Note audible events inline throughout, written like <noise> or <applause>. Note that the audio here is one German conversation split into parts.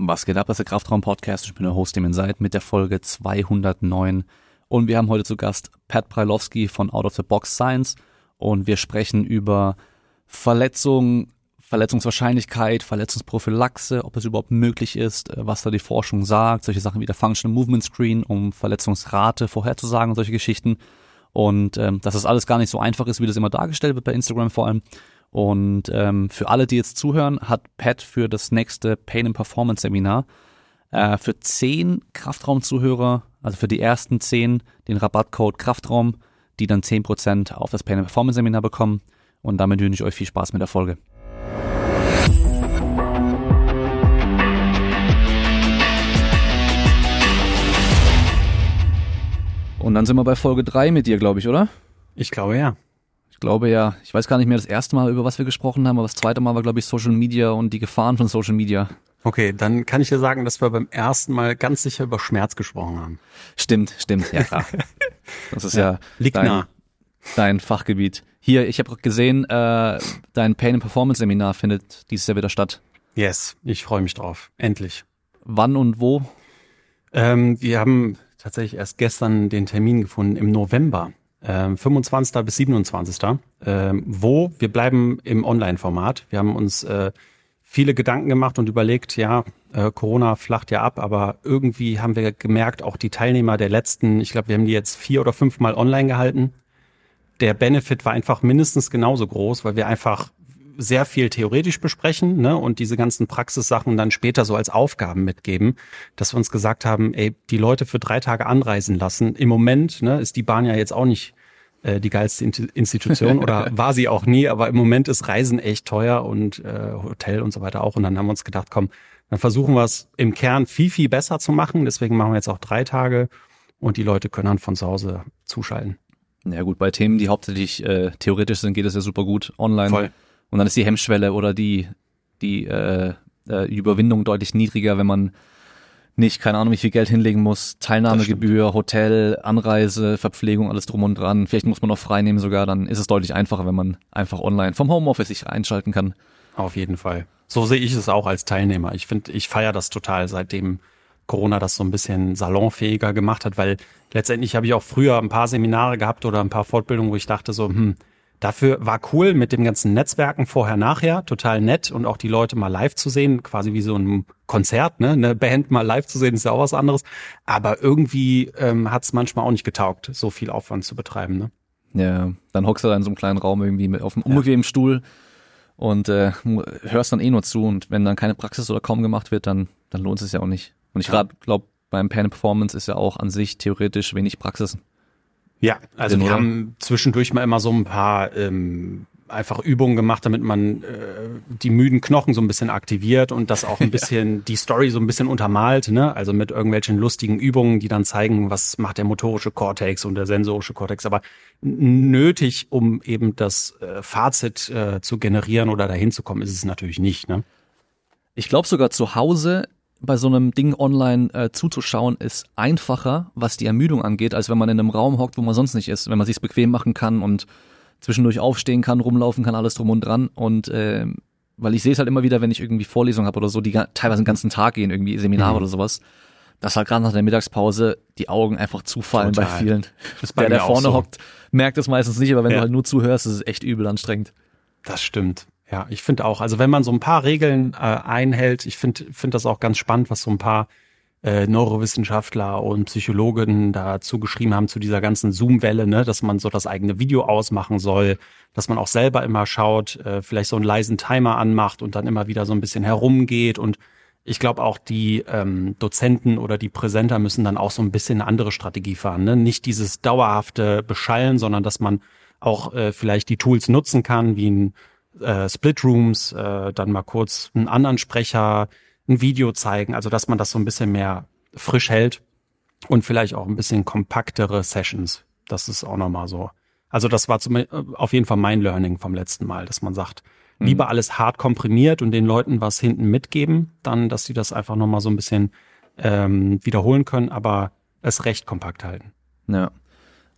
Was geht ab, das ist der Kraftraum-Podcast. Ich bin der Host, dem Inside mit der Folge 209. Und wir haben heute zu Gast Pat Prailowski von Out of the Box Science. Und wir sprechen über Verletzungen, Verletzungswahrscheinlichkeit, Verletzungsprophylaxe, ob es überhaupt möglich ist, äh, was da die Forschung sagt, solche Sachen wie der Functional Movement Screen, um Verletzungsrate vorherzusagen und solche Geschichten. Und ähm, dass das alles gar nicht so einfach ist, wie das immer dargestellt wird bei Instagram vor allem. Und ähm, für alle, die jetzt zuhören, hat Pat für das nächste Pain and Performance Seminar äh, für zehn Kraftraumzuhörer, also für die ersten zehn, den Rabattcode Kraftraum, die dann zehn Prozent auf das Pain and Performance Seminar bekommen. Und damit wünsche ich euch viel Spaß mit der Folge. Und dann sind wir bei Folge drei mit dir, glaube ich, oder? Ich glaube ja. Ich glaube ja, ich weiß gar nicht mehr das erste Mal, über was wir gesprochen haben, aber das zweite Mal war, glaube ich, Social Media und die Gefahren von Social Media. Okay, dann kann ich dir sagen, dass wir beim ersten Mal ganz sicher über Schmerz gesprochen haben. Stimmt, stimmt, ja klar. <laughs> Das ist ja, ja liegt dein, nah. dein Fachgebiet. Hier, ich habe gesehen, äh, dein Pain and Performance Seminar findet dieses Jahr wieder statt. Yes, ich freue mich drauf. Endlich. Wann und wo? Ähm, wir haben tatsächlich erst gestern den Termin gefunden im November. 25. Ähm, bis 27. Ähm, wo wir bleiben im Online-Format. Wir haben uns äh, viele Gedanken gemacht und überlegt, ja, äh, Corona flacht ja ab, aber irgendwie haben wir gemerkt, auch die Teilnehmer der letzten, ich glaube, wir haben die jetzt vier oder fünf Mal online gehalten. Der Benefit war einfach mindestens genauso groß, weil wir einfach sehr viel theoretisch besprechen ne, und diese ganzen Praxissachen dann später so als Aufgaben mitgeben, dass wir uns gesagt haben, ey, die Leute für drei Tage anreisen lassen. Im Moment ne, ist die Bahn ja jetzt auch nicht äh, die geilste Institution oder <laughs> war sie auch nie, aber im Moment ist Reisen echt teuer und äh, Hotel und so weiter auch. Und dann haben wir uns gedacht, komm, dann versuchen wir es im Kern viel, viel besser zu machen. Deswegen machen wir jetzt auch drei Tage und die Leute können dann von zu Hause zuschalten. Ja gut, bei Themen, die hauptsächlich äh, theoretisch sind, geht es ja super gut online. Voll. Und dann ist die Hemmschwelle oder die, die äh, äh, Überwindung deutlich niedriger, wenn man nicht, keine Ahnung, wie viel Geld hinlegen muss, Teilnahmegebühr, Hotel, Anreise, Verpflegung, alles drum und dran. Vielleicht muss man auch frei nehmen sogar, dann ist es deutlich einfacher, wenn man einfach online vom Homeoffice sich einschalten kann. Auf jeden Fall. So sehe ich es auch als Teilnehmer. Ich finde, ich feiere das total, seitdem Corona das so ein bisschen salonfähiger gemacht hat, weil letztendlich habe ich auch früher ein paar Seminare gehabt oder ein paar Fortbildungen, wo ich dachte so, hm, Dafür war cool mit dem ganzen Netzwerken vorher, nachher, total nett und auch die Leute mal live zu sehen, quasi wie so ein Konzert, ne? Eine Band mal live zu sehen, ist ja auch was anderes. Aber irgendwie ähm, hat es manchmal auch nicht getaugt, so viel Aufwand zu betreiben, ne? Ja, dann hockst du da in so einem kleinen Raum irgendwie mit auf einem unbequemen ja. Stuhl und äh, hörst dann eh nur zu und wenn dann keine Praxis oder kaum gemacht wird, dann, dann lohnt es ja auch nicht. Und ich ja. glaube, beim Pen Performance ist ja auch an sich theoretisch wenig Praxis. Ja, also Den wir haben zwischendurch mal immer so ein paar ähm, einfach Übungen gemacht, damit man äh, die müden Knochen so ein bisschen aktiviert und das auch ein <laughs> bisschen ja. die Story so ein bisschen untermalt, ne? Also mit irgendwelchen lustigen Übungen, die dann zeigen, was macht der motorische Kortex und der sensorische Kortex. Aber nötig, um eben das äh, Fazit äh, zu generieren oder dahin zu kommen, ist es natürlich nicht. Ne? Ich glaube sogar zu Hause bei so einem Ding online äh, zuzuschauen, ist einfacher, was die Ermüdung angeht, als wenn man in einem Raum hockt, wo man sonst nicht ist, wenn man sich's bequem machen kann und zwischendurch aufstehen kann, rumlaufen kann, alles drum und dran. Und äh, weil ich sehe es halt immer wieder, wenn ich irgendwie Vorlesungen habe oder so, die teilweise den ganzen Tag gehen, irgendwie Seminare mhm. oder sowas, dass halt gerade nach der Mittagspause die Augen einfach zufallen Total. bei vielen. Das bei der, der vorne so. hockt, merkt es meistens nicht, aber wenn ja. du halt nur zuhörst, ist es echt übel anstrengend. Das stimmt. Ja, ich finde auch, also wenn man so ein paar Regeln äh, einhält, ich finde finde das auch ganz spannend, was so ein paar äh, Neurowissenschaftler und Psychologen dazu geschrieben haben zu dieser ganzen Zoom-Welle, ne, dass man so das eigene Video ausmachen soll, dass man auch selber immer schaut, äh, vielleicht so einen leisen Timer anmacht und dann immer wieder so ein bisschen herumgeht und ich glaube auch die ähm, Dozenten oder die Präsenter müssen dann auch so ein bisschen eine andere Strategie fahren, ne? nicht dieses dauerhafte Beschallen, sondern dass man auch äh, vielleicht die Tools nutzen kann, wie ein äh, Split Rooms, äh, dann mal kurz einen anderen Sprecher, ein Video zeigen, also dass man das so ein bisschen mehr frisch hält und vielleicht auch ein bisschen kompaktere Sessions. Das ist auch nochmal so. Also das war zum, äh, auf jeden Fall mein Learning vom letzten Mal, dass man sagt, mhm. lieber alles hart komprimiert und den Leuten was hinten mitgeben, dann, dass sie das einfach nochmal so ein bisschen ähm, wiederholen können, aber es recht kompakt halten. Ja.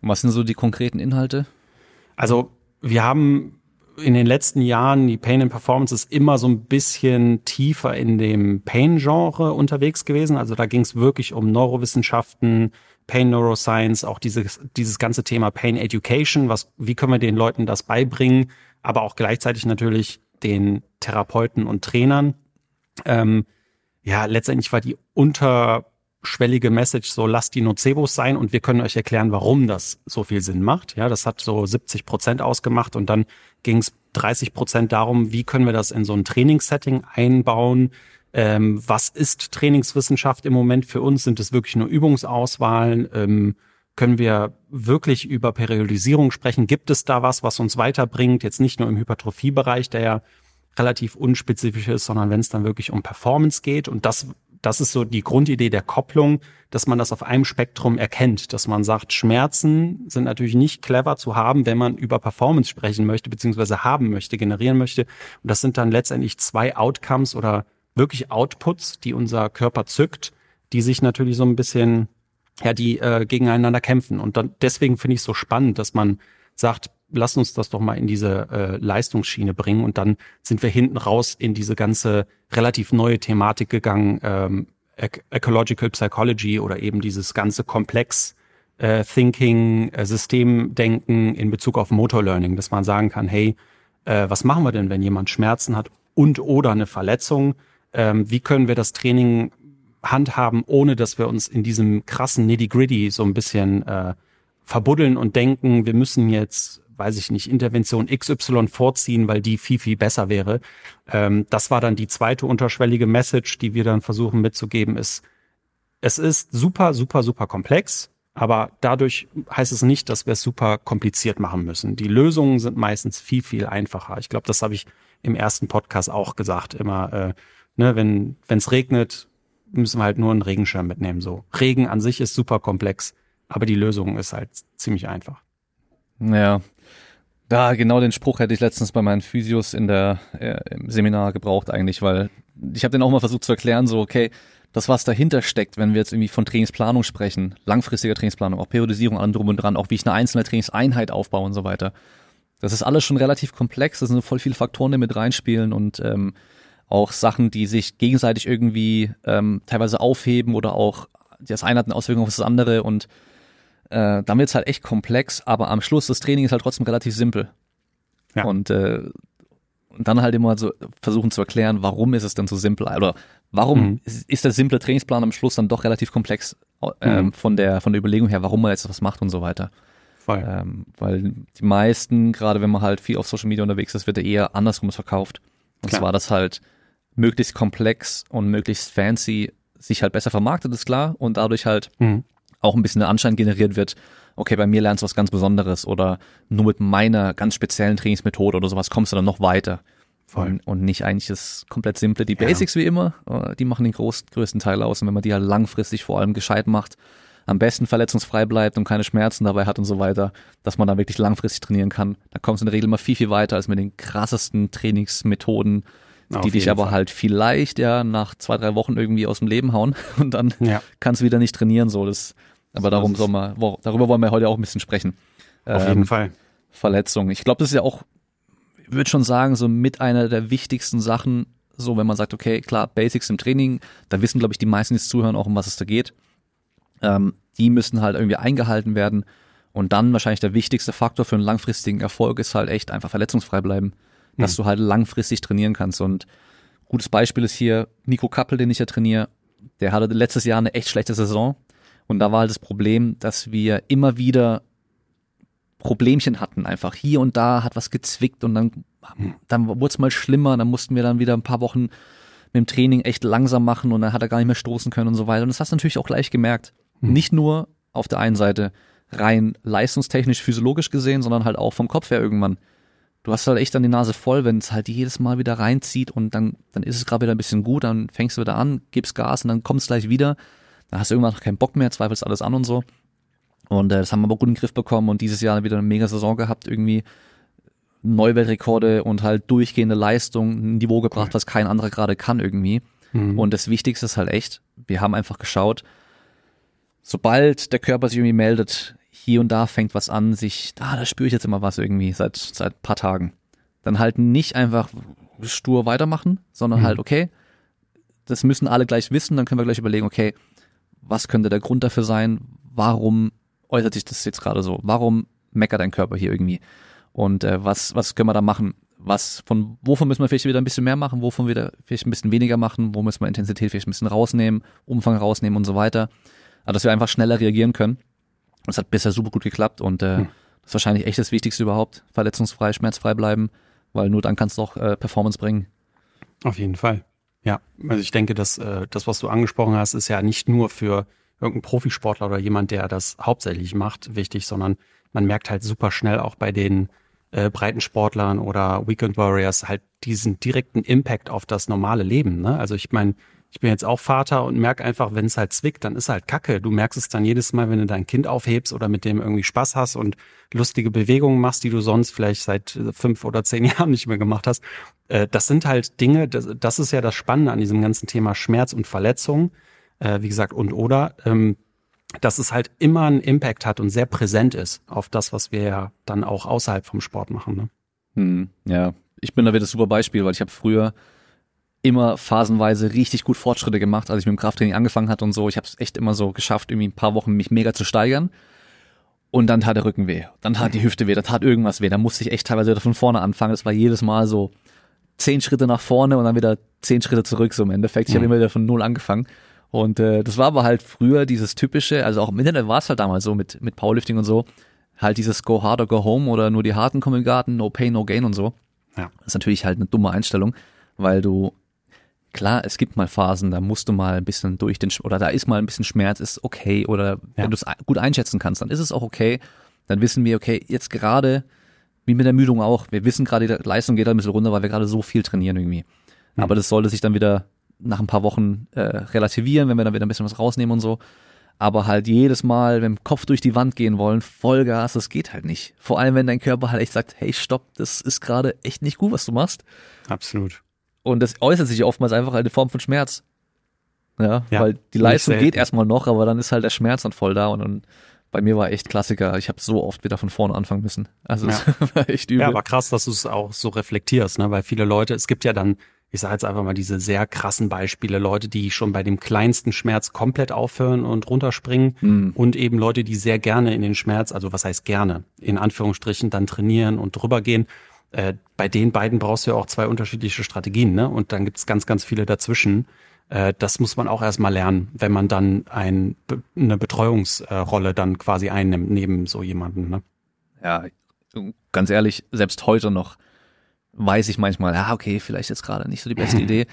Und was sind so die konkreten Inhalte? Also wir haben in den letzten Jahren, die Pain and Performance ist immer so ein bisschen tiefer in dem Pain-Genre unterwegs gewesen. Also da ging es wirklich um Neurowissenschaften, Pain Neuroscience, auch dieses, dieses ganze Thema Pain Education, was, wie können wir den Leuten das beibringen, aber auch gleichzeitig natürlich den Therapeuten und Trainern. Ähm, ja, letztendlich war die unterschwellige Message so, lasst die Nocebos sein und wir können euch erklären, warum das so viel Sinn macht. Ja, das hat so 70 Prozent ausgemacht und dann ging es 30 Prozent darum, wie können wir das in so ein Trainingssetting einbauen, ähm, was ist Trainingswissenschaft im Moment für uns? Sind es wirklich nur Übungsauswahlen? Ähm, können wir wirklich über Periodisierung sprechen? Gibt es da was, was uns weiterbringt? Jetzt nicht nur im Hypertrophiebereich, der ja relativ unspezifisch ist, sondern wenn es dann wirklich um Performance geht. Und das, das ist so die Grundidee der Kopplung, dass man das auf einem Spektrum erkennt, dass man sagt, Schmerzen sind natürlich nicht clever zu haben, wenn man über Performance sprechen möchte, beziehungsweise haben möchte, generieren möchte. Und das sind dann letztendlich zwei Outcomes oder wirklich Outputs, die unser Körper zückt, die sich natürlich so ein bisschen, ja, die äh, gegeneinander kämpfen. Und dann deswegen finde ich es so spannend, dass man sagt, lass uns das doch mal in diese äh, Leistungsschiene bringen und dann sind wir hinten raus in diese ganze relativ neue Thematik gegangen, ähm, Ecological Psychology oder eben dieses ganze Komplex äh, Thinking, äh, Systemdenken in Bezug auf Motor Learning, dass man sagen kann, hey, äh, was machen wir denn, wenn jemand Schmerzen hat und oder eine Verletzung? ähm, wie können wir das Training handhaben, ohne dass wir uns in diesem krassen Nitty-Gritty so ein bisschen äh, verbuddeln und denken, wir müssen jetzt, weiß ich nicht, Intervention XY vorziehen, weil die viel, viel besser wäre. Ähm, das war dann die zweite unterschwellige Message, die wir dann versuchen mitzugeben, ist, es ist super, super, super komplex, aber dadurch heißt es nicht, dass wir es super kompliziert machen müssen. Die Lösungen sind meistens viel, viel einfacher. Ich glaube, das habe ich im ersten Podcast auch gesagt, immer, äh, ne, wenn es regnet, müssen wir halt nur einen Regenschirm mitnehmen. So Regen an sich ist super komplex, aber die Lösung ist halt ziemlich einfach. Ja, da genau den Spruch hätte ich letztens bei meinen Physios in der äh, im Seminar gebraucht eigentlich, weil ich habe den auch mal versucht zu erklären, so okay, das was dahinter steckt, wenn wir jetzt irgendwie von Trainingsplanung sprechen, langfristiger Trainingsplanung, auch Periodisierung, allem drum und dran, auch wie ich eine einzelne Trainingseinheit aufbaue und so weiter. Das ist alles schon relativ komplex, das sind voll viele Faktoren, die mit reinspielen und ähm, auch Sachen, die sich gegenseitig irgendwie ähm, teilweise aufheben oder auch das eine hat eine Auswirkung auf das andere und äh, dann wird's halt echt komplex, aber am Schluss das Training ist halt trotzdem relativ simpel. Ja. Und, äh, und dann halt immer so versuchen zu erklären, warum ist es denn so simpel oder warum mhm. ist, ist, der simple Trainingsplan am Schluss dann doch relativ komplex äh, mhm. von der von der Überlegung her, warum man jetzt was macht und so weiter. Voll. Ähm, weil die meisten, gerade wenn man halt viel auf Social Media unterwegs ist, wird er eher andersrum verkauft. Und Klar. zwar das halt möglichst komplex und möglichst fancy sich halt besser vermarktet, ist klar, und dadurch halt mhm. Auch ein bisschen der Anschein generiert wird, okay, bei mir lernst du was ganz Besonderes oder nur mit meiner ganz speziellen Trainingsmethode oder sowas kommst du dann noch weiter. Und, und nicht eigentlich das komplett simple. Die Basics ja. wie immer, äh, die machen den groß, größten Teil aus. Und wenn man die halt langfristig vor allem gescheit macht, am besten verletzungsfrei bleibt und keine Schmerzen dabei hat und so weiter, dass man da wirklich langfristig trainieren kann, da kommst du in der Regel mal viel, viel weiter als mit den krassesten Trainingsmethoden, auf die dich aber Fall. halt vielleicht ja nach zwei, drei Wochen irgendwie aus dem Leben hauen <laughs> und dann ja. kannst du wieder nicht trainieren. So, das, aber darum soll man, darüber wollen wir heute auch ein bisschen sprechen. Auf ähm, jeden Fall. Verletzung. Ich glaube, das ist ja auch, ich würde schon sagen, so mit einer der wichtigsten Sachen, so wenn man sagt, okay, klar, Basics im Training, da wissen, glaube ich, die meisten, die zuhören, auch um was es da geht. Ähm, die müssen halt irgendwie eingehalten werden. Und dann wahrscheinlich der wichtigste Faktor für einen langfristigen Erfolg ist halt echt einfach verletzungsfrei bleiben dass hm. du halt langfristig trainieren kannst. Und gutes Beispiel ist hier Nico Kappel, den ich ja trainiere. Der hatte letztes Jahr eine echt schlechte Saison. Und da war halt das Problem, dass wir immer wieder Problemchen hatten. Einfach hier und da hat was gezwickt und dann, hm. dann wurde es mal schlimmer. Dann mussten wir dann wieder ein paar Wochen mit dem Training echt langsam machen und dann hat er gar nicht mehr stoßen können und so weiter. Und das hast du natürlich auch gleich gemerkt. Hm. Nicht nur auf der einen Seite rein leistungstechnisch, physiologisch gesehen, sondern halt auch vom Kopf her irgendwann du hast halt echt dann die Nase voll, wenn es halt jedes Mal wieder reinzieht und dann, dann ist es gerade wieder ein bisschen gut, dann fängst du wieder an, gibst Gas und dann kommt es gleich wieder. Dann hast du irgendwann noch keinen Bock mehr, zweifelst alles an und so. Und äh, das haben wir aber gut in den Griff bekommen und dieses Jahr wieder eine mega Saison gehabt, irgendwie Neuweltrekorde und halt durchgehende Leistung, ein Niveau gebracht, was kein anderer gerade kann irgendwie. Mhm. Und das Wichtigste ist halt echt, wir haben einfach geschaut, sobald der Körper sich irgendwie meldet, hier und da fängt was an, sich, ah, da spüre ich jetzt immer was irgendwie seit seit paar Tagen. dann halt nicht einfach stur weitermachen, sondern Mhm. halt, okay, das müssen alle gleich wissen, dann können wir gleich überlegen, okay, was könnte der Grund dafür sein? Warum äußert sich das jetzt gerade so? Warum meckert dein Körper hier irgendwie? Und äh, was, was können wir da machen? Was, von wovon müssen wir vielleicht wieder ein bisschen mehr machen, wovon wieder vielleicht ein bisschen weniger machen, wo müssen wir Intensität vielleicht ein bisschen rausnehmen, Umfang rausnehmen und so weiter. Also dass wir einfach schneller reagieren können. Das hat bisher super gut geklappt und äh, Hm. das ist wahrscheinlich echt das Wichtigste überhaupt. Verletzungsfrei, schmerzfrei bleiben, weil nur dann kannst du auch äh, Performance bringen. Auf jeden Fall. Ja, also ich denke, dass äh, das, was du angesprochen hast, ist ja nicht nur für irgendeinen Profisportler oder jemand, der das hauptsächlich macht, wichtig, sondern man merkt halt super schnell auch bei den äh, Breitensportlern oder Weekend Warriors halt diesen direkten Impact auf das normale Leben. Ne? Also ich meine, ich bin jetzt auch Vater und merke einfach, wenn es halt zwickt, dann ist halt Kacke. Du merkst es dann jedes Mal, wenn du dein Kind aufhebst oder mit dem irgendwie Spaß hast und lustige Bewegungen machst, die du sonst vielleicht seit äh, fünf oder zehn <laughs> Jahren nicht mehr gemacht hast. Äh, Das sind halt Dinge, das, das ist ja das Spannende an diesem ganzen Thema Schmerz und Verletzung, äh, wie gesagt, und oder, ähm, dass es halt immer einen Impact hat und sehr präsent ist auf das, was wir ja dann auch außerhalb vom Sport machen. Ne? Hm, ja, ich bin da wieder das super Beispiel, weil ich habe früher immer phasenweise richtig gut Fortschritte gemacht, als ich mit dem Krafttraining angefangen hatte und so. Ich habe es echt immer so geschafft, irgendwie ein paar Wochen mich mega zu steigern. Und dann tat der Rücken weh, dann tat die Hüfte weh, dann tat irgendwas weh. Dann musste ich echt teilweise wieder von vorne anfangen. Das war jedes Mal so zehn Schritte nach vorne und dann wieder zehn Schritte zurück, so im Endeffekt. Ich habe Mhm. immer wieder von null angefangen. Und äh, das war aber halt früher dieses typische, also auch im Internet war es halt damals so mit, mit Powerlifting und so, halt dieses Go hard or go home oder nur die harten kommen im Garten, no pain, no gain und so. Ja. Das ist natürlich halt eine dumme Einstellung, weil du, klar, es gibt mal Phasen, da musst du mal ein bisschen durch den, oder da ist mal ein bisschen Schmerz, ist okay, oder Ja. wenn du es gut einschätzen kannst, dann ist es auch okay. Dann wissen wir, okay, jetzt gerade, wie mit der Müdung auch, wir wissen gerade, die Leistung geht ein bisschen runter, weil wir gerade so viel trainieren irgendwie. Mhm. Aber das sollte sich dann wieder nach ein paar Wochen äh, relativieren, wenn wir dann wieder ein bisschen was rausnehmen und so. Aber halt jedes Mal mit dem Kopf durch die Wand gehen wollen, Vollgas, das geht halt nicht. Vor allem, wenn dein Körper halt echt sagt, hey, stopp, das ist gerade echt nicht gut, was du machst. Absolut. Und das äußert sich oftmals einfach in Form von Schmerz. Ja, Ja, weil die Leistung geht erstmal noch, aber dann ist halt der Schmerz dann voll da und, und bei mir war echt Klassiker. Ich habe so oft wieder von vorne anfangen müssen. Also es <laughs> war echt übel. Ja, aber krass, dass du es auch so reflektierst, ne? Weil viele Leute, es gibt ja dann, ich sage jetzt einfach mal diese sehr krassen Beispiele, Leute, die schon bei dem kleinsten Schmerz komplett aufhören und runterspringen Hm. und eben Leute, die sehr gerne in den Schmerz, also was heißt gerne, in Anführungsstrichen dann trainieren und drüber gehen. Äh, bei den beiden brauchst du ja auch zwei unterschiedliche Strategien, ne? Und dann gibt's ganz, ganz viele dazwischen. Äh, das muss man auch erstmal lernen, wenn man dann ein, eine Betreuungsrolle dann quasi einnimmt neben so jemanden, ne? ja, ganz ehrlich, selbst heute noch weiß ich manchmal, ja, okay, vielleicht jetzt gerade nicht so die beste <laughs> Idee.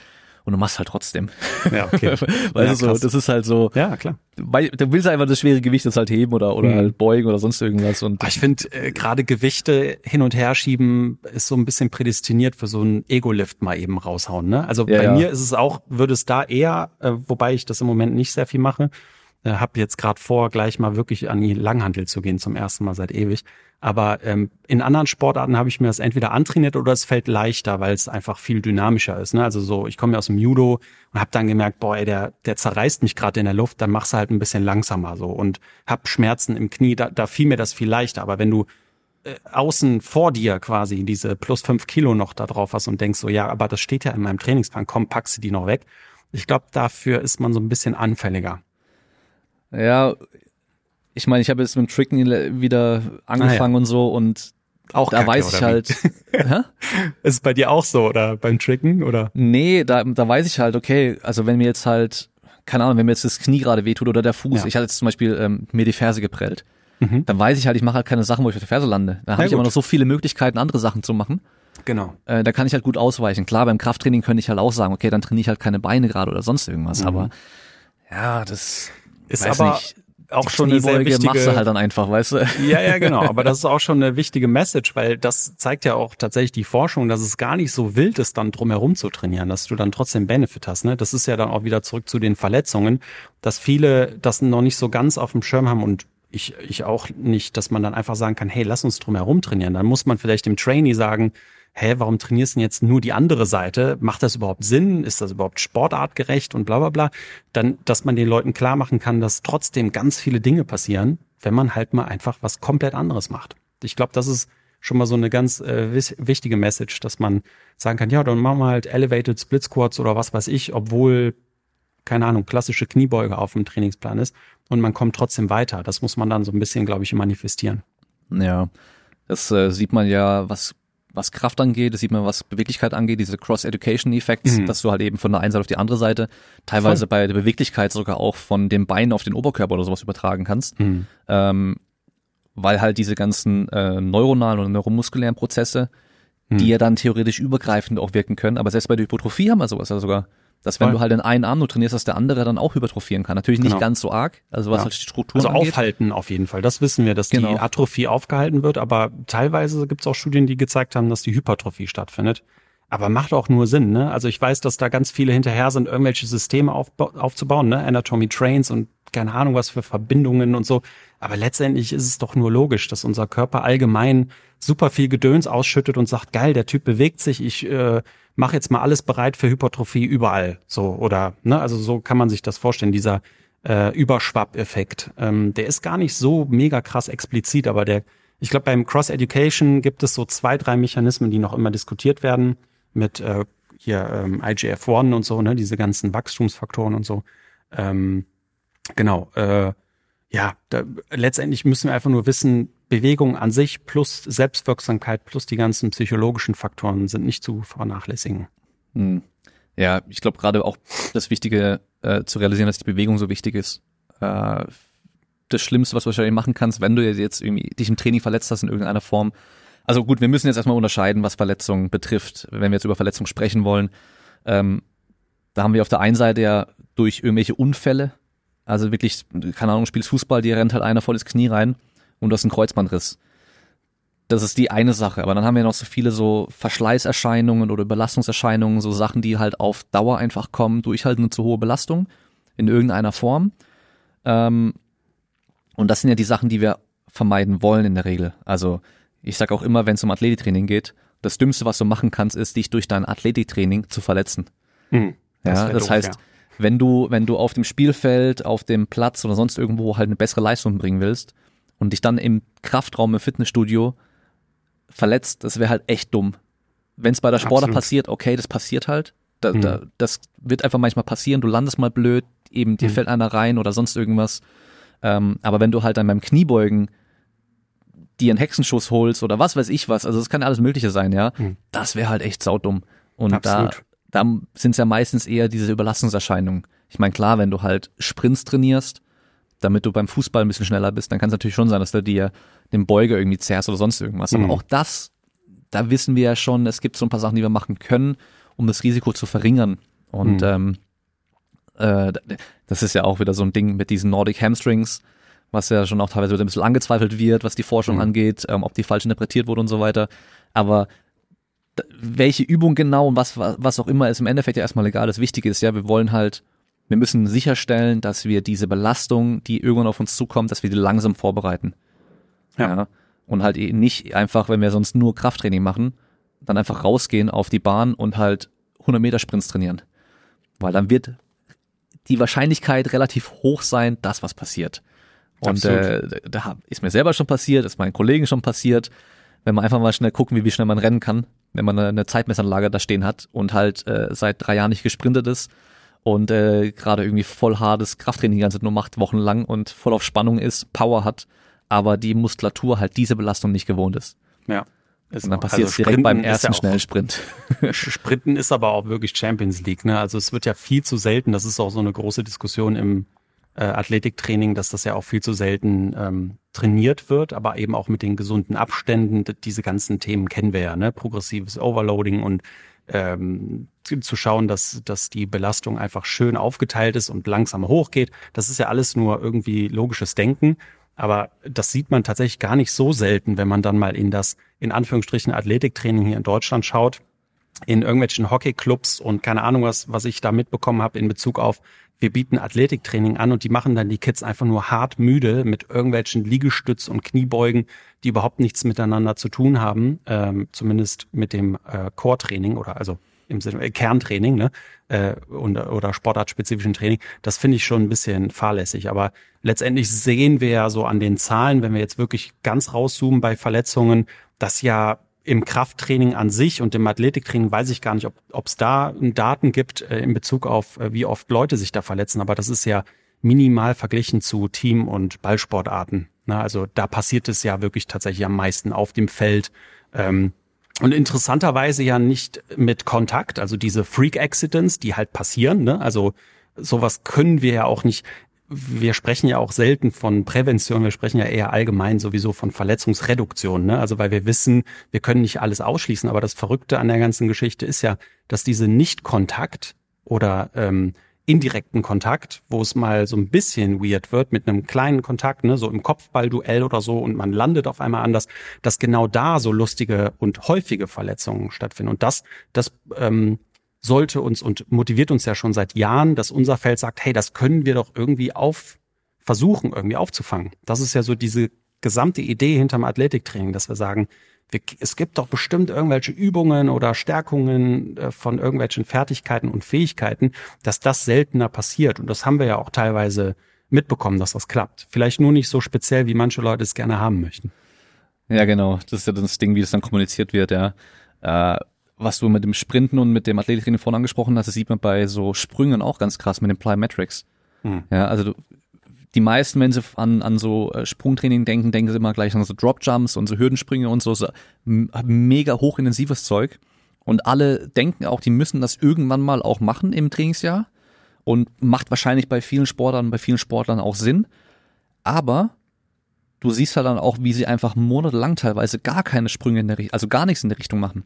Und du machst halt trotzdem. Ja, okay. <laughs> Weil Ja, so, das ist halt so, Ja, klar. weil du willst einfach das schwere Gewicht jetzt halt heben oder, oder Mhm. halt beugen oder sonst irgendwas. Und Aber ich finde, äh, gerade Gewichte hin und her schieben ist so ein bisschen prädestiniert für so einen Ego-Lift mal eben raushauen. Ne? Also Ja, bei ja. mir ist es auch, würde es da eher, äh, wobei ich das im Moment nicht sehr viel mache, äh, habe jetzt gerade vor, gleich mal wirklich an die Langhantel zu gehen, zum ersten Mal seit ewig. Aber ähm, in anderen Sportarten habe ich mir das entweder antrainiert oder es fällt leichter, weil es einfach viel dynamischer ist. Ne? Also so, ich komme ja aus dem Judo und habe dann gemerkt, boah, ey, der, der zerreißt mich gerade in der Luft, dann machst du halt ein bisschen langsamer so und hab Schmerzen im Knie, da, da fiel mir das viel leichter. Aber wenn du äh, außen vor dir quasi diese plus fünf Kilo noch da drauf hast und denkst so, ja, aber das steht ja in meinem Trainingsplan, komm, packst du die noch weg. Ich glaube, dafür ist man so ein bisschen anfälliger. Ja, ich meine, ich habe jetzt mit dem Tricken wieder angefangen und so und Auch da Kacke, weiß ich halt? <laughs> Ist es bei dir auch so oder beim Tricken oder? Nee, da, da weiß ich halt, okay, also wenn mir jetzt halt, keine Ahnung, wenn mir jetzt das Knie gerade wehtut oder der Fuß, Ja. ich hatte jetzt zum Beispiel ähm, mir die Ferse geprellt, Mhm. dann weiß ich halt, ich mache halt keine Sachen, wo ich auf der Ferse lande. Da habe ich aber gut. noch so viele Möglichkeiten, andere Sachen zu machen. Genau. Äh, da kann ich halt gut ausweichen. Klar, beim Krafttraining könnte ich halt auch sagen, okay, dann trainiere ich halt keine Beine gerade oder sonst irgendwas, Mhm. aber ja, das Ist weiß aber nicht. auch Die schon eine sehr wichtige. machst du halt dann einfach, weißt du? Ja, ja, genau. Aber das <laughs> ist auch schon eine wichtige Message, weil das zeigt ja auch tatsächlich die Forschung, dass es gar nicht so wild ist, dann drumherum zu trainieren, dass du dann trotzdem Benefit hast. Ne? Das ist ja dann auch wieder zurück zu den Verletzungen, dass viele das noch nicht so ganz auf dem Schirm haben und ich, ich auch nicht, dass man dann einfach sagen kann, hey, lass uns drumherum trainieren. Dann muss man vielleicht dem Trainee sagen, hä, warum trainierst du denn jetzt nur die andere Seite? Macht das überhaupt Sinn? Ist das überhaupt sportartgerecht und bla bla bla? Dann, dass man den Leuten klar machen kann, dass trotzdem ganz viele Dinge passieren, wenn man halt mal einfach was komplett anderes macht. Ich glaube, das ist schon mal so eine ganz äh, wichtige Message, dass man sagen kann, ja, dann machen wir halt Elevated Split Squats oder was weiß ich, obwohl, keine Ahnung, klassische Kniebeuge auf dem Trainingsplan ist und man kommt trotzdem weiter. Das muss man dann so ein bisschen, glaube ich, manifestieren. Ja, das äh, sieht man ja, was was Kraft angeht, das sieht man, was Beweglichkeit angeht, diese Cross-Education-Effekte, mhm. dass du halt eben von der einen Seite auf die andere Seite teilweise Voll. bei der Beweglichkeit sogar auch von dem Bein auf den Oberkörper oder sowas übertragen kannst. Mhm. Ähm, weil halt diese ganzen äh, neuronalen oder neuromuskulären Prozesse, mhm. die ja dann theoretisch übergreifend auch wirken können, aber selbst bei der Hypotrophie haben wir sowas ja sogar. Dass wenn Voll. du halt den einen Arm nur trainierst, dass der andere dann auch hypertrophieren kann. Natürlich nicht genau. ganz so arg, also was ja. halt die Struktur Also angeht. aufhalten auf jeden Fall. Das wissen wir, dass genau. die Atrophie aufgehalten wird, aber teilweise gibt es auch Studien, die gezeigt haben, dass die Hypertrophie stattfindet. Aber macht auch nur Sinn, ne? Also ich weiß, dass da ganz viele hinterher sind, irgendwelche Systeme aufzubauen, ne? Anatomy Trains und keine Ahnung was für Verbindungen und so. Aber letztendlich ist es doch nur logisch, dass unser Körper allgemein super viel Gedöns ausschüttet und sagt, geil, der Typ bewegt sich, ich äh, mache jetzt mal alles bereit für Hypertrophie überall. So, oder, ne, also so kann man sich das vorstellen, dieser äh, Überschwapp-Effekt. Ähm, der ist gar nicht so mega krass explizit, aber der, ich glaube, beim Cross-Education gibt es so zwei, drei Mechanismen, die noch immer diskutiert werden mit äh, hier ähm, IGF-1 und so, ne, diese ganzen Wachstumsfaktoren und so. Ähm, genau, äh, ja, da, letztendlich müssen wir einfach nur wissen, Bewegung an sich plus Selbstwirksamkeit plus die ganzen psychologischen Faktoren sind nicht zu vernachlässigen. Hm. Ja, ich glaube gerade auch das Wichtige äh, zu realisieren, dass die Bewegung so wichtig ist. Äh, das Schlimmste, was du wahrscheinlich machen kannst, wenn du jetzt irgendwie dich im Training verletzt hast in irgendeiner Form. Also gut, wir müssen jetzt erstmal unterscheiden, was Verletzungen betrifft, wenn wir jetzt über Verletzungen sprechen wollen. Ähm, da haben wir auf der einen Seite ja durch irgendwelche Unfälle, also wirklich, keine Ahnung, spielst Fußball, dir rennt halt einer voll ins Knie rein und du hast einen Kreuzbandriss. Das ist die eine Sache. Aber dann haben wir noch so viele so Verschleißerscheinungen oder Belastungserscheinungen, so Sachen, die halt auf Dauer einfach kommen durch halt eine zu hohe Belastung in irgendeiner Form. Ähm, und das sind ja die Sachen, die wir vermeiden wollen in der Regel. Also ich sag auch immer, wenn es um Athletiktraining geht, das Dümmste, was du machen kannst, ist, dich durch dein Athletiktraining zu verletzen. Hm, das ja, das doof, heißt, ja. Wenn du, wenn du auf dem Spielfeld, auf dem Platz oder sonst irgendwo halt eine bessere Leistung bringen willst, und dich dann im Kraftraum im Fitnessstudio verletzt, das wäre halt echt dumm. Wenn es bei der Sportler passiert, okay, das passiert halt. Da, mhm. da, das wird einfach manchmal passieren, du landest mal blöd, eben dir mhm. fällt einer rein oder sonst irgendwas. Ähm, aber wenn du halt dann beim Kniebeugen dir einen Hexenschuss holst oder was weiß ich was, also das kann alles Mögliche sein, ja, mhm. das wäre halt echt saudumm. Und Absolut. da, da sind es ja meistens eher diese Überlastungserscheinungen. Ich meine, klar, wenn du halt Sprints trainierst, damit du beim Fußball ein bisschen schneller bist, dann kann es natürlich schon sein, dass du dir den Beuger irgendwie zerrst oder sonst irgendwas. Mhm. Aber auch das, da wissen wir ja schon, es gibt so ein paar Sachen, die wir machen können, um das Risiko zu verringern. Und mhm. ähm, äh, das ist ja auch wieder so ein Ding mit diesen Nordic Hamstrings, was ja schon auch teilweise ein bisschen angezweifelt wird, was die Forschung mhm. angeht, ähm, ob die falsch interpretiert wurde und so weiter. Aber welche Übung genau und was, was auch immer ist im Endeffekt ja erstmal egal. Das Wichtige ist ja, wir wollen halt wir müssen sicherstellen, dass wir diese Belastung, die irgendwann auf uns zukommt, dass wir die langsam vorbereiten. Ja. ja. Und halt eh nicht einfach, wenn wir sonst nur Krafttraining machen, dann einfach rausgehen auf die Bahn und halt 100 Meter Sprints trainieren. Weil dann wird die Wahrscheinlichkeit relativ hoch sein, dass was passiert. Und äh, da ist mir selber schon passiert, ist meinen Kollegen schon passiert, wenn man einfach mal schnell gucken, wie, wie schnell man rennen kann, wenn man eine, Zeitmessanlage da stehen hat und halt äh, seit drei Jahren nicht gesprintet ist und äh, gerade irgendwie voll hartes Krafttraining die ganze Zeit nur macht, wochenlang und voll auf Spannung ist, Power hat, aber die Muskulatur halt diese Belastung nicht gewohnt ist. Ja. Ist und dann passiert also es direkt beim ersten ja Schnellsprint. <laughs> Sprinten ist aber auch wirklich Champions League. Ne? Also es wird ja viel zu selten, das ist auch so eine große Diskussion im äh, Athletiktraining, dass das ja auch viel zu selten ähm, trainiert wird, aber eben auch mit den gesunden Abständen. Diese ganzen Themen kennen wir ja, ne? Progressives Overloading und ähm, zu schauen, dass, dass die Belastung einfach schön aufgeteilt ist und langsam hochgeht. Das ist ja alles nur irgendwie logisches Denken. Aber das sieht man tatsächlich gar nicht so selten, wenn man dann mal in das, in Anführungsstrichen, Athletiktraining hier in Deutschland schaut, in irgendwelchen Hockeyclubs und keine Ahnung, was, was ich da mitbekommen habe in Bezug auf, wir bieten Athletiktraining an und die machen dann die Kids einfach nur hart müde mit irgendwelchen Liegestütz und Kniebeugen, die überhaupt nichts miteinander zu tun haben, ähm, zumindest mit dem äh, Core-Training oder also im Sinne äh, Kerntraining, ne? Äh, und, oder sportartspezifischen Training, das finde ich schon ein bisschen fahrlässig. Aber letztendlich sehen wir ja so an den Zahlen, wenn wir jetzt wirklich ganz rauszoomen bei Verletzungen, das ja im Krafttraining an sich und im Athletiktraining weiß ich gar nicht, ob es da Daten gibt äh, in Bezug auf, äh, wie oft Leute sich da verletzen, aber das ist ja minimal verglichen zu Team- und Ballsportarten. Na, also da passiert es ja wirklich tatsächlich am meisten auf dem Feld. Ähm, und interessanterweise ja nicht mit Kontakt, also diese Freak-Accidents, die halt passieren. Ne? Also sowas können wir ja auch nicht wir sprechen ja auch selten von Prävention, wir sprechen ja eher allgemein sowieso von Verletzungsreduktion. Ne? Also weil wir wissen, wir können nicht alles ausschließen, aber das Verrückte an der ganzen Geschichte ist ja, dass diese Nicht-Kontakt oder ähm, indirekten Kontakt, wo es mal so ein bisschen weird wird mit einem kleinen Kontakt, ne, so im Kopfballduell oder so und man landet auf einmal anders, dass genau da so lustige und häufige Verletzungen stattfinden. Und das, das ähm, sollte uns und motiviert uns ja schon seit Jahren, dass unser Feld sagt, hey, das können wir doch irgendwie auf versuchen, irgendwie aufzufangen. Das ist ja so diese gesamte Idee hinterm Athletiktraining, dass wir sagen, wir, es gibt doch bestimmt irgendwelche Übungen oder Stärkungen äh, von irgendwelchen Fertigkeiten und Fähigkeiten, dass das seltener passiert. Und das haben wir ja auch teilweise mitbekommen, dass das klappt. Vielleicht nur nicht so speziell, wie manche Leute es gerne haben möchten. Ja, genau. Das ist ja das Ding, wie es dann kommuniziert wird, ja. Äh, was du mit dem Sprinten und mit dem Athletiktraining vorhin angesprochen hast, das sieht man bei so Sprüngen auch ganz krass mit den Plyometrics. Mhm. Ja, also du, die meisten, wenn sie an, an so äh, Sprungtraining denken, denken sie immer gleich an so Dropjumps und so Hürdensprünge und so, so mega hochintensives Zeug. Und alle denken auch, die müssen das irgendwann mal auch machen im Trainingsjahr. Und macht wahrscheinlich bei vielen Sportlern, bei vielen Sportlern auch Sinn. Aber du siehst halt dann auch, wie sie einfach monatelang teilweise gar keine Sprünge in der Richtung, also gar nichts in der Richtung machen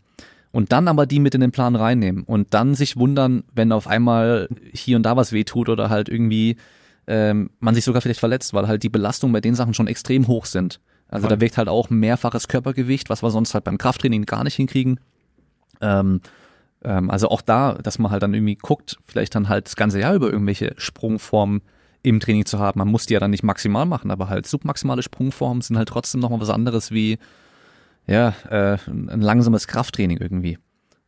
und dann aber die mit in den Plan reinnehmen und dann sich wundern, wenn auf einmal hier und da was wehtut oder halt irgendwie ähm, man sich sogar vielleicht verletzt, weil halt die Belastungen bei den Sachen schon extrem hoch sind. Also Voll. da wirkt halt auch mehrfaches Körpergewicht, was wir sonst halt beim Krafttraining gar nicht hinkriegen. Ähm, ähm, also auch da, dass man halt dann irgendwie guckt, vielleicht dann halt das ganze Jahr über irgendwelche Sprungformen im Training zu haben. Man muss die ja dann nicht maximal machen, aber halt submaximale Sprungformen sind halt trotzdem nochmal was anderes wie ja, äh, ein langsames Krafttraining irgendwie.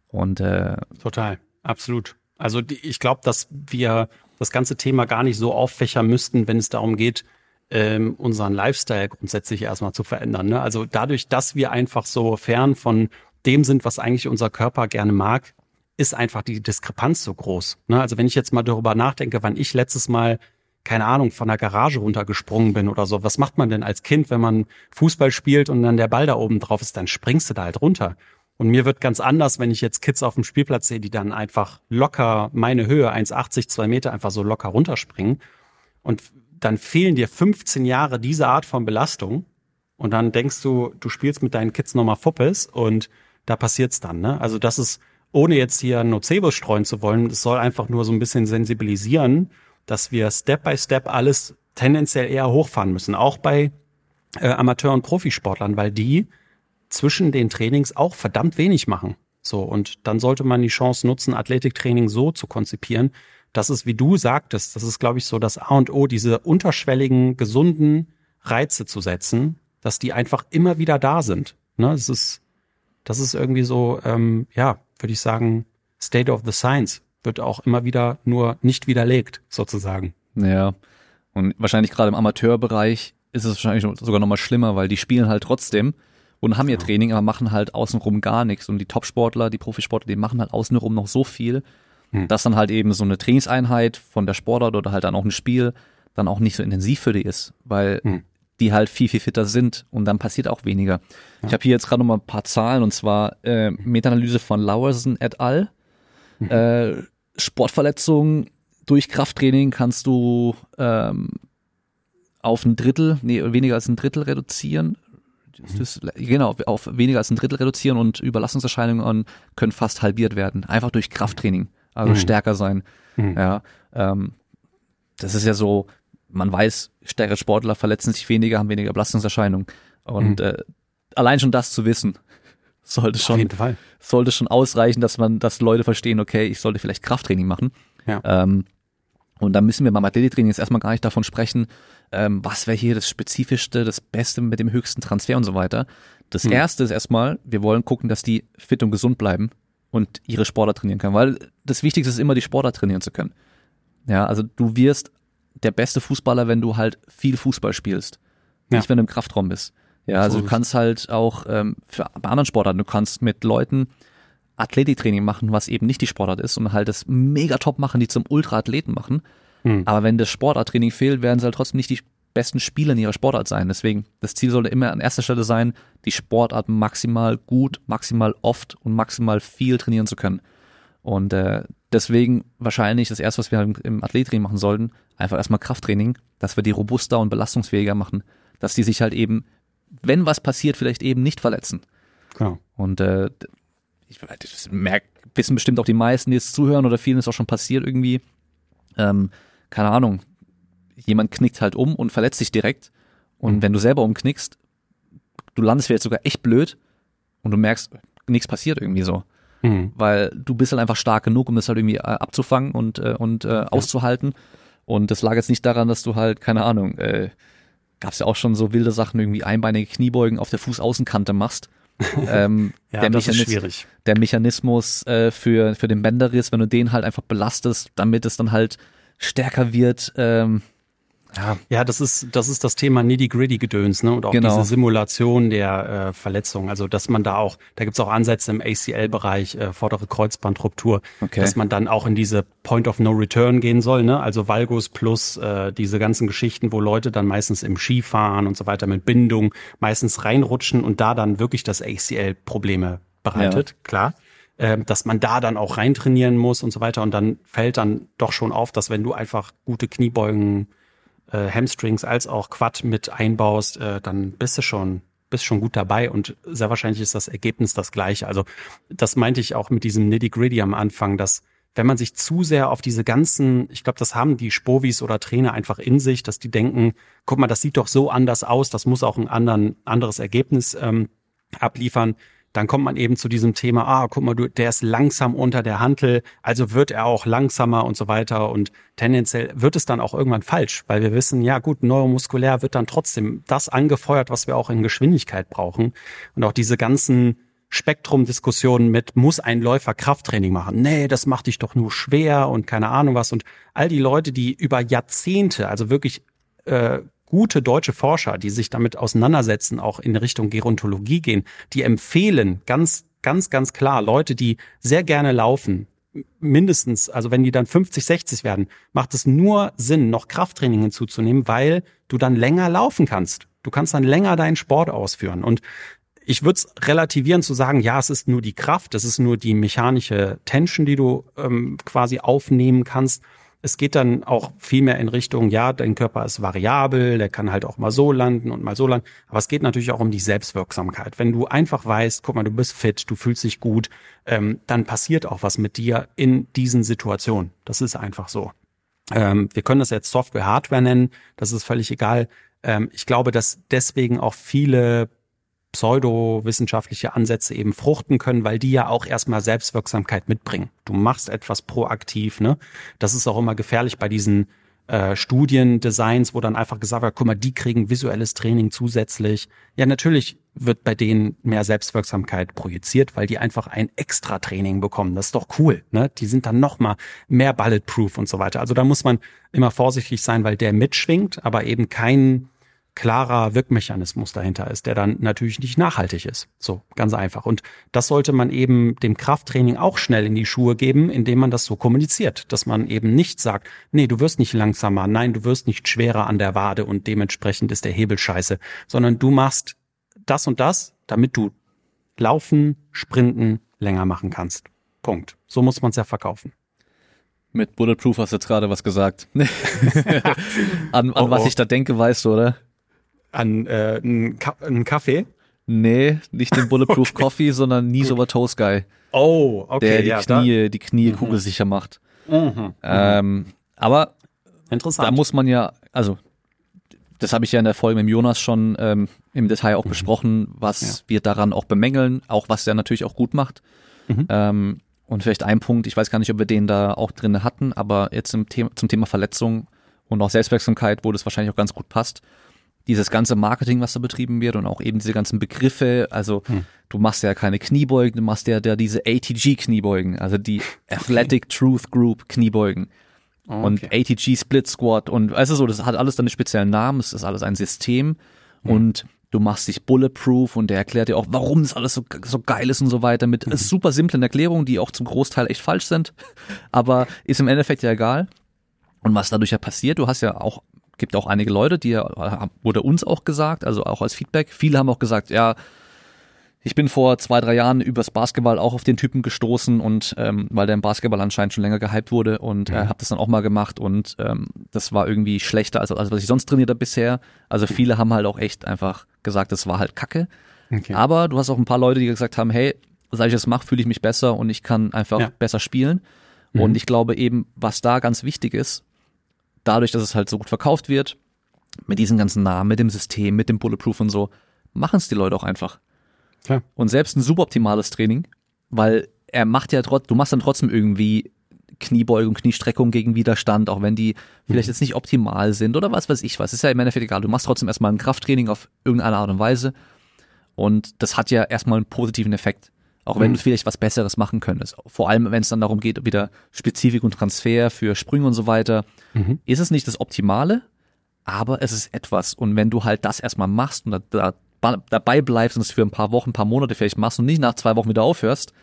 Und äh, total, absolut. Also ich glaube, dass wir das ganze Thema gar nicht so auffächern müssten, wenn es darum geht, ähm, unseren Lifestyle grundsätzlich erstmal zu verändern. Ne? Also dadurch, dass wir einfach so fern von dem sind, was eigentlich unser Körper gerne mag, ist einfach die Diskrepanz so groß. Ne? Also wenn ich jetzt mal darüber nachdenke, wann ich letztes Mal keine Ahnung, von der Garage runtergesprungen bin oder so. Was macht man denn als Kind, wenn man Fußball spielt und dann der Ball da oben drauf ist, dann springst du da halt runter. Und mir wird ganz anders, wenn ich jetzt Kids auf dem Spielplatz sehe, die dann einfach locker meine Höhe, 1,80, 2 Meter, einfach so locker runterspringen. Und dann fehlen dir 15 Jahre diese Art von Belastung. Und dann denkst du, du spielst mit deinen Kids nochmal Fuppes und da passiert's dann. Ne? Also das ist, ohne jetzt hier Nocebo streuen zu wollen, es soll einfach nur so ein bisschen sensibilisieren dass wir Step by Step alles tendenziell eher hochfahren müssen, auch bei äh, Amateur- und Profisportlern, weil die zwischen den Trainings auch verdammt wenig machen. So, und dann sollte man die Chance nutzen, Athletiktraining so zu konzipieren, dass es, wie du sagtest, das ist, glaube ich, so das A und O, diese unterschwelligen, gesunden Reize zu setzen, dass die einfach immer wieder da sind. Ne, es ist, das ist irgendwie so, ähm, ja, würde ich sagen, State of the Science wird auch immer wieder nur nicht widerlegt, sozusagen. Ja. Und wahrscheinlich gerade im Amateurbereich ist es wahrscheinlich sogar nochmal schlimmer, weil die spielen halt trotzdem und haben ihr. Training, aber machen halt außenrum gar nichts. Und die Topsportler, die Profisportler, die machen halt außenrum noch so viel, hm. dass dann halt eben so eine Trainingseinheit von der Sportart oder halt dann auch ein Spiel dann auch nicht so intensiv für die ist, weil hm. die halt viel, viel fitter sind und dann passiert auch weniger. Ja. Ich habe hier jetzt gerade nochmal ein paar Zahlen und zwar äh, Meta-Analyse von Lauersen et al. Mhm. Äh, Sportverletzungen durch Krafttraining kannst du ähm, auf ein Drittel, nee, weniger als ein Drittel reduzieren. Das, genau, auf weniger als ein Drittel reduzieren und Überlastungserscheinungen können fast halbiert werden. Einfach durch Krafttraining. Also mhm. stärker sein. Mhm. Ja, ähm, das ist ja so, man weiß, stärkere Sportler verletzen sich weniger, haben weniger Belastungserscheinungen. Und mhm. äh, allein schon das zu wissen, sollte schon, sollte schon ausreichen, dass man, dass Leute verstehen, okay, ich sollte vielleicht Krafttraining machen. Ja. Ähm, und da müssen wir beim Athletiktraining jetzt erstmal gar nicht davon sprechen, ähm, was wäre hier das Spezifischste, das Beste mit dem höchsten Transfer und so weiter. Das hm. erste ist erstmal, wir wollen gucken, dass die fit und gesund bleiben und ihre Sportler trainieren können, weil das Wichtigste ist immer, die Sportler trainieren zu können. Ja, also du wirst der beste Fußballer, wenn du halt viel Fußball spielst. Ja. Nicht, wenn du im Kraftraum bist. Ja, also So du kannst halt auch ähm, für bei anderen Sportarten, du kannst mit Leuten Athletiktraining machen, was eben nicht die Sportart ist und halt das mega top machen, die zum Ultraathleten machen. Hm. Aber wenn das Sportarttraining fehlt, werden sie halt trotzdem nicht die besten Spieler in ihrer Sportart sein. Deswegen, das Ziel sollte immer an erster Stelle sein, die Sportart maximal gut, maximal oft und maximal viel trainieren zu können. Und äh, deswegen wahrscheinlich das erste, was wir halt im Athletraining machen sollten, einfach erstmal Krafttraining, dass wir die robuster und belastungsfähiger machen, dass die sich halt eben, wenn was passiert, vielleicht eben nicht verletzen. Genau. Und äh, ich das merk, wissen bestimmt auch die meisten, die jetzt zuhören oder vielen ist auch schon passiert irgendwie. Ähm, keine Ahnung, jemand knickt halt um und verletzt sich direkt. Und Mhm. wenn du selber umknickst, du landest vielleicht sogar echt blöd und du merkst, nichts passiert irgendwie so. Mhm. Weil du bist halt einfach stark genug, um das halt irgendwie äh, abzufangen und, äh, und äh, auszuhalten. Und das lag jetzt nicht daran, dass du halt, keine Ahnung, äh, gab's ja auch schon so wilde Sachen, irgendwie einbeinige Kniebeugen auf der Fußaußenkante machst. <laughs> ähm, Ja, der, das ist Mechanis schwierig. der Mechanismus äh, für, für den Bänderriss, wenn du den halt einfach belastest, damit es dann halt stärker wird. Ähm, ja, Ja, das ist, das ist das Thema Nitty-Gritty-Gedöns, ne? Und auch Genau. diese Simulation der äh, Verletzung. Also, dass man da auch, da gibt's auch Ansätze im ACL-Bereich, äh, vordere Kreuzbandruptur, Okay. dass man dann auch in diese Point of No Return gehen soll, ne? Also Valgus plus äh, diese ganzen Geschichten, wo Leute dann meistens im Skifahren und so weiter mit Bindung meistens reinrutschen und da dann wirklich das ACL Probleme bereitet, klar. Ähm, dass man da dann auch reintrainieren muss und so weiter. Und dann fällt dann doch schon auf, dass wenn du einfach gute Kniebeugen äh, Hamstrings als auch Quad mit einbaust, äh, dann bist du schon bist schon gut dabei und sehr wahrscheinlich ist das Ergebnis das gleiche. Also das meinte ich auch mit diesem Nitty-Gritty am Anfang, dass wenn man sich zu sehr auf diese ganzen, ich glaube, das haben die Spovis oder Trainer einfach in sich, dass die denken, guck mal, das sieht doch so anders aus, das muss auch ein anderen, anderes Ergebnis ähm, abliefern, dann kommt man eben zu diesem Thema, ah, guck mal, du, der ist langsam unter der Hantel, also wird er auch langsamer und so weiter und tendenziell wird es dann auch irgendwann falsch, weil wir wissen, ja gut, neuromuskulär wird dann trotzdem das angefeuert, was wir auch in Geschwindigkeit brauchen und auch diese ganzen Spektrumdiskussionen mit, muss ein Läufer Krafttraining machen? Nee, das macht dich doch nur schwer und keine Ahnung was. Und all die Leute, die über Jahrzehnte, also wirklich äh, gute deutsche Forscher, die sich damit auseinandersetzen, auch in Richtung Gerontologie gehen, die empfehlen ganz, ganz, ganz klar, Leute, die sehr gerne laufen, mindestens, also wenn die dann 50, 60 werden, macht es nur Sinn, noch Krafttraining hinzuzunehmen, weil du dann länger laufen kannst. Du kannst dann länger deinen Sport ausführen. Und ich würde es relativieren zu sagen, ja, es ist nur die Kraft, es ist nur die mechanische Tension, die du ähm, quasi aufnehmen kannst. Es geht dann auch viel mehr in Richtung, ja, dein Körper ist variabel, der kann halt auch mal so landen und mal so landen. Aber es geht natürlich auch um die Selbstwirksamkeit. Wenn du einfach weißt, guck mal, du bist fit, du fühlst dich gut, ähm, dann passiert auch was mit dir in diesen Situationen. Das ist einfach so. Ähm, wir können das jetzt Software, Hardware nennen, das ist völlig egal. Ähm, ich glaube, dass deswegen auch viele pseudowissenschaftliche Ansätze eben fruchten können, weil die ja auch erstmal Selbstwirksamkeit mitbringen. Du machst etwas proaktiv, ne? Das ist auch immer gefährlich bei diesen äh, Studiendesigns, wo dann einfach gesagt wird, guck mal, die kriegen visuelles Training zusätzlich. Ja, natürlich wird bei denen mehr Selbstwirksamkeit projiziert, weil die einfach ein extra Training bekommen. Das ist doch cool, ne? Die sind dann noch mal mehr bulletproof und so weiter. Also da muss man immer vorsichtig sein, weil der mitschwingt, aber eben kein klarer Wirkmechanismus dahinter ist, der dann natürlich nicht nachhaltig ist. So, ganz einfach. Und das sollte man eben dem Krafttraining auch schnell in die Schuhe geben, indem man das so kommuniziert, dass man eben nicht sagt, nee, du wirst nicht langsamer, nein, du wirst nicht schwerer an der Wade und dementsprechend ist der Hebel scheiße, sondern du machst das und das, damit du laufen, sprinten länger machen kannst. Punkt. So muss man es ja verkaufen. mit Bulletproof hast du jetzt gerade was gesagt. <laughs> an an Oh, was oh. ich da denke, weißt du, oder? An äh, einen, Ka einen Kaffee? Nee, nicht den Bulletproof <laughs> Coffee, sondern over Toes Guy, Oh, okay. der die ja, Knie, die Knie kugelsicher macht. Da, mhm. Ähm, aber Interessant. da muss man ja, also das habe ich ja in der Folge mit Jonas schon ähm, im Detail auch besprochen, was Ja. wir daran auch bemängeln, auch was der natürlich auch gut macht. Mhm. Ähm, und vielleicht ein Punkt, ich weiß gar nicht, ob wir den da auch drin hatten, aber jetzt im Thema, zum Thema Verletzung und auch Selbstwirksamkeit, wo das wahrscheinlich auch ganz gut passt. Dieses ganze Marketing, was da betrieben wird und auch eben diese ganzen Begriffe, also Hm. du machst ja keine Kniebeugen, du machst ja, ja diese ATG-Kniebeugen, also die <laughs> Athletic Truth Group Kniebeugen und Okay. ATG Split Squat und also so, das hat alles dann einen speziellen Namen, es ist alles ein System Hm. und du machst dich bulletproof und der erklärt dir auch, warum das alles so, so geil ist und so weiter mit <laughs> mhm. super simplen Erklärungen, die auch zum Großteil echt falsch sind, <laughs> aber ist im Endeffekt ja egal. Und was dadurch ja passiert, du hast ja auch, gibt auch einige Leute, die wurde uns auch gesagt, also auch als Feedback, viele haben auch gesagt, ja, ich bin vor zwei, drei Jahren übers Basketball auch auf den Typen gestoßen und ähm, weil der im Basketball anscheinend schon länger gehypt wurde und äh, habe das dann auch mal gemacht und ähm, das war irgendwie schlechter als, als was ich sonst trainiert habe bisher. Also viele haben halt auch echt einfach gesagt, das war halt Kacke. Okay. Aber du hast auch ein paar Leute, die gesagt haben, hey, seit ich das mache, fühle ich mich besser und ich kann einfach ja. besser spielen. Mhm. Und ich glaube eben, was da ganz wichtig ist, dadurch, dass es halt so gut verkauft wird, mit diesen ganzen Namen, mit dem System, mit dem Bulletproof und so, machen es die Leute auch einfach. Ja. Und selbst ein suboptimales Training, weil er macht ja trotzdem, du machst dann trotzdem irgendwie Kniebeugung, Kniestreckung gegen Widerstand, auch wenn die vielleicht mhm. jetzt nicht optimal sind oder was weiß ich was. Ist ja im Endeffekt egal. Du machst trotzdem erstmal ein Krafttraining auf irgendeine Art und Weise. Und das hat ja erstmal einen positiven Effekt. Auch wenn mhm. du vielleicht was Besseres machen könntest. Vor allem, wenn es dann darum geht, wieder Spezifik und Transfer für Sprünge und so weiter, mhm. ist es nicht das Optimale, aber es ist etwas. Und wenn du halt das erstmal machst und da, da dabei bleibst und es für ein paar Wochen, ein paar Monate vielleicht machst und nicht nach zwei Wochen wieder aufhörst,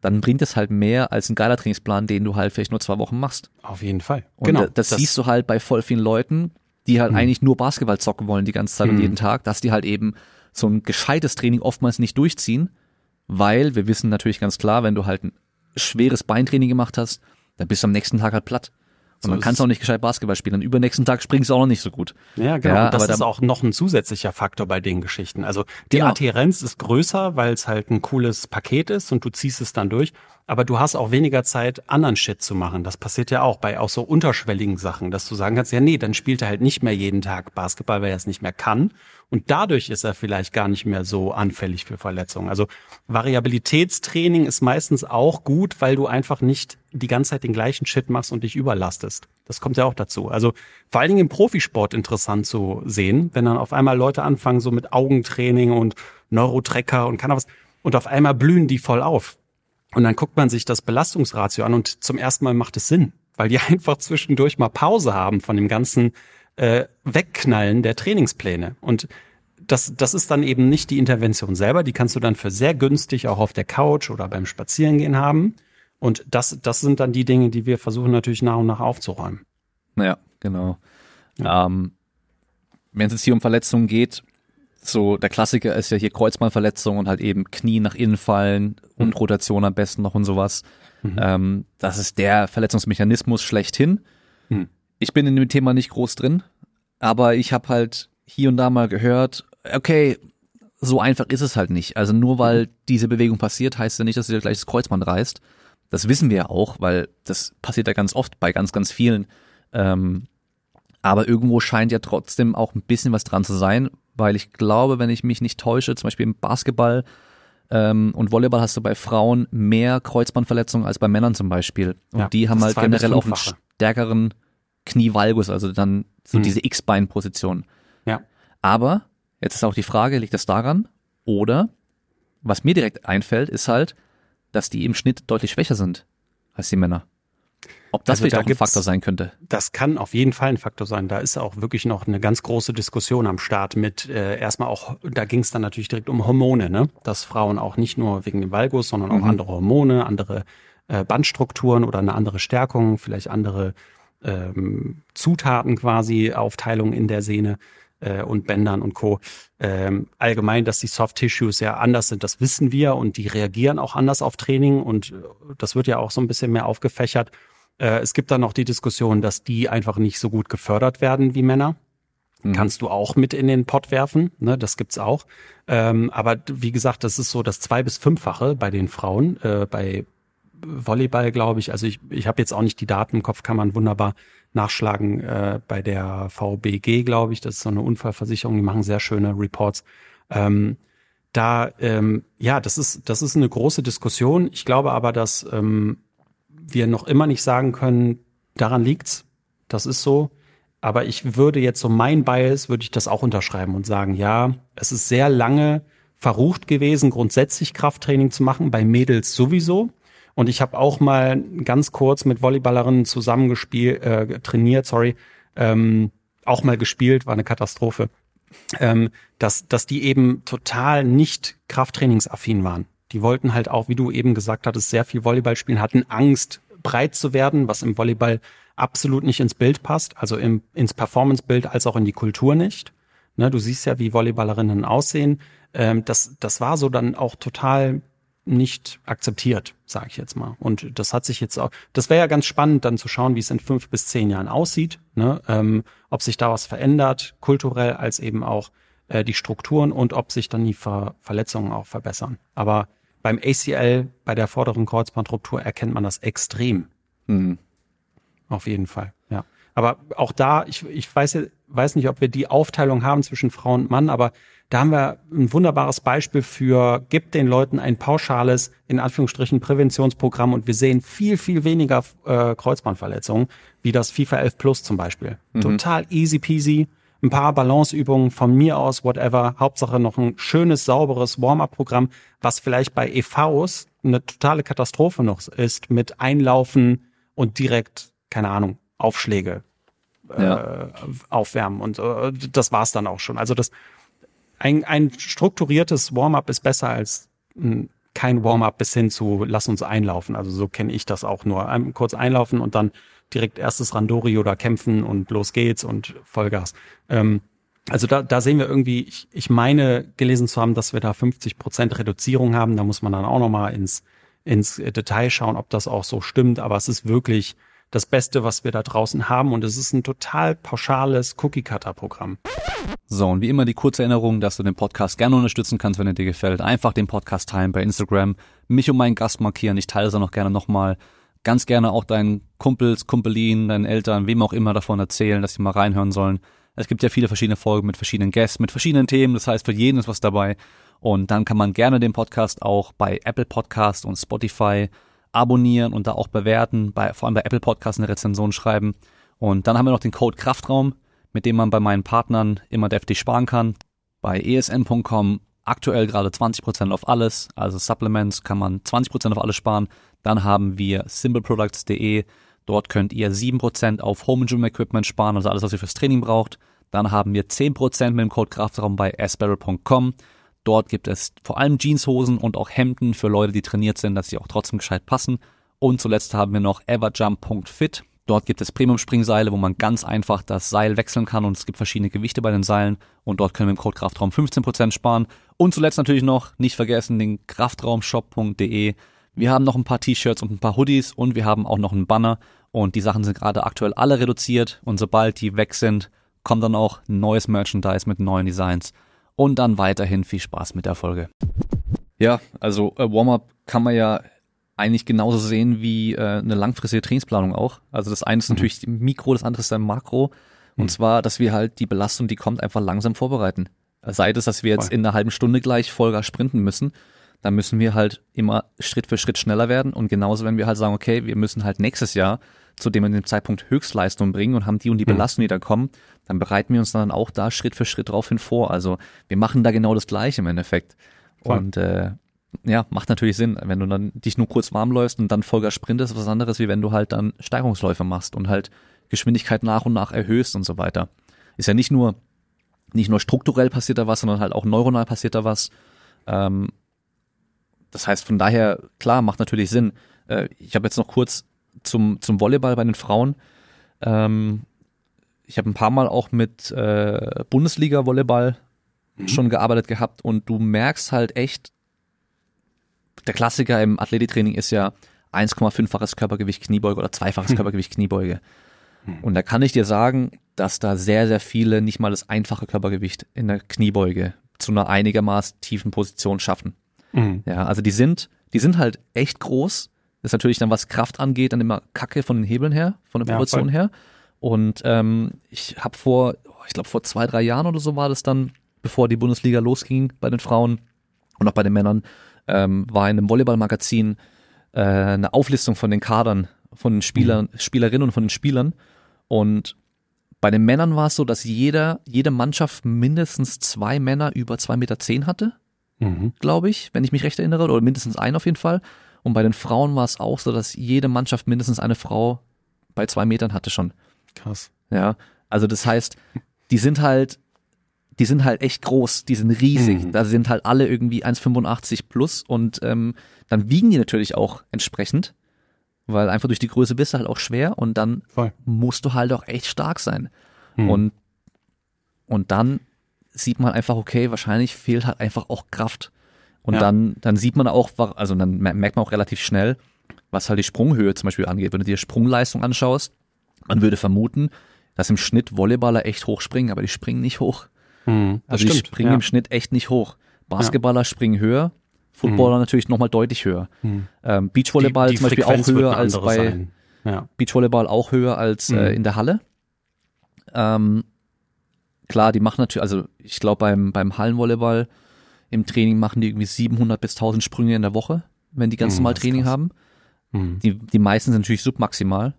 dann bringt es halt mehr als ein geiler Trainingsplan, den du halt vielleicht nur zwei Wochen machst. Auf jeden Fall. Und genau. Das, das, siehst du halt bei voll vielen Leuten, die halt mhm. eigentlich nur Basketball zocken wollen die ganze Zeit mhm. und jeden Tag, dass die halt eben so ein gescheites Training oftmals nicht durchziehen, weil wir wissen natürlich ganz klar, wenn du halt ein schweres Beintraining gemacht hast, dann bist du am nächsten Tag halt platt. Und so dann kannst du auch nicht gescheit Basketball spielen. Und übernächsten Tag springst du auch noch nicht so gut. Ja, genau. Ja, und das ist auch noch ein zusätzlicher Faktor bei den Geschichten. Also die genau. Adhärenz ist größer, weil es halt ein cooles Paket ist und du ziehst es dann durch aber du hast auch weniger Zeit, anderen Shit zu machen. Das passiert ja auch bei auch so unterschwelligen Sachen, dass du sagen kannst, ja, nee, dann spielt er halt nicht mehr jeden Tag Basketball, weil er es nicht mehr kann. Und dadurch ist er vielleicht gar nicht mehr so anfällig für Verletzungen. Also Variabilitätstraining ist meistens auch gut, weil du einfach nicht die ganze Zeit den gleichen Shit machst und dich überlastest. Das kommt ja auch dazu. Also vor allen Dingen im Profisport interessant zu sehen, wenn dann auf einmal Leute anfangen so mit Augentraining und Neurotrecker und kann was und auf einmal blühen die voll auf und dann guckt man sich das Belastungsratio an und zum ersten Mal macht es Sinn, weil die <laughs> einfach zwischendurch mal Pause haben von dem ganzen äh, Wegknallen der Trainingspläne. Und das, das ist dann eben nicht die Intervention selber, die kannst du dann für sehr günstig auch auf der Couch oder beim Spazierengehen haben. Und das, das sind dann die Dinge, die wir versuchen natürlich nach und nach aufzuräumen. Ja, genau. Ja. Ähm, Wenn es jetzt hier um Verletzungen geht, so der Klassiker ist ja hier Kreuzbandverletzung und halt eben Knie nach innen fallen und mhm. Rotation am besten noch und sowas. Mhm. Ähm, das ist der Verletzungsmechanismus schlechthin. Mhm. Ich bin in dem Thema nicht groß drin, aber ich habe halt hier und da mal gehört, okay, so einfach ist es halt nicht. Also nur weil mhm. diese Bewegung passiert, heißt ja nicht, dass du dir gleich das Kreuzband reißt. Das wissen wir ja auch, weil das passiert ja ganz oft bei ganz, ganz vielen. Ähm, aber irgendwo scheint ja trotzdem auch ein bisschen was dran zu sein, weil ich glaube, wenn ich mich nicht täusche, zum Beispiel im Basketball ähm, und Volleyball hast du bei Frauen mehr Kreuzbandverletzungen als bei Männern zum Beispiel. Und ja, die haben halt generell auch einen stärkeren Knievalgus, also dann so mhm. diese X-Bein-Position. Ja. Aber jetzt ist auch die Frage, liegt das daran? Oder was mir direkt einfällt, ist halt, dass die im Schnitt deutlich schwächer sind als die Männer. Ob das also vielleicht da auch ein Faktor sein könnte? Das kann auf jeden Fall ein Faktor sein. Da ist auch wirklich noch eine ganz große Diskussion am Start mit äh, erstmal auch, da ging es dann natürlich direkt um Hormone, ne? Dass Frauen auch nicht nur wegen dem Valgus, sondern auch mhm. andere Hormone, andere äh, Bandstrukturen oder eine andere Stärkung, vielleicht andere ähm, Zutaten quasi, Aufteilung in der Sehne äh, und Bändern und Co. Ähm, allgemein, dass die Soft Tissues ja anders sind, das wissen wir und die reagieren auch anders auf Training und äh, das wird ja auch so ein bisschen mehr aufgefächert. Äh, es gibt dann noch die Diskussion, dass die einfach nicht so gut gefördert werden wie Männer. Mhm. Kannst du auch mit in den Pott werfen, ne? das gibt's auch. Ähm, aber wie gesagt, das ist so das zwei bis fünffache bei den Frauen. Äh, bei Volleyball, glaube ich. Also ich, ich habe jetzt auch nicht die Daten im Kopf, kann man wunderbar nachschlagen. Äh, bei der VBG, glaube ich, das ist so eine Unfallversicherung, die machen sehr schöne Reports. Ähm, da, ähm, ja, das ist, das ist eine große Diskussion. Ich glaube aber, dass ähm, wir noch immer nicht sagen können, daran liegt's. Das ist so. Aber ich würde jetzt so mein Bias, würde ich das auch unterschreiben und sagen, ja, es ist sehr lange verrucht gewesen, grundsätzlich Krafttraining zu machen, bei Mädels sowieso. Und ich habe auch mal ganz kurz mit Volleyballerinnen zusammengespielt, äh, trainiert, sorry, ähm, auch mal gespielt, war eine Katastrophe. ähm, dass, dass die eben total nicht krafttrainingsaffin waren. Die wollten halt auch, wie du eben gesagt hattest, sehr viel Volleyball spielen, hatten Angst, breit zu werden, was im Volleyball absolut nicht ins Bild passt, also im, ins Performance-Bild als auch in die Kultur nicht. Ne, du siehst ja, wie Volleyballerinnen aussehen. Ähm, das, das war so dann auch total nicht akzeptiert, sage ich jetzt mal. Und das hat sich jetzt auch, das wäre ja ganz spannend, dann zu schauen, wie es in fünf bis zehn Jahren aussieht, ne? ähm, ob sich da was verändert, kulturell als eben auch äh, die Strukturen und ob sich dann die Ver Verletzungen auch verbessern. Aber beim ACL, bei der vorderen Kreuzbandruptur, erkennt man das extrem. Mhm. Auf jeden Fall, ja. Aber auch da, ich, ich weiß, weiß nicht, ob wir die Aufteilung haben zwischen Frau und Mann, aber da haben wir ein wunderbares Beispiel für, gibt den Leuten ein pauschales, in Anführungsstrichen, Präventionsprogramm und wir sehen viel, viel weniger äh, Kreuzbandverletzungen, wie das FIFA 11 Plus zum Beispiel. Mhm. Total easy peasy, ein paar Balanceübungen von mir aus, whatever. Hauptsache noch ein schönes, sauberes Warm-up-Programm, was vielleicht bei EVs eine totale Katastrophe noch ist, mit Einlaufen und direkt, keine Ahnung, Aufschläge ja. äh, aufwärmen. Und äh, das war's dann auch schon. Also das ein, ein strukturiertes Warm-up ist besser als ein, kein Warm-up bis hin zu lass uns einlaufen. Also so kenne ich das auch nur. Kurz einlaufen und dann direkt erstes Randori oder kämpfen und los geht's und Vollgas. Ähm, also da, da sehen wir irgendwie, ich, ich meine gelesen zu haben, dass wir da 50 Prozent Reduzierung haben. Da muss man dann auch nochmal ins, ins Detail schauen, ob das auch so stimmt. Aber es ist wirklich das Beste, was wir da draußen haben. Und es ist ein total pauschales Cookie-Cutter-Programm. So, und wie immer die kurze Erinnerung, dass du den Podcast gerne unterstützen kannst, wenn er dir gefällt. Einfach den Podcast teilen bei Instagram, mich und meinen Gast markieren. Ich teile es auch noch gerne nochmal. Ganz gerne auch deinen Kumpels, Kumpelinen, deinen Eltern, wem auch immer davon erzählen, dass sie mal reinhören sollen. Es gibt ja viele verschiedene Folgen mit verschiedenen Gästen, mit verschiedenen Themen. Das heißt, für jeden ist was dabei. Und dann kann man gerne den Podcast auch bei Apple Podcast und Spotify abonnieren und da auch bewerten, bei, vor allem bei Apple Podcasts eine Rezension schreiben. Und dann haben wir noch den Code Kraftraum, mit dem man bei meinen Partnern immer deftig sparen kann. Bei esn.com aktuell gerade 20% auf alles, also Supplements kann man 20% auf alles sparen. Dann haben wir simpleproducts.de, dort könnt ihr 7% auf Home Gym Equipment sparen, also alles, was ihr fürs Training braucht. Dann haben wir 10% mit dem Code Kraftraum bei asbarrel.com. Dort gibt es vor allem Jeanshosen und auch Hemden für Leute, die trainiert sind, dass sie auch trotzdem gescheit passen. Und zuletzt haben wir noch everjump.fit. Dort gibt es Premium-Springseile, wo man ganz einfach das Seil wechseln kann und es gibt verschiedene Gewichte bei den Seilen und dort können wir im Code Kraftraum 15% sparen. Und zuletzt natürlich noch, nicht vergessen, den kraftraumshop.de. Wir haben noch ein paar T-Shirts und ein paar Hoodies und wir haben auch noch einen Banner und die Sachen sind gerade aktuell alle reduziert und sobald die weg sind, kommt dann auch neues Merchandise mit neuen Designs und dann weiterhin viel Spaß mit der Folge. Ja, also äh, Warm-up kann man ja eigentlich genauso sehen wie äh, eine langfristige Trainingsplanung auch. Also das eine ist mhm. natürlich Mikro, das andere ist ein Makro. Und mhm. zwar, dass wir halt die Belastung, die kommt, einfach langsam vorbereiten. Sei es, dass wir jetzt Voll. in einer halben Stunde gleich Vollgas sprinten müssen, dann müssen wir halt immer Schritt für Schritt schneller werden. Und genauso, wenn wir halt sagen, okay, wir müssen halt nächstes Jahr zu dem, dem Zeitpunkt Höchstleistung bringen und haben die und die mhm. Belastung, die da kommen, dann bereiten wir uns dann auch da Schritt für Schritt drauf hin vor. Also wir machen da genau das Gleiche im Endeffekt. Voll. Und äh, ja, macht natürlich Sinn, wenn du dann dich nur kurz warm läufst und dann Vollgas sprintest, was anderes, wie wenn du halt dann Steigerungsläufe machst und halt Geschwindigkeit nach und nach erhöhst und so weiter. Ist ja nicht nur, nicht nur strukturell passiert da was, sondern halt auch neuronal passiert da was. Ähm, das heißt, von daher, klar, macht natürlich Sinn. Äh, ich habe jetzt noch kurz zum, zum Volleyball bei den Frauen. Ähm, ich habe ein paar Mal auch mit äh, Bundesliga-Volleyball mhm. schon gearbeitet gehabt und du merkst halt echt, der Klassiker im Athletiktraining ist ja 1,5-faches Körpergewicht Kniebeuge oder zweifaches mhm. Körpergewicht Kniebeuge. Mhm. Und da kann ich dir sagen, dass da sehr, sehr viele nicht mal das einfache Körpergewicht in der Kniebeuge zu einer einigermaßen tiefen Position schaffen. Mhm. Ja, also die sind, die sind halt echt groß, das ist natürlich dann, was Kraft angeht, dann immer Kacke von den Hebeln her, von der Proportion ja, her. Und ähm, ich habe vor, ich glaube vor zwei, drei Jahren oder so war das dann, bevor die Bundesliga losging bei den Frauen und auch bei den Männern, ähm, war in einem Volleyballmagazin äh, eine Auflistung von den Kadern, von den Spielern, mhm. Spielerinnen und von den Spielern. Und bei den Männern war es so, dass jeder, jede Mannschaft mindestens zwei Männer über zwei Meter zehn hatte, mhm. glaube ich, wenn ich mich recht erinnere, oder mindestens einen auf jeden Fall. Und bei den Frauen war es auch so, dass jede Mannschaft mindestens eine Frau bei zwei Metern hatte schon. Krass. Ja, also das heißt, die sind halt die sind halt echt groß, die sind riesig. Mhm. Da sind halt alle irgendwie 1,85 plus und ähm, dann wiegen die natürlich auch entsprechend, weil einfach durch die Größe bist du halt auch schwer und dann Voll. musst du halt auch echt stark sein. Mhm. Und, und dann sieht man einfach, okay, wahrscheinlich fehlt halt einfach auch Kraft. Und Ja. dann, dann sieht man auch, also dann mer- merkt man auch relativ schnell, was halt die Sprunghöhe zum Beispiel angeht. Wenn du dir Sprungleistung anschaust, man würde vermuten, dass im Schnitt Volleyballer echt hoch springen, aber die springen nicht hoch. Mhm. Also die stimmt. springen ja. im Schnitt echt nicht hoch. Basketballer springen höher, Footballer natürlich nochmal deutlich höher. Mhm. Ähm, Beachvolleyball Die- die zum Beispiel auch Frequenz wird höher als bei. Ja. Beachvolleyball auch höher als äh, Mhm. in der Halle. Ähm, klar, die machen natürlich, also ich glaube beim, beim Hallenvolleyball im Training machen die irgendwie 700 bis 1000 Sprünge in der Woche, wenn die ganz Mhm, normal ist Training krass. haben. Mhm. Die, die meisten sind natürlich submaximal.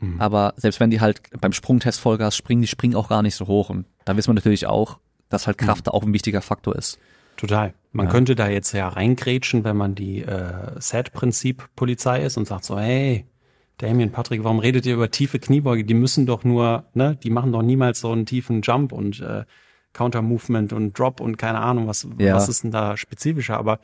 Mhm. Aber selbst wenn die halt beim Sprungtest Vollgas springen, die springen auch gar nicht so hoch. Und da wissen wir natürlich auch, dass halt Kraft da auch ein wichtiger Faktor ist. Total. Man Ja. könnte da jetzt ja reingrätschen, wenn man die äh, Set-Prinzip-Polizei ist und sagt so, hey, Damien, Patrick, warum redet ihr über tiefe Kniebeuge? Die müssen doch nur, ne, die machen doch niemals so einen tiefen Jump und äh, Counter-Movement und Drop und keine Ahnung, was, Ja. was ist denn da spezifischer? Aber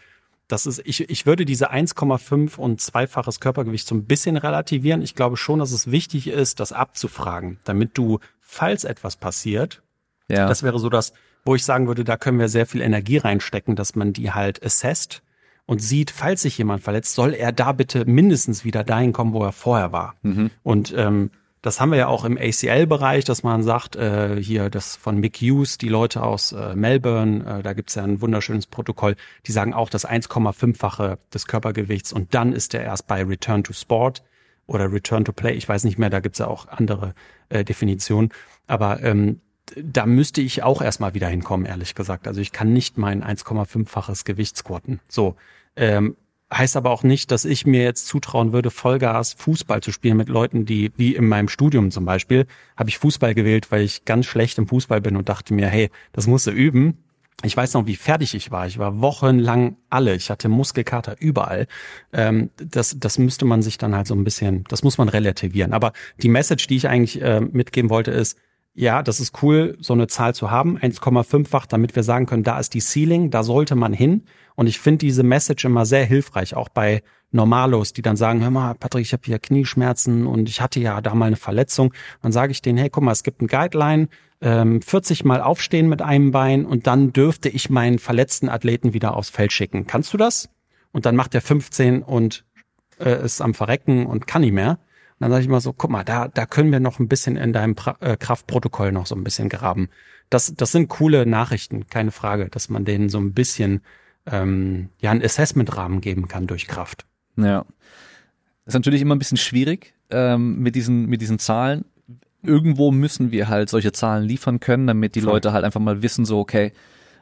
das ist, ich, ich würde diese 1,5 und zweifaches Körpergewicht so ein bisschen relativieren. Ich glaube schon, dass es wichtig ist, das abzufragen, damit du, falls etwas passiert, Ja. das wäre so das, wo ich sagen würde, da können wir sehr viel Energie reinstecken, dass man die halt assesst und sieht, falls sich jemand verletzt, soll er da bitte mindestens wieder dahin kommen, wo er vorher war. Und ähm, das haben wir ja auch im ACL-Bereich, dass man sagt, äh, hier das von Mick Hughes, die Leute aus äh, Melbourne, äh, da gibt's ja ein wunderschönes Protokoll, die sagen auch das 1,5-fache des Körpergewichts und dann ist er erst bei Return to Sport oder Return to Play, ich weiß nicht mehr, da gibt's ja auch andere äh, Definitionen. Aber ähm, da müsste ich auch erstmal wieder hinkommen, ehrlich gesagt. Also ich kann nicht mein 1,5-faches Gewicht squatten. So. Ähm, heißt aber auch nicht, dass ich mir jetzt zutrauen würde, Vollgas Fußball zu spielen mit Leuten, die, wie in meinem Studium zum Beispiel, habe ich Fußball gewählt, weil ich ganz schlecht im Fußball bin und dachte mir, hey, das musst du üben. Ich weiß noch, wie fertig ich war. Ich war wochenlang alle. Ich hatte Muskelkater überall. Ähm, das, das müsste man sich dann halt so ein bisschen, das muss man relativieren. Aber die Message, die ich eigentlich äh, mitgeben wollte, ist, ja, das ist cool, so eine Zahl zu haben, 1,5-fach, damit wir sagen können, da ist die Ceiling, da sollte man hin. Und ich finde diese Message immer sehr hilfreich, auch bei Normalos, die dann sagen, hör mal, Patrick, ich habe hier Knieschmerzen und ich hatte ja da mal eine Verletzung. Dann sage ich denen, hey, guck mal, es gibt ein Guideline, ähm, 40 Mal aufstehen mit einem Bein und dann dürfte ich meinen verletzten Athleten wieder aufs Feld schicken. Kannst du das? Und dann macht er 15 und äh, ist am Verrecken und kann nicht mehr. Dann sage ich immer so, guck mal, da, da können wir noch ein bisschen in deinem pra äh, Kraftprotokoll noch so ein bisschen graben. Das, das sind coole Nachrichten, keine Frage, dass man denen so ein bisschen ähm, ja einen Assessment-Rahmen geben kann durch Kraft. Ja. Das ist natürlich immer ein bisschen schwierig ähm, mit diesen mit diesen Zahlen. Irgendwo müssen wir halt solche Zahlen liefern können, damit die Voll. Leute halt einfach mal wissen, so okay,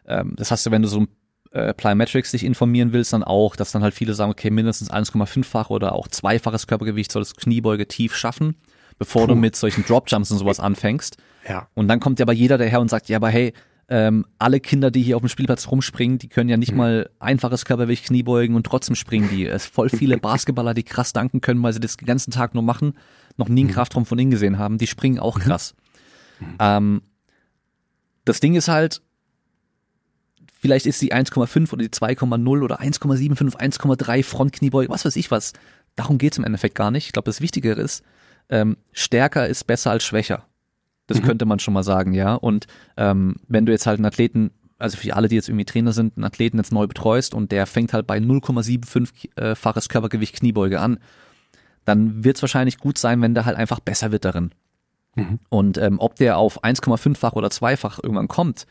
ähm, das hast du, wenn du so äh, Plyometrics dich informieren willst, dann auch, dass dann halt viele sagen, okay, mindestens 1,5-fach oder auch zweifaches Körpergewicht solltest du Kniebeuge tief schaffen, bevor du Puh. mit solchen Dropjumps und sowas anfängst. Ja. Und dann kommt ja aber jeder daher und sagt, ja, aber hey, ähm, alle Kinder, die hier auf dem Spielplatz rumspringen, die können ja nicht mal einfaches Körpergewicht Kniebeugen und trotzdem springen die. Es voll viele <laughs> Basketballer, die krass danken können, weil sie das den ganzen Tag nur machen, noch nie einen Kraftraum von innen gesehen haben, die springen auch krass. Ähm, das Ding ist halt, vielleicht ist die 1,5 oder die 2,0 oder 1,75, 1,3 Frontkniebeuge, was weiß ich was. Darum geht's im Endeffekt gar nicht. Ich glaube, das Wichtigere ist, ähm, stärker ist besser als schwächer. Das Mhm. könnte man schon mal sagen, ja. Und ähm, wenn du jetzt halt einen Athleten, also für alle, die jetzt irgendwie Trainer sind, einen Athleten jetzt neu betreust und der fängt halt bei 0,75-faches Körpergewicht Kniebeuge an, dann wird es wahrscheinlich gut sein, wenn der halt einfach besser wird darin. Mhm. Und ähm, ob der auf 1,5-fach oder zweifach irgendwann kommt,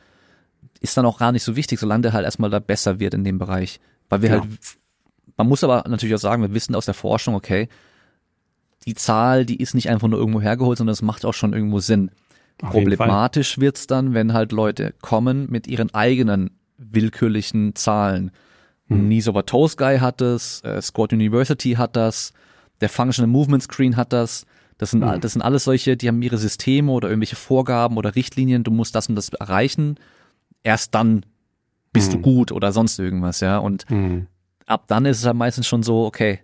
ist dann auch gar nicht so wichtig, solange der halt erstmal da besser wird in dem Bereich. Weil wir Ja. halt, man muss aber natürlich auch sagen, wir wissen aus der Forschung, okay, die Zahl, die ist nicht einfach nur irgendwo hergeholt, sondern es macht auch schon irgendwo Sinn. Auf. Problematisch wird's dann, wenn halt Leute kommen mit ihren eigenen willkürlichen Zahlen. Hm. Over Toes Guy hat das, äh, Squad University hat das, der Functional Movement Screen hat das. Das sind, Hm. das sind alles solche, die haben ihre Systeme oder irgendwelche Vorgaben oder Richtlinien, du musst das und das erreichen. Erst dann bist du Hm. gut oder sonst irgendwas, ja. Und Mhm. ab dann ist es halt meistens schon so, okay,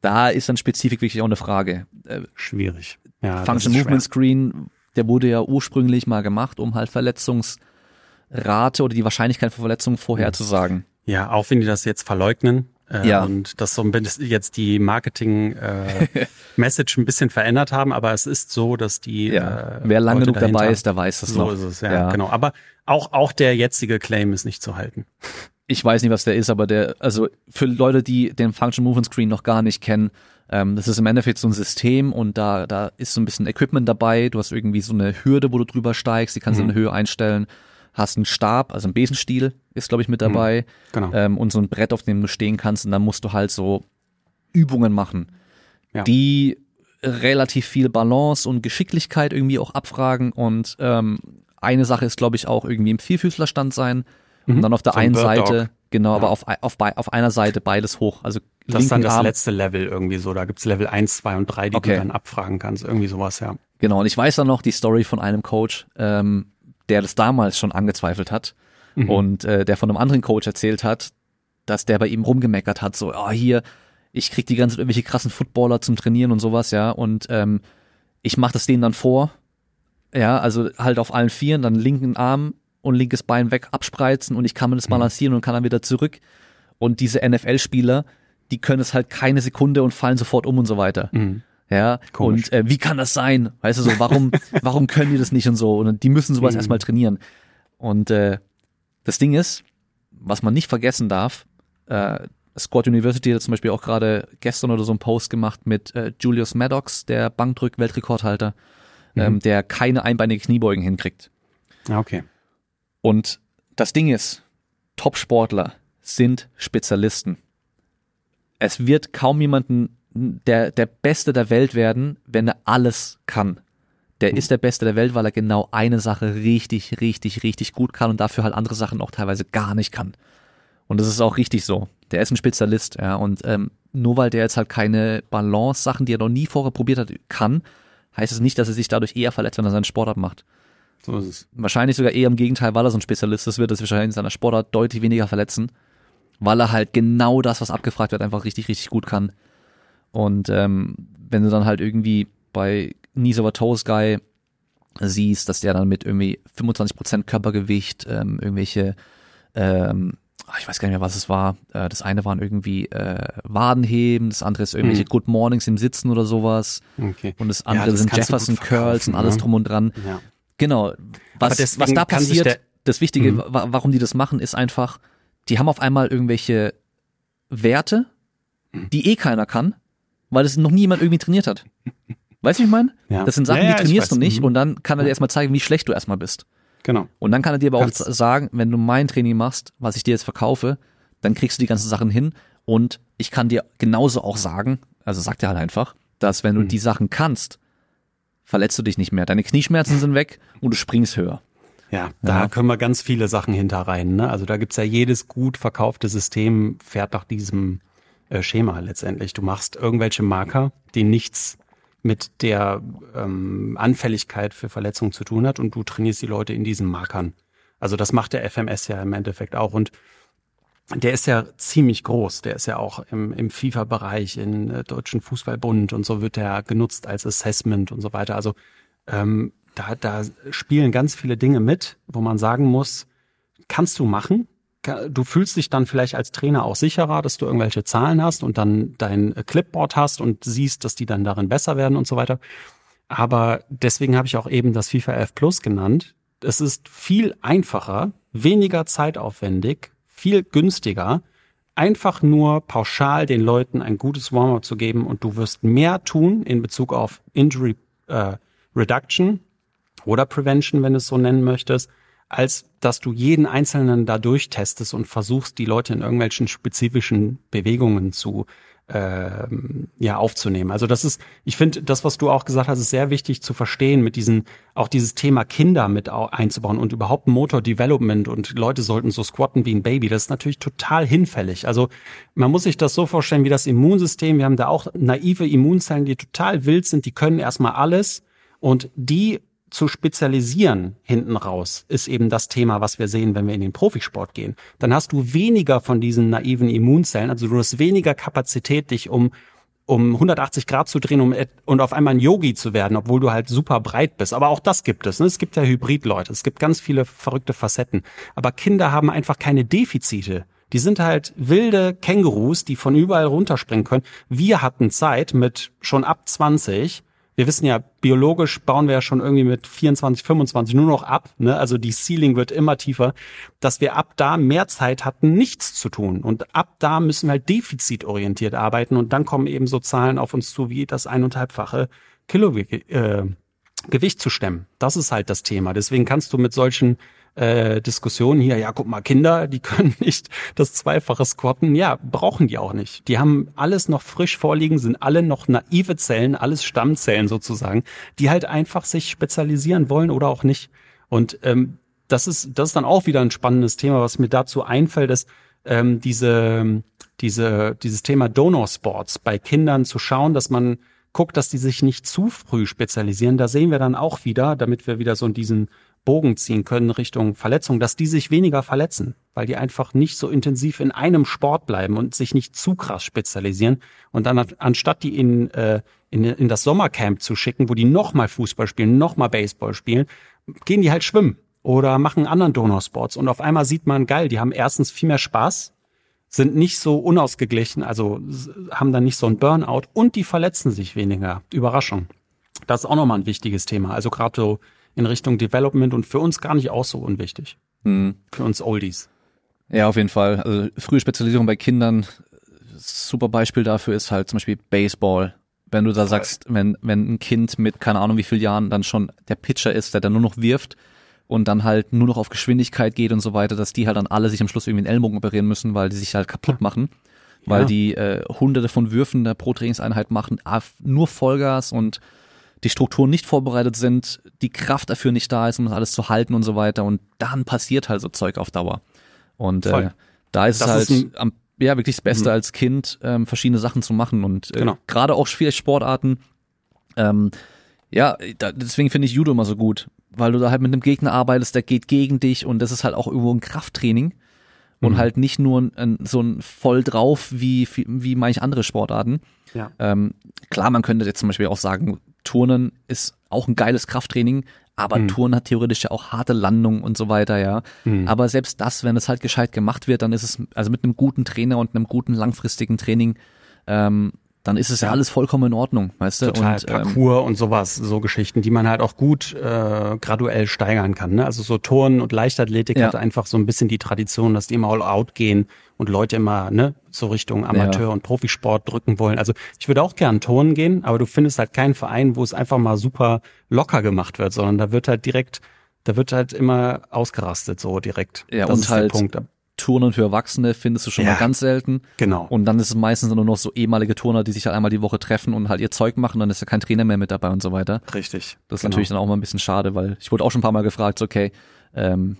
da ist dann Spezifik wirklich auch eine Frage. Äh, Schwierig. Ja, Function Movement schwer. Screen, der wurde ja ursprünglich mal gemacht, um halt Verletzungsrisiko Rate oder die Wahrscheinlichkeit von Verletzungen vorherzusagen. Ja, auch wenn die das jetzt verleugnen. Äh, Ja. Und das so ein bisschen jetzt die Marketing-Message <laughs> ein bisschen verändert haben, aber es ist so, dass die äh, Wer lang Leute genug dabei ist, der weiß das so noch. ist es, ja, genau. Aber auch, auch der jetzige Claim ist nicht zu halten. Ich weiß nicht, was der ist, aber der, also für Leute, die den Function Movement Screen noch gar nicht kennen, ähm, das ist im Endeffekt so ein System und da, da ist so ein bisschen Equipment dabei. Du hast irgendwie so eine Hürde, wo du drüber steigst, die kannst du in Höhe einstellen. Hast einen Stab, also ein Besenstiel ist, glaube ich, mit dabei. Genau. ähm, und so ein Brett, auf dem du stehen kannst und dann musst du halt so Übungen machen, Ja. die relativ viel Balance und Geschicklichkeit irgendwie auch abfragen und ähm, eine Sache ist, glaube ich, auch irgendwie im Vierfüßlerstand sein und dann auf der Mhm. So ein einen Bird Seite, Dog. genau, aber Ja. auf, auf, bei- auf einer Seite beides hoch, also Das ist dann das Arm, letzte Level irgendwie so. Da gibt's Level 1, 2 und 3, die Okay. du dann abfragen kannst. Irgendwie sowas, ja. Genau, und ich weiß dann noch die Story von einem Coach, ähm, der das damals schon angezweifelt hat und äh, der von einem anderen Coach erzählt hat, dass der bei ihm rumgemeckert hat, so, ah hier, ich krieg die ganze Zeit irgendwelche krassen Footballer zum Trainieren und sowas, ja, und ähm, ich mach das denen dann vor, ja, also halt auf allen Vieren, dann linken Arm und linkes Bein weg abspreizen und ich kann mir das balancieren und kann dann wieder zurück. Und diese NFL-Spieler, die können es halt keine Sekunde und fallen sofort um und so weiter. Ja, Komisch. und äh, wie kann das sein? Weißt du so, warum, <laughs> warum können die das nicht und so? Und die müssen sowas erstmal trainieren. Und äh, das Ding ist, was man nicht vergessen darf, äh, Squad University hat zum Beispiel auch gerade gestern oder so einen Post gemacht mit äh, Julius Maddox, der Bankdrück-Weltrekordhalter, ähm, der keine einbeinige Kniebeugen hinkriegt. Ja, okay. Und das Ding ist, Top-Sportler sind Spezialisten. Es wird kaum jemanden der, der Beste der Welt werden, wenn er alles kann. Der ist der Beste der Welt, weil er genau eine Sache richtig, richtig, richtig gut kann und dafür halt andere Sachen auch teilweise gar nicht kann. Und das ist auch richtig so. Der ist ein Spezialist, ja. Und ähm, nur weil der jetzt halt keine Balance-Sachen, die er noch nie vorher probiert hat, kann, heißt es nicht, dass er sich dadurch eher verletzt, wenn er seinen Sportart macht. So ist es. Wahrscheinlich sogar eher im Gegenteil, weil er so ein Spezialist ist, wird er sich wahrscheinlich in seiner Sportart deutlich weniger verletzen, weil er halt genau das, was abgefragt wird, einfach richtig, richtig gut kann. Und ähm, wenn du dann halt irgendwie bei Knees over Toes Guy siehst, dass der dann mit irgendwie 25% Körpergewicht ähm, irgendwelche, ähm, ach, ich weiß gar nicht mehr, was es war. Äh, das eine waren irgendwie äh, Wadenheben, das andere ist irgendwelche Good Mornings im Sitzen oder sowas. Okay. Und das Ja, andere das sind Jefferson Curls und alles ne? drum und dran. Ja. Genau. Was, was da passiert, das Wichtige, Mhm. wa warum die das machen, ist einfach, die haben auf einmal irgendwelche Werte, Mhm. die eh keiner kann, weil das noch nie jemand irgendwie trainiert hat. Weißt du, wie ich meine? Ja. Das sind Sachen, Ja, die trainierst du nicht Mhm. und dann kann er dir erstmal zeigen, wie schlecht du erstmal bist. Genau. Und dann kann er dir aber Kannst- auch sagen, wenn du mein Training machst, was ich dir jetzt verkaufe, dann kriegst du die ganzen Sachen hin und ich kann dir genauso auch sagen, also sagt er halt einfach, dass Mhm. wenn du die Sachen kannst, verletzt du dich nicht mehr. Deine Knieschmerzen sind weg und du springst höher. Ja, da Ja. können wir ganz viele Sachen hinterrein. Ne? Also da gibt's ja jedes gut verkaufte System fährt nach diesem äh, Schema letztendlich. Du machst irgendwelche Marker, die nichts mit der ähm, Anfälligkeit für Verletzungen zu tun hat und du trainierst die Leute in diesen Markern. Also das macht der FMS ja im Endeffekt auch und der ist ja ziemlich groß. Der ist ja auch im, im FIFA-Bereich, in äh, Deutschen Fußballbund und so wird der genutzt als Assessment und so weiter. Also ähm, da, da spielen ganz viele Dinge mit, wo man sagen muss, kannst du machen. Du fühlst dich dann vielleicht als Trainer auch sicherer, dass du irgendwelche Zahlen hast und dann dein Clipboard hast und siehst, dass die dann darin besser werden und so weiter. Aber deswegen habe ich auch eben das FIFA 11 Plus genannt. Es ist viel einfacher, weniger zeitaufwendig, viel günstiger, einfach nur pauschal den Leuten ein gutes Warm-up zu geben und du wirst mehr tun in Bezug auf Injury äh, Reduction oder Prevention, wenn du es so nennen möchtest, als dass du jeden Einzelnen da durchtestest und versuchst, die Leute in irgendwelchen spezifischen Bewegungen zu ähm, ja aufzunehmen. Also das ist, ich finde, das, was du auch gesagt hast, ist sehr wichtig zu verstehen, mit diesen, auch dieses Thema Kinder mit au- einzubauen und überhaupt Motor Development und Leute sollten so squatten wie ein Baby. Das ist natürlich total hinfällig. Also man muss sich das so vorstellen wie das Immunsystem. Wir haben da auch naive Immunzellen, die total wild sind, die können erstmal alles und die zu spezialisieren hinten raus ist eben das Thema, was wir sehen, wenn wir in den Profisport gehen. Dann hast du weniger von diesen naiven Immunzellen, also du hast weniger Kapazität, dich um um 180 Grad zu drehen um, und auf einmal ein Yogi zu werden, obwohl du halt super breit bist. Aber auch das gibt es. Ne? Es gibt ja Hybrid-Leute. Es gibt ganz viele verrückte Facetten. Aber Kinder haben einfach keine Defizite. Die sind halt wilde Kängurus, die von überall runterspringen können. Wir hatten Zeit mit schon ab 20 wir wissen ja, biologisch bauen wir ja schon irgendwie mit 24, 25 nur noch ab. Ne? Also die Ceiling wird immer tiefer, dass wir ab da mehr Zeit hatten, nichts zu tun. Und ab da müssen wir halt defizitorientiert arbeiten. Und dann kommen eben so Zahlen auf uns zu, wie das eineinhalbfache Kilo äh, Gewicht zu stemmen. Das ist halt das Thema. Deswegen kannst du mit solchen äh, Diskussion hier, ja, guck mal, Kinder, die <laughs> können nicht das Zweifache squatten. Ja, brauchen die auch nicht. Die haben alles noch frisch vorliegen, sind alle noch naive Zellen, alles Stammzellen sozusagen, die halt einfach sich spezialisieren wollen oder auch nicht. Und ähm, das ist, das ist dann auch wieder ein spannendes Thema, was mir dazu einfällt, ist ähm, diese, diese, dieses Thema Donor Sports bei Kindern zu schauen, dass man guckt, dass die sich nicht zu früh spezialisieren. Da sehen wir dann auch wieder, damit wir wieder so in diesen Bogen ziehen können Richtung Verletzung, dass die sich weniger verletzen, weil die einfach nicht so intensiv in einem Sport bleiben und sich nicht zu krass spezialisieren. Und dann anstatt die in, äh, in, in das Sommercamp zu schicken, wo die nochmal Fußball spielen, nochmal Baseball spielen, gehen die halt schwimmen oder machen anderen Donorsports. Und auf einmal sieht man, geil, die haben erstens viel mehr Spaß, sind nicht so unausgeglichen, also haben dann nicht so ein Burnout und die verletzen sich weniger. Überraschung. Das ist auch nochmal ein wichtiges Thema. Also gerade so in Richtung Development und für uns gar nicht auch so unwichtig. Mhm. Für uns Oldies. Ja, auf jeden Fall. Also frühe Spezialisierung bei Kindern, super Beispiel dafür ist halt zum Beispiel Baseball. Wenn du da sagst, wenn, wenn ein Kind mit keine Ahnung wie vielen Jahren dann schon der Pitcher ist, der dann nur noch wirft und dann halt nur noch auf Geschwindigkeit geht und so weiter, dass die halt dann alle sich am Schluss irgendwie einen Ellbogen operieren müssen, weil die sich halt kaputt machen. Weil ja. die äh, hunderte von Würfen da pro Trainingseinheit machen, nur Vollgas und die Strukturen nicht vorbereitet sind, die Kraft dafür nicht da ist, um das alles zu halten und so weiter. Und dann passiert halt so Zeug auf Dauer. Und äh, da ist das es halt ist am, ja wirklich das Beste mhm. als Kind, ähm, verschiedene Sachen zu machen. Und äh, genau. gerade auch viele Sportarten, ähm, ja, da, deswegen finde ich Judo immer so gut, weil du da halt mit einem Gegner arbeitest, der geht gegen dich und das ist halt auch irgendwo ein Krafttraining und mhm. halt nicht nur ein, so ein voll drauf wie, wie, wie manche andere Sportarten. Ja. Ähm, klar, man könnte jetzt zum Beispiel auch sagen, Turnen ist auch ein geiles Krafttraining, aber mhm. Turnen hat theoretisch ja auch harte Landungen und so weiter, ja. Mhm. Aber selbst das, wenn es halt gescheit gemacht wird, dann ist es, also mit einem guten Trainer und einem guten langfristigen Training, ähm, dann ist es ja, ja alles vollkommen in Ordnung, weißt du? Total, und, Parcours ähm, und sowas, so Geschichten, die man halt auch gut äh, graduell steigern kann. Ne? Also so Turnen und Leichtathletik ja. hat einfach so ein bisschen die Tradition, dass die immer all out gehen und Leute immer ne, so Richtung Amateur- ja. und Profisport drücken wollen. Also ich würde auch gern Turnen gehen, aber du findest halt keinen Verein, wo es einfach mal super locker gemacht wird, sondern da wird halt direkt, da wird halt immer ausgerastet, so direkt. Ja, das und halt Turnen für Erwachsene findest du schon ja, mal ganz selten. Genau. Und dann ist es meistens nur noch so ehemalige Turner, die sich halt einmal die Woche treffen und halt ihr Zeug machen, dann ist ja kein Trainer mehr mit dabei und so weiter. Richtig. Das ist genau. natürlich dann auch mal ein bisschen schade, weil ich wurde auch schon ein paar Mal gefragt, okay, ähm,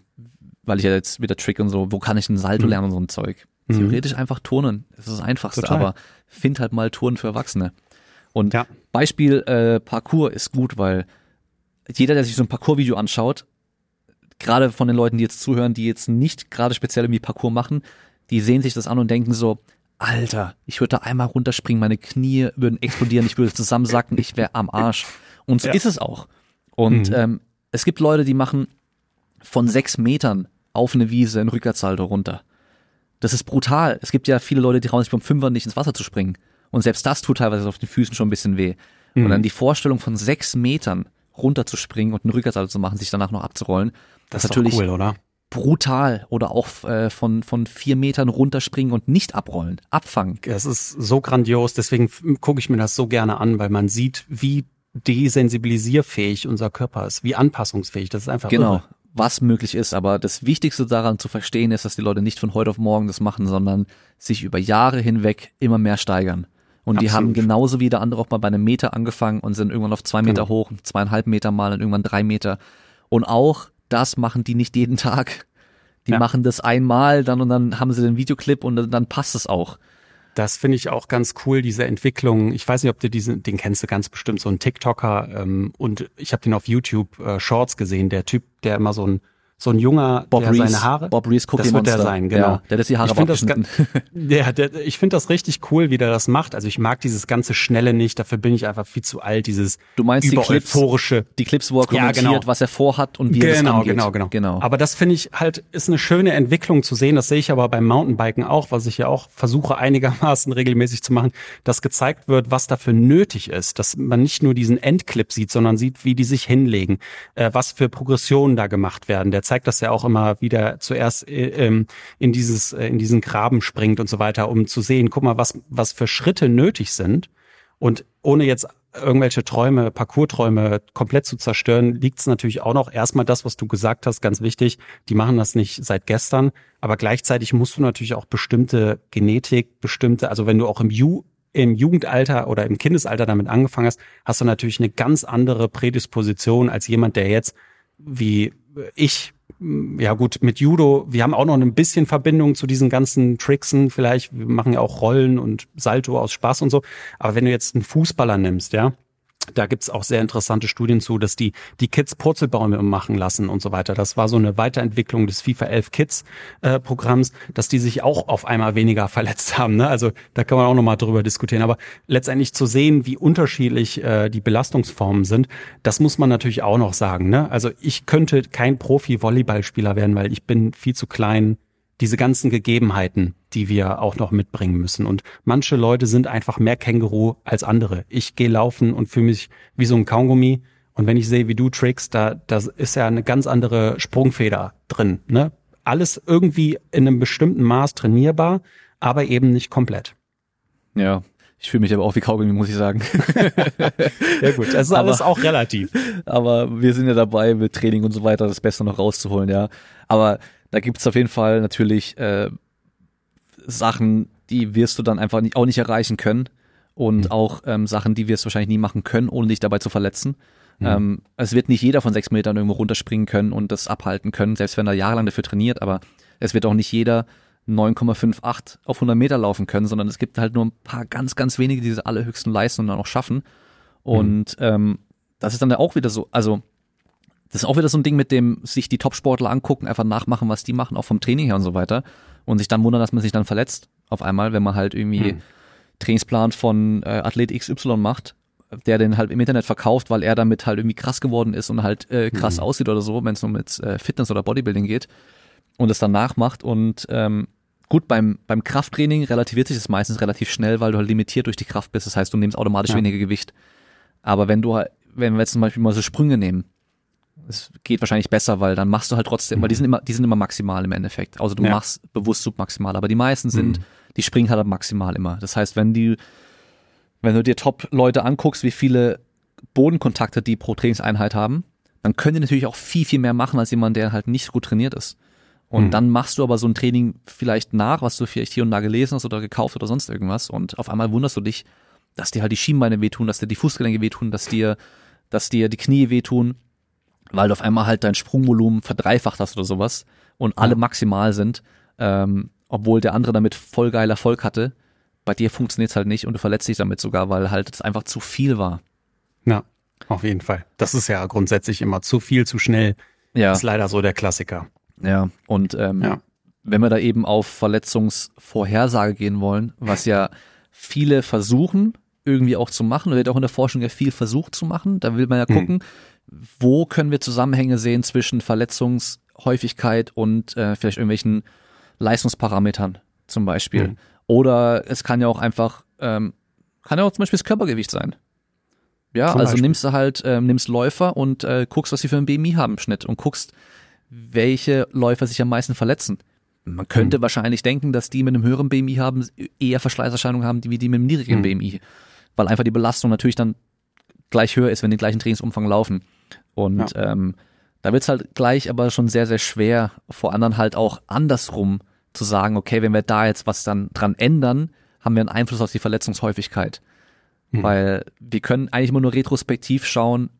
weil ich ja jetzt wieder Trick und so, wo kann ich ein Salto mhm. lernen und so ein Zeug? Mhm. Theoretisch einfach turnen. Das ist das Einfachste, Total. aber find halt mal Turnen für Erwachsene. Und ja. Beispiel äh, Parkour ist gut, weil jeder, der sich so ein Parkour-Video anschaut, gerade von den Leuten, die jetzt zuhören, die jetzt nicht gerade speziell irgendwie Parcours machen, die sehen sich das an und denken so, Alter, ich würde da einmal runterspringen, meine Knie würden explodieren, ich würde zusammensacken, ich wäre am Arsch. Und so ja. ist es auch. Und mhm. ähm, es gibt Leute, die machen von sechs Metern auf eine Wiese in Rückwärtssalto runter. Das ist brutal. Es gibt ja viele Leute, die trauen sich beim Fünfer nicht ins Wasser zu springen. Und selbst das tut teilweise auf den Füßen schon ein bisschen weh. Mhm. Und dann die Vorstellung von sechs Metern runterzuspringen und einen Rückwärtssalto zu machen, sich danach noch abzurollen, das, ist natürlich cool, oder? brutal oder auch äh, von von vier Metern runterspringen und nicht abrollen, abfangen. Das ist so grandios. Deswegen gucke ich mir das so gerne an, weil man sieht, wie desensibilisierfähig unser Körper ist, wie anpassungsfähig. Das ist einfach genau. Irre. Was möglich ist, aber das Wichtigste daran zu verstehen ist, dass die Leute nicht von heute auf morgen das machen, sondern sich über Jahre hinweg immer mehr steigern. Und Absolut. die haben genauso wie der andere auch mal bei einem Meter angefangen und sind irgendwann auf zwei Meter genau. hoch, zweieinhalb Meter mal und irgendwann drei Meter. Und auch das machen die nicht jeden Tag. Die ja. machen das einmal, dann und dann haben sie den Videoclip und dann passt es auch. Das finde ich auch ganz cool, diese Entwicklung. Ich weiß nicht, ob du diesen, den kennst du ganz bestimmt, so ein TikToker. Ähm, und ich habe den auf YouTube äh, Shorts gesehen, der Typ, der immer so ein so ein junger, Bob der Reese, seine Haare. Bob Reese Cookie das wird der Monster. sein, genau. Ja, der hat die Haare ich finde das, <laughs> ja, der, ich finde das richtig cool, wie der das macht. Also ich mag dieses ganze Schnelle nicht. Dafür bin ich einfach viel zu alt. Dieses Du meinst die Clips, die Clips, wo er Ja, kommentiert, genau. was er vorhat und wie er das Genau, angeht. genau, genau, genau. Aber das finde ich halt, ist eine schöne Entwicklung zu sehen. Das sehe ich aber beim Mountainbiken auch, was ich ja auch versuche einigermaßen <laughs> regelmäßig zu machen, dass gezeigt wird, was dafür nötig ist. Dass man nicht nur diesen Endclip sieht, sondern sieht, wie die sich hinlegen, äh, was für Progressionen da gemacht werden. Der zeigt das ja auch immer wieder zuerst äh, ähm, in dieses, äh, in diesen Graben springt und so weiter, um zu sehen, guck mal, was, was für Schritte nötig sind. Und ohne jetzt irgendwelche Träume, Parcours-Träume komplett zu zerstören, liegt es natürlich auch noch erstmal das, was du gesagt hast, ganz wichtig. Die machen das nicht seit gestern, aber gleichzeitig musst du natürlich auch bestimmte Genetik, bestimmte, also wenn du auch im Ju im Jugendalter oder im Kindesalter damit angefangen hast, hast du natürlich eine ganz andere Prädisposition als jemand, der jetzt wie ich ja gut, mit Judo, wir haben auch noch ein bisschen Verbindung zu diesen ganzen Tricksen vielleicht. Wir machen ja auch Rollen und Salto aus Spaß und so. Aber wenn du jetzt einen Fußballer nimmst, ja, da gibt's auch sehr interessante Studien zu, dass die die Kids Purzelbäume machen lassen und so weiter. Das war so eine Weiterentwicklung des FIFA 11 Kids äh, Programms, dass die sich auch auf einmal weniger <laughs> verletzt haben. Ne? Also da kann man auch nochmal drüber diskutieren. Aber letztendlich zu sehen, wie unterschiedlich äh, die Belastungsformen sind, das muss man natürlich auch noch sagen. Ne? Also ich könnte kein Profi-Volleyballspieler werden, weil ich bin viel zu klein. Diese ganzen Gegebenheiten, die wir auch noch mitbringen müssen. Und manche Leute sind einfach mehr Känguru als andere. Ich gehe laufen und fühle mich wie so ein Kaugummi. Und wenn ich sehe, wie du trickst, da, da ist ja eine ganz andere Sprungfeder drin. Ne? Alles irgendwie in einem bestimmten Maß trainierbar, aber eben nicht komplett. ja, ich fühle mich aber auch wie Kaugummi, muss ich sagen. <laughs> Ja gut, das ist Aber- alles auch relativ. <laughs> aber wir sind ja dabei, mit Training und so weiter das Beste noch rauszuholen, ja. Aber da gibt's auf jeden Fall natürlich äh, Sachen, die wirst du dann einfach nicht, auch nicht erreichen können. Und Mhm. auch ähm, Sachen, die wirst du wahrscheinlich nie machen können, ohne dich dabei zu verletzen. Mhm. Ähm, es wird nicht jeder von sechs Metern irgendwo runterspringen können und das abhalten können, selbst wenn er jahrelang dafür trainiert, aber es wird auch nicht jeder 9,58 auf 100 Meter laufen können, sondern es gibt halt nur ein paar ganz, ganz wenige, die diese allerhöchsten Leistungen dann auch schaffen. Und ähm, das ist dann ja auch wieder so, also das ist auch wieder so ein Ding, mit dem sich die Topsportler angucken, einfach nachmachen, was die machen, auch vom Training her und so weiter. Und sich dann wundern, dass man sich dann verletzt auf einmal, wenn man halt irgendwie Mhm. Trainingsplan von äh, Athlet XY macht, der den halt im Internet verkauft, weil er damit halt irgendwie krass geworden ist und halt äh, krass Mhm. aussieht oder so, wenn es nur mit äh, Fitness oder Bodybuilding geht und es dann nachmacht und ähm, gut, beim, beim Krafttraining relativiert sich das meistens relativ schnell, weil du halt limitiert durch die Kraft bist. Das heißt, du nimmst automatisch Ja. weniger Gewicht. Aber wenn du halt, wenn wir jetzt zum Beispiel mal so Sprünge nehmen, es geht wahrscheinlich besser, weil dann machst du halt trotzdem, weil die sind immer, die sind immer maximal im Endeffekt. Also du Ja. machst bewusst submaximal, aber die meisten sind, die springen halt maximal immer. Das heißt, wenn die, wenn du dir Top-Leute anguckst, wie viele Bodenkontakte die pro Trainingseinheit haben, dann können die natürlich auch viel, viel mehr machen als jemand, der halt nicht so gut trainiert ist. Und Mhm. dann machst du aber so ein Training vielleicht nach, was du vielleicht hier und da gelesen hast oder gekauft oder sonst irgendwas. Und auf einmal wunderst du dich, dass dir halt die Schienbeine wehtun, dass dir die Fußgelenke wehtun, dass dir, dass dir die Knie wehtun, weil du auf einmal halt dein Sprungvolumen verdreifacht hast oder sowas und alle maximal sind, ähm, obwohl der andere damit voll geil Erfolg hatte. Bei dir funktioniert's halt nicht und du verletzt dich damit sogar, weil halt es einfach zu viel war. Ja, auf jeden Fall. Das ist ja grundsätzlich immer zu viel, zu schnell. Ja, Ist leider so der Klassiker. ja. Und ähm, Ja. wenn wir da eben auf Verletzungsvorhersage gehen wollen, was ja viele versuchen, irgendwie auch zu machen, wird auch in der Forschung ja viel versucht zu machen, da will man ja Mhm. gucken, wo können wir Zusammenhänge sehen zwischen Verletzungshäufigkeit und äh, vielleicht irgendwelchen Leistungsparametern zum Beispiel. Mhm. Oder es kann ja auch einfach, ähm, kann ja auch zum Beispiel das Körpergewicht sein. Ja, Zum also Beispiel. nimmst du halt, ähm, nimmst Läufer und äh, guckst, was sie für ein BMI haben im Schnitt und guckst, welche Läufer sich am meisten verletzen. Man könnte Hm. wahrscheinlich denken, dass die mit einem höheren BMI haben, eher Verschleißerscheinungen haben, wie die mit einem niedrigen Hm. BMI. Weil einfach die Belastung natürlich dann gleich höher ist, wenn die gleichen Trainingsumfang laufen. Und ähm, da wird's halt gleich aber schon sehr, sehr schwer, vor anderen halt auch andersrum zu sagen, okay, wenn wir da jetzt was dann dran ändern, haben wir einen Einfluss auf die Verletzungshäufigkeit. Hm. Weil wir können eigentlich immer nur retrospektiv schauen,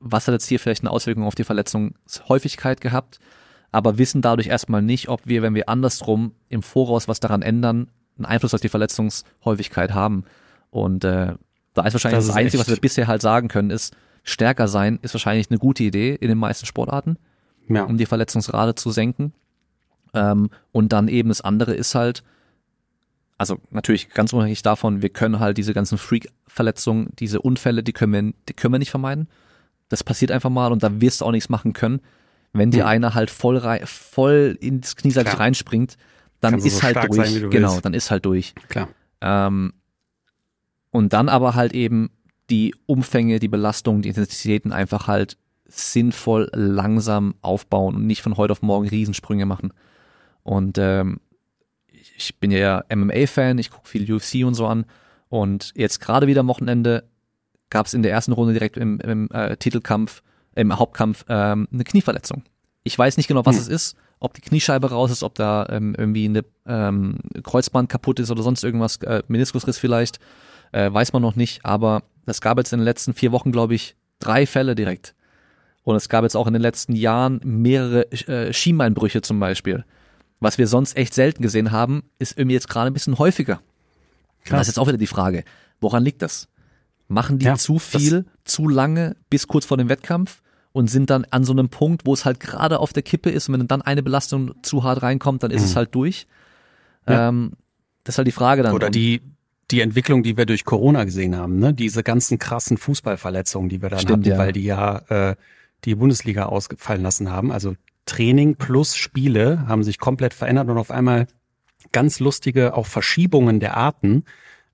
was hat jetzt hier vielleicht eine Auswirkung auf die Verletzungshäufigkeit gehabt, aber wissen dadurch erstmal nicht, ob wir, wenn wir andersrum im Voraus was daran ändern, einen Einfluss auf die Verletzungshäufigkeit haben. Und äh, da ist wahrscheinlich Das das, Einzige, was wir bisher halt sagen können, ist, stärker sein ist wahrscheinlich eine gute Idee in den meisten Sportarten. ja. um die Verletzungsrate zu senken. Ähm, und dann eben das andere ist halt, also natürlich ganz unabhängig davon, wir können halt diese ganzen Freak-Verletzungen, diese Unfälle, die können wir, die können wir nicht vermeiden. Das passiert einfach mal und da wirst du auch nichts machen können. Wenn dir mhm. einer halt voll, rein, voll ins Knieseite reinspringt, dann Kannst ist so halt durch. Sein, genau, dann ist halt durch. Klar. Ähm, und dann aber halt eben die Umfänge, die Belastung, die Intensitäten einfach halt sinnvoll langsam aufbauen und nicht von heute auf morgen Riesensprünge machen. Und ähm, ich bin ja MMA-Fan, ich gucke viel UFC und so an. Und jetzt gerade wieder am Wochenende gab es in der ersten Runde direkt im, im äh, Titelkampf, im Hauptkampf ähm, eine Knieverletzung. Ich weiß nicht genau, was hm. es ist, ob die Kniescheibe raus ist, ob da ähm, irgendwie eine ähm, Kreuzband kaputt ist oder sonst irgendwas, äh, Meniskusriss vielleicht, äh, weiß man noch nicht. Aber es gab jetzt in den letzten vier Wochen, glaube ich, drei Fälle direkt. Und es gab jetzt auch in den letzten Jahren mehrere äh, Schienbeinbrüche zum Beispiel. Was wir sonst echt selten gesehen haben, ist irgendwie jetzt gerade ein bisschen häufiger. Krass. Das ist jetzt auch wieder die Frage, woran liegt das? Machen die ja, zu viel, zu lange, bis kurz vor dem Wettkampf und sind dann an so einem Punkt, wo es halt gerade auf der Kippe ist und wenn dann eine Belastung zu hart reinkommt, dann ist mhm. es halt durch. Ja. Ähm, das ist halt die Frage dann. Oder die, die Entwicklung, die wir durch Corona gesehen haben, ne? diese ganzen krassen Fußballverletzungen, die wir dann Stimmt, hatten, ja. weil die ja äh, die Bundesliga ausfallen lassen haben. Also Training plus Spiele haben sich komplett verändert und auf einmal ganz lustige auch Verschiebungen der Arten.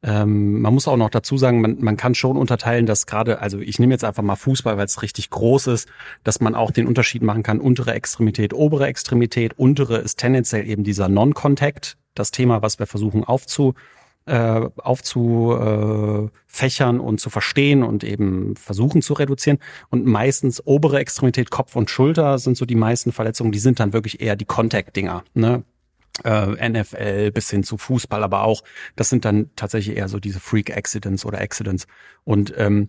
Ähm, man muss auch noch dazu sagen, man, man kann schon unterteilen, dass gerade, also ich nehme jetzt einfach mal Fußball, weil es richtig groß ist, dass man auch den Unterschied machen kann, untere Extremität, obere Extremität. Untere ist tendenziell eben dieser Non-Contact, das Thema, was wir versuchen aufzu, äh, aufzufächern und zu verstehen und eben versuchen zu reduzieren. Und meistens obere Extremität, Kopf und Schulter sind so die meisten Verletzungen, die sind dann wirklich eher die Contact-Dinger. Ne? Äh, NFL bis hin zu Fußball, aber auch, das sind dann tatsächlich eher so diese Freak-Accidents oder Accidents. Und ähm,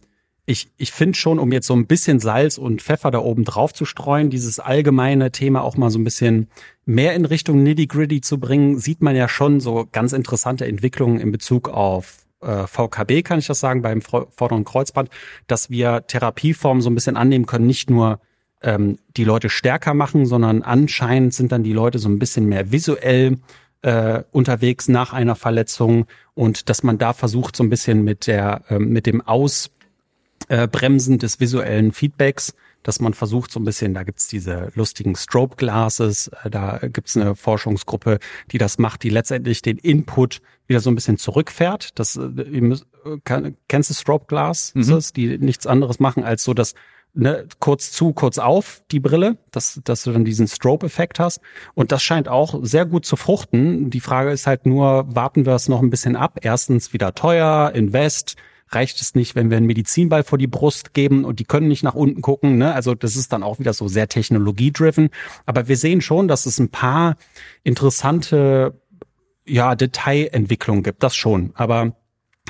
ich, ich finde schon, um jetzt so ein bisschen Salz und Pfeffer da oben drauf zu streuen, dieses allgemeine Thema auch mal so ein bisschen mehr in Richtung Nitty-Gritty zu bringen, sieht man ja schon so ganz interessante Entwicklungen in Bezug auf äh, VKB, kann ich das sagen, beim vorderen Kreuzband, dass wir Therapieformen so ein bisschen annehmen können, nicht nur ähm, die Leute stärker machen, sondern anscheinend sind dann die Leute so ein bisschen mehr visuell äh, unterwegs nach einer Verletzung und dass man da versucht, so ein bisschen mit der, äh, mit dem Aus äh, Bremsen des visuellen Feedbacks, dass man versucht so ein bisschen, da gibt's diese lustigen Strobe Glasses, äh, da gibt's eine Forschungsgruppe, die das macht, die letztendlich den Input wieder so ein bisschen zurückfährt. Das, äh, ihr müsst, kann, kennst du Strobe Glass, mhm. die nichts anderes machen als so das ne, kurz zu, kurz auf, die Brille, dass, dass du dann diesen Strobe-Effekt hast. Und das scheint auch sehr gut zu fruchten. Die Frage ist halt nur, warten wir es noch ein bisschen ab? Erstens wieder teuer, Invest, reicht es nicht, wenn wir einen Medizinball vor die Brust geben und die können nicht nach unten gucken. Ne? Also das ist dann auch wieder so sehr technologiedriven. Aber wir sehen schon, dass es ein paar interessante ja, Detailentwicklungen gibt. Das schon. Aber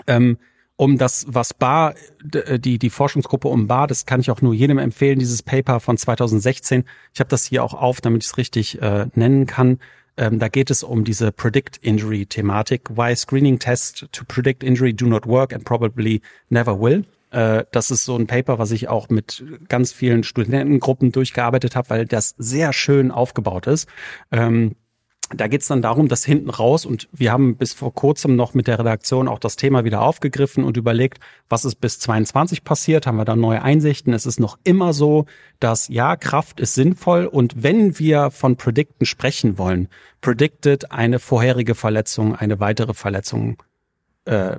ähm, um das, was Bar, die, die Forschungsgruppe um Bar, das kann ich auch nur jedem empfehlen, dieses Paper von 2016. Ich habe das hier auch auf, damit ich es richtig äh, nennen kann. Ähm, da geht es um diese Predict Injury Thematik. Why Screening Tests to Predict Injury do not work and probably never will. Äh, das ist so ein Paper, was ich auch mit ganz vielen Studentengruppen durchgearbeitet habe, weil das sehr schön aufgebaut ist. Ähm, da geht's dann darum, dass hinten raus, und wir haben bis vor kurzem noch mit der Redaktion auch das Thema wieder aufgegriffen und überlegt, was ist bis 22 passiert, haben wir dann neue Einsichten. Es ist noch immer so, dass ja, Kraft ist sinnvoll und wenn wir von Predicten sprechen wollen, predicted eine vorherige Verletzung, eine weitere Verletzung, äh,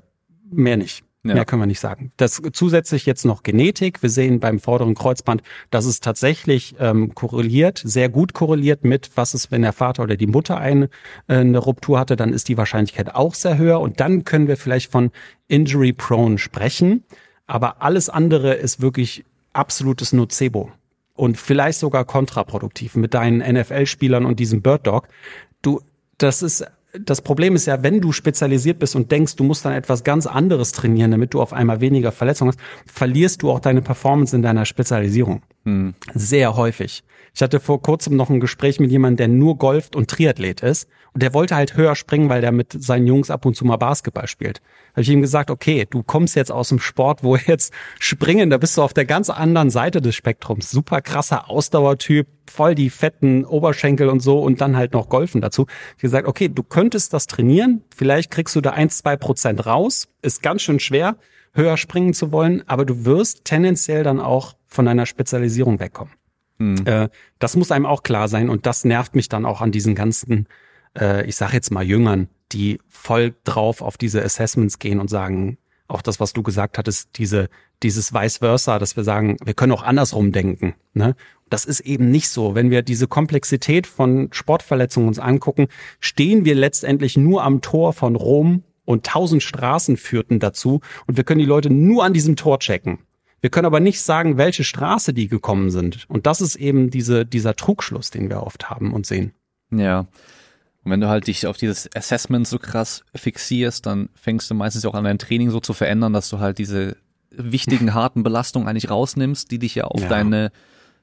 mehr nicht. Ja. Mehr können wir nicht sagen. Das zusätzlich jetzt noch Genetik. Wir sehen beim vorderen Kreuzband, dass es tatsächlich ähm, korreliert, sehr gut korreliert mit, was ist, wenn der Vater oder die Mutter eine, äh, eine Ruptur hatte, dann ist die Wahrscheinlichkeit auch sehr höher. Und dann können wir vielleicht von Injury Prone sprechen. Aber alles andere ist wirklich absolutes Nocebo und vielleicht sogar kontraproduktiv mit deinen NFL-Spielern und diesem Bird Dog. Du, das ist das Problem ist ja, wenn du spezialisiert bist und denkst, du musst dann etwas ganz anderes trainieren, damit du auf einmal weniger Verletzungen hast, verlierst du auch deine Performance in deiner Spezialisierung. Hm. Sehr häufig. Ich hatte vor kurzem noch ein Gespräch mit jemandem, der nur golft und Triathlet ist. Und der wollte halt höher springen, weil der mit seinen Jungs ab und zu mal Basketball spielt. Habe ich ihm gesagt, okay, du kommst jetzt aus dem Sport, wo <laughs> jetzt springen, da bist du auf der ganz anderen Seite des Spektrums. Super krasser Ausdauertyp, voll die fetten Oberschenkel und so und dann halt noch Golfen dazu. Ich gesagt, okay, du könntest das trainieren, vielleicht kriegst du da ein, zwei Prozent raus, ist ganz schön schwer, höher springen zu wollen, aber du wirst tendenziell dann auch von deiner Spezialisierung wegkommen. Mhm. Äh, das muss einem auch klar sein und das nervt mich dann auch an diesen ganzen, äh, ich sag jetzt mal Jüngern, die voll drauf auf diese Assessments gehen und sagen, auch das, was du gesagt hattest, diese, dieses vice versa, dass wir sagen, wir können auch andersrum denken. Ne? Das ist eben nicht so. Wenn wir diese Komplexität von Sportverletzungen uns angucken, stehen wir letztendlich nur am Tor von Rom und tausend Straßen führten dazu und wir können die Leute nur an diesem Tor checken. Wir können aber nicht sagen, welche Straße die gekommen sind. Und das ist eben diese, dieser Trugschluss, den wir oft haben und sehen. Ja. Und wenn du halt dich auf dieses Assessment so krass fixierst, dann fängst du meistens auch an dein Training so zu verändern, dass du halt diese wichtigen, <laughs> harten Belastungen eigentlich rausnimmst, die dich ja auf ja. deine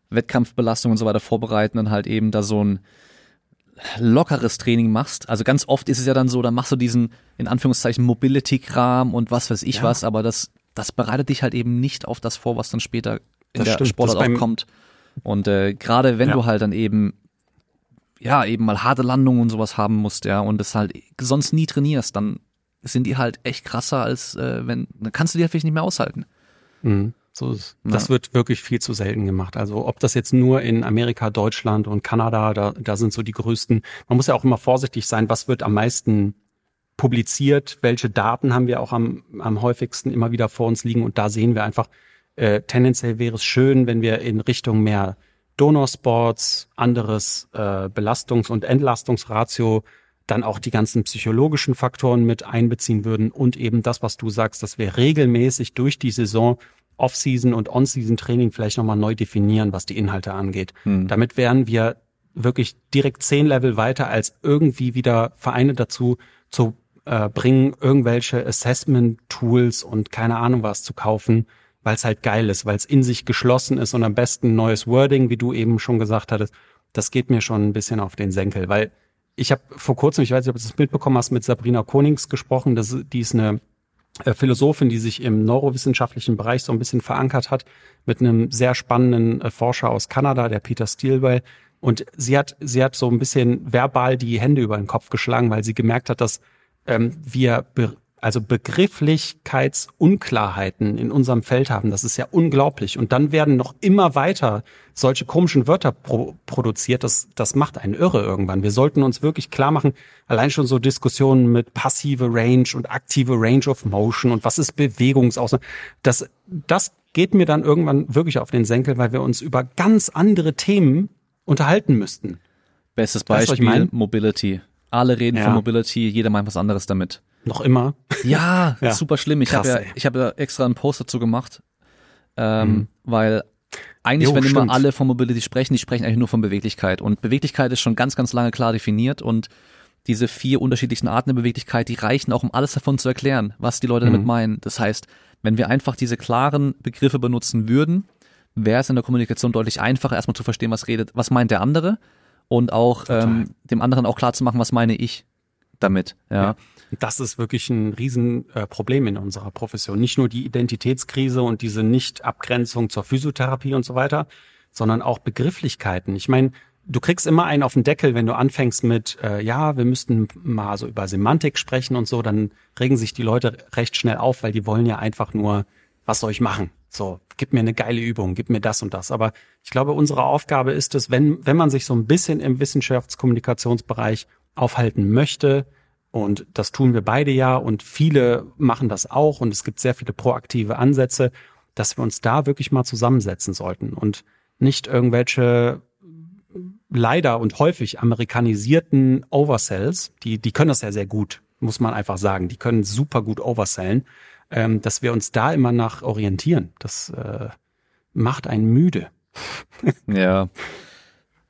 Wettkampfbelastung und so weiter vorbereiten, dann halt eben da so ein lockeres Training machst. Also ganz oft ist es ja dann so, dann machst du diesen, in Anführungszeichen, Mobility-Kram und was weiß ich ja. was, aber das, das bereitet dich halt eben nicht auf das vor, was dann später in das der stimmt. Sportart auch kommt. Und äh, gerade wenn ja. du halt dann eben ja, eben mal harte Landungen und sowas haben musst, ja, und es halt sonst nie trainierst, dann sind die halt echt krasser als äh, wenn, dann kannst du die halt vielleicht nicht mehr aushalten. Mhm. So ist, ja. Das wird wirklich viel zu selten gemacht. Also ob das jetzt nur in Amerika, Deutschland und Kanada, da, da sind so die größten. Man muss ja auch immer vorsichtig sein, was wird am meisten publiziert, welche Daten haben wir auch am, am häufigsten immer wieder vor uns liegen. Und da sehen wir einfach, äh, tendenziell wäre es schön, wenn wir in Richtung mehr Donorsports, anderes äh, Belastungs- und Entlastungsratio, dann auch die ganzen psychologischen Faktoren mit einbeziehen würden und eben das, was du sagst, dass wir regelmäßig durch die Saison Off-Season und On-Season-Training vielleicht nochmal neu definieren, was die Inhalte angeht. Hm. Damit wären wir wirklich direkt zehn Level weiter, als irgendwie wieder Vereine dazu zu äh, bringen, irgendwelche Assessment-Tools und keine Ahnung was zu kaufen, weil es halt geil ist, weil es in sich geschlossen ist und am besten neues Wording, wie du eben schon gesagt hattest, das geht mir schon ein bisschen auf den Senkel, weil ich habe vor kurzem, ich weiß nicht, ob du das mitbekommen hast, mit Sabrina Konings gesprochen, das, die ist eine äh, Philosophin, die sich im neurowissenschaftlichen Bereich so ein bisschen verankert hat, mit einem sehr spannenden äh, Forscher aus Kanada, der Peter Steelwell. Und sie hat, sie hat so ein bisschen verbal die Hände über den Kopf geschlagen, weil sie gemerkt hat, dass ähm, wir also Begrifflichkeitsunklarheiten in unserem Feld haben. Das ist ja unglaublich. Und dann werden noch immer weiter solche komischen Wörter pro produziert. Das, das macht einen irre irgendwann. Wir sollten uns wirklich klar machen, allein schon so Diskussionen mit passive Range und aktive Range of Motion und was ist Bewegungsausnahme. Das, das geht mir dann irgendwann wirklich auf den Senkel, weil wir uns über ganz andere Themen unterhalten müssten. Bestes Beispiel, weißt, Mobility. Alle reden ja. von Mobility, jeder meint was anderes damit. Noch immer? Ja, <laughs> ja. super schlimm. Ich habe ja, ich hab ja extra einen Post dazu gemacht, ähm, mhm. weil eigentlich, jo, wenn stimmt. immer alle von Mobility sprechen, die sprechen eigentlich nur von Beweglichkeit. Und Beweglichkeit ist schon ganz, ganz lange klar definiert und diese vier unterschiedlichen Arten der Beweglichkeit, die reichen auch, um alles davon zu erklären, was die Leute mhm. damit meinen. Das heißt, wenn wir einfach diese klaren Begriffe benutzen würden, wäre es in der Kommunikation deutlich einfacher, erstmal zu verstehen, was redet, was meint der andere und auch ähm, dem anderen auch klar zu machen, was meine ich damit. Ja. ja. Das ist wirklich ein Riesenproblem äh, in unserer Profession. Nicht nur die Identitätskrise und diese Nicht-Abgrenzung zur Physiotherapie und so weiter, sondern auch Begrifflichkeiten. Ich meine, du kriegst immer einen auf den Deckel, wenn du anfängst mit, äh, ja, wir müssten mal so über Semantik sprechen und so, dann regen sich die Leute recht schnell auf, weil die wollen ja einfach nur, was soll ich machen? So, gib mir eine geile Übung, gib mir das und das. Aber ich glaube, unsere Aufgabe ist es, wenn, wenn man sich so ein bisschen im Wissenschaftskommunikationsbereich aufhalten möchte, und das tun wir beide ja und viele machen das auch und es gibt sehr viele proaktive Ansätze, dass wir uns da wirklich mal zusammensetzen sollten und nicht irgendwelche leider und häufig amerikanisierten Oversells, die, die können das ja sehr gut, muss man einfach sagen. Die können super gut oversellen, ähm, dass wir uns da immer nach orientieren. Das äh, macht einen müde. <laughs> ja.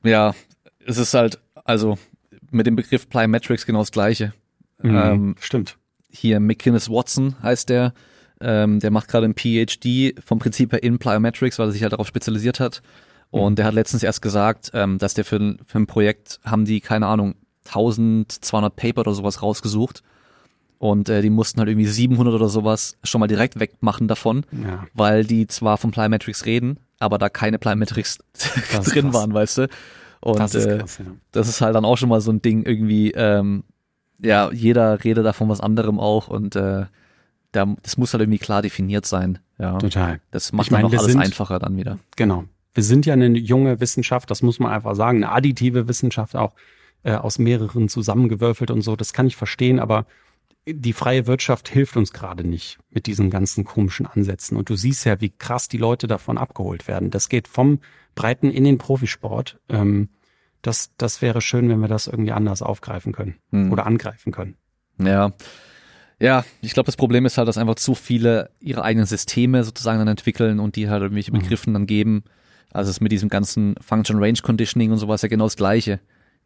Ja, es ist halt, also mit dem Begriff Plyometrics genau das Gleiche. Mhm, ähm, stimmt. Hier McKinnis Watson heißt der. Ähm, der macht gerade ein PhD vom Prinzip her in Plyometrics, weil er sich halt darauf spezialisiert hat. Und mhm. der hat letztens erst gesagt, ähm, dass der für, für ein Projekt haben die, keine Ahnung, 1200 Paper oder sowas rausgesucht. Und äh, die mussten halt irgendwie 700 oder sowas schon mal direkt wegmachen davon, Ja. weil die zwar von Plyometrics reden, aber da keine Plyometrics <laughs> drin krass. waren, weißt du. Und Das ist äh, krass, ja. das ist halt dann auch schon mal so ein Ding irgendwie, ähm, ja, jeder redet davon was anderem auch und äh, da, das muss halt irgendwie klar definiert sein. Ja, Total. das macht Ich wir alles sind- einfacher dann wieder. Genau. Wir sind ja eine junge Wissenschaft, das muss man einfach sagen, eine additive Wissenschaft auch äh, aus mehreren zusammengewürfelt und so, das kann ich verstehen, aber die freie Wirtschaft hilft uns gerade nicht mit diesen ganzen komischen Ansätzen. Und du siehst ja, wie krass die Leute davon abgeholt werden. Das geht vom Breiten in den Profisport. Ähm, das, das wäre schön, wenn wir das irgendwie anders aufgreifen können Hm. oder angreifen können. Ja. Ja, ich glaube, das Problem ist halt, dass einfach zu viele ihre eigenen Systeme sozusagen dann entwickeln und die halt irgendwelche Mhm. Begriffen dann geben. Also es ist mit diesem ganzen Function Range Conditioning und sowas ja genau das Gleiche.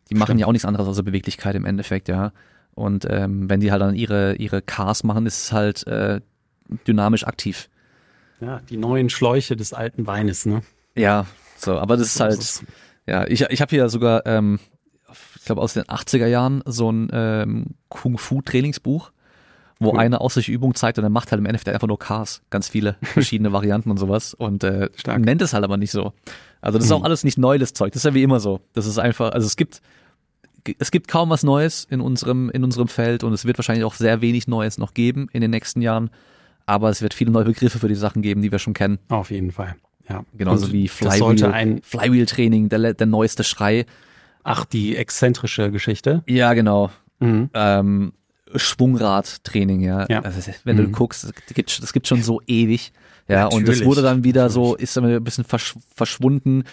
Die machen Stimmt. ja auch nichts anderes als Beweglichkeit im Endeffekt, ja. Und ähm, wenn die halt dann ihre, ihre Cars machen, ist es halt äh, dynamisch aktiv. Ja, die neuen Schläuche des alten Weines, ne? Ja, so, aber das ist halt, ja, ich, ich habe hier sogar, ähm, ich glaube aus den 80er Jahren so ein ähm, Kung-Fu-Trainingsbuch, wo Cool. einer aus solche Übungen zeigt und er macht halt im Endeffekt einfach nur Cars, ganz viele <laughs> verschiedene Varianten und sowas und äh, Stark. nennt es halt aber nicht so. Also das ist Mhm. auch alles nicht neues Zeug, das ist ja wie immer so. Das ist einfach, also es gibt es gibt kaum was Neues in unserem in unserem Feld und es wird wahrscheinlich auch sehr wenig Neues noch geben in den nächsten Jahren, aber es wird viele neue Begriffe für die Sachen geben, die wir schon kennen. Auf jeden Fall. Ja. Genauso Und wie sollte Flywheel, Flywheel-Training, der, der neueste Schrei. ach, die exzentrische Geschichte. Ja, genau. Mhm. Ähm, Schwungradtraining, ja. Ja. Also, wenn du Mhm. guckst, das gibt, das gibt schon so ewig. Ja, und das Natürlich. wurde dann wieder so, ist dann ein bisschen versch verschwunden,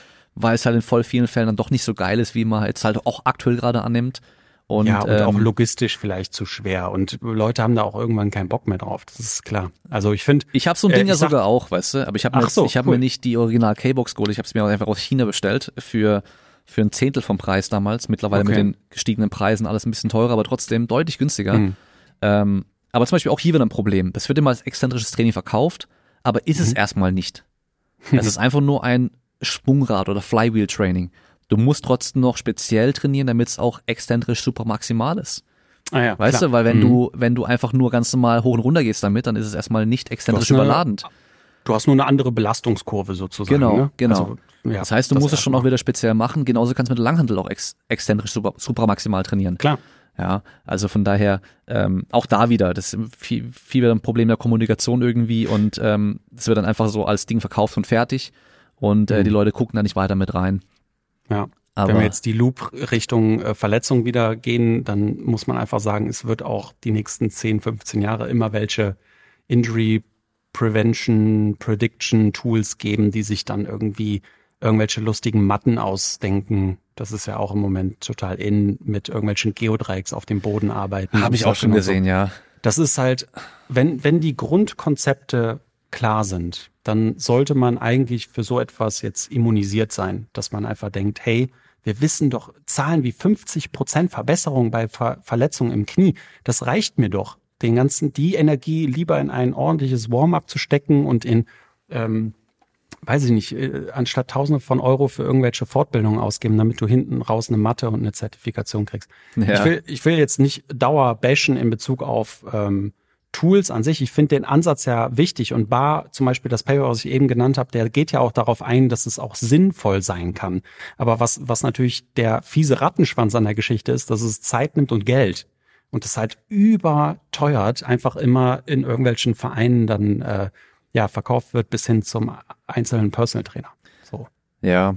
weil es halt in voll vielen Fällen dann doch nicht so geil ist, wie man jetzt halt auch aktuell gerade annimmt. Und, ja, und ähm, auch logistisch vielleicht zu schwer. Und Leute haben da auch irgendwann keinen Bock mehr drauf. Das ist klar. Also ich finde, Ich habe so ein Äh, Ding ja ich sag- sogar auch, weißt du, aber ich habe mir, jetzt- so, ich hab cool. mir nicht die Original K-Box geholt, ich habe es mir einfach aus China bestellt für für ein Zehntel vom Preis damals. Mittlerweile mit Okay. den gestiegenen Preisen alles ein bisschen teurer, aber trotzdem deutlich günstiger. Mhm. Ähm, aber zum Beispiel auch hier wieder ein Problem. Das wird immer als exzentrisches Training verkauft, aber ist Mhm. es erstmal nicht. <laughs> Es ist einfach nur ein Sprungrad oder Flywheel Training. Du musst trotzdem noch speziell trainieren, damit es auch exzentrisch super maximal ist. ah ja, Weißt klar. du, weil wenn Mhm. du, wenn du einfach nur ganz normal hoch und runter gehst damit, dann ist es erstmal nicht exzentrisch eine- überladend. Du hast nur eine andere Belastungskurve sozusagen. Genau, ne? genau. Also, ja, Das heißt, du musst es schon auch wieder speziell machen. Genauso kannst du mit Langhandel auch ex exzentrisch super, supramaximal trainieren. Klar. Ja, also von daher ähm, auch da wieder, das ist viel, viel wieder ein Problem der Kommunikation irgendwie und ähm, das wird dann einfach so als Ding verkauft und fertig und äh, Mhm. die Leute gucken da nicht weiter mit rein. Ja. Aber Wenn wir jetzt die Loop Richtung äh, Verletzung wieder gehen, dann muss man einfach sagen, es wird auch die nächsten 10, 15 Jahre immer welche Injury Prevention, Prediction Tools geben, die sich dann irgendwie irgendwelche lustigen Matten ausdenken. Das ist ja auch im Moment total in mit irgendwelchen Geodreiecks auf dem Boden arbeiten. habe ich auch schon Und so. gesehen, ja. Das ist halt, wenn, wenn die Grundkonzepte klar sind, dann sollte man eigentlich für so etwas jetzt immunisiert sein, dass man einfach denkt, hey, wir wissen doch Zahlen wie 50 Prozent Verbesserung bei Ver Verletzungen im Knie. Das reicht mir doch, den ganzen, die Energie lieber in ein ordentliches Warm-up zu stecken und in, ähm, weiß ich nicht, äh, anstatt Tausende von Euro für irgendwelche Fortbildungen ausgeben, damit du hinten raus eine Matte und eine Zertifikation kriegst. ja. Ich, will, ich will jetzt nicht Dauer bashen in Bezug auf ähm, Tools an sich. Ich finde den Ansatz ja wichtig und Bar, zum Beispiel das Paper, was ich eben genannt habe, der geht ja auch darauf ein, dass es auch sinnvoll sein kann. Aber was, was natürlich der fiese Rattenschwanz an der Geschichte ist, dass es Zeit nimmt und Geld. Und es halt überteuert einfach immer in irgendwelchen Vereinen dann äh, ja verkauft wird bis hin zum einzelnen Personal Trainer. So. Ja,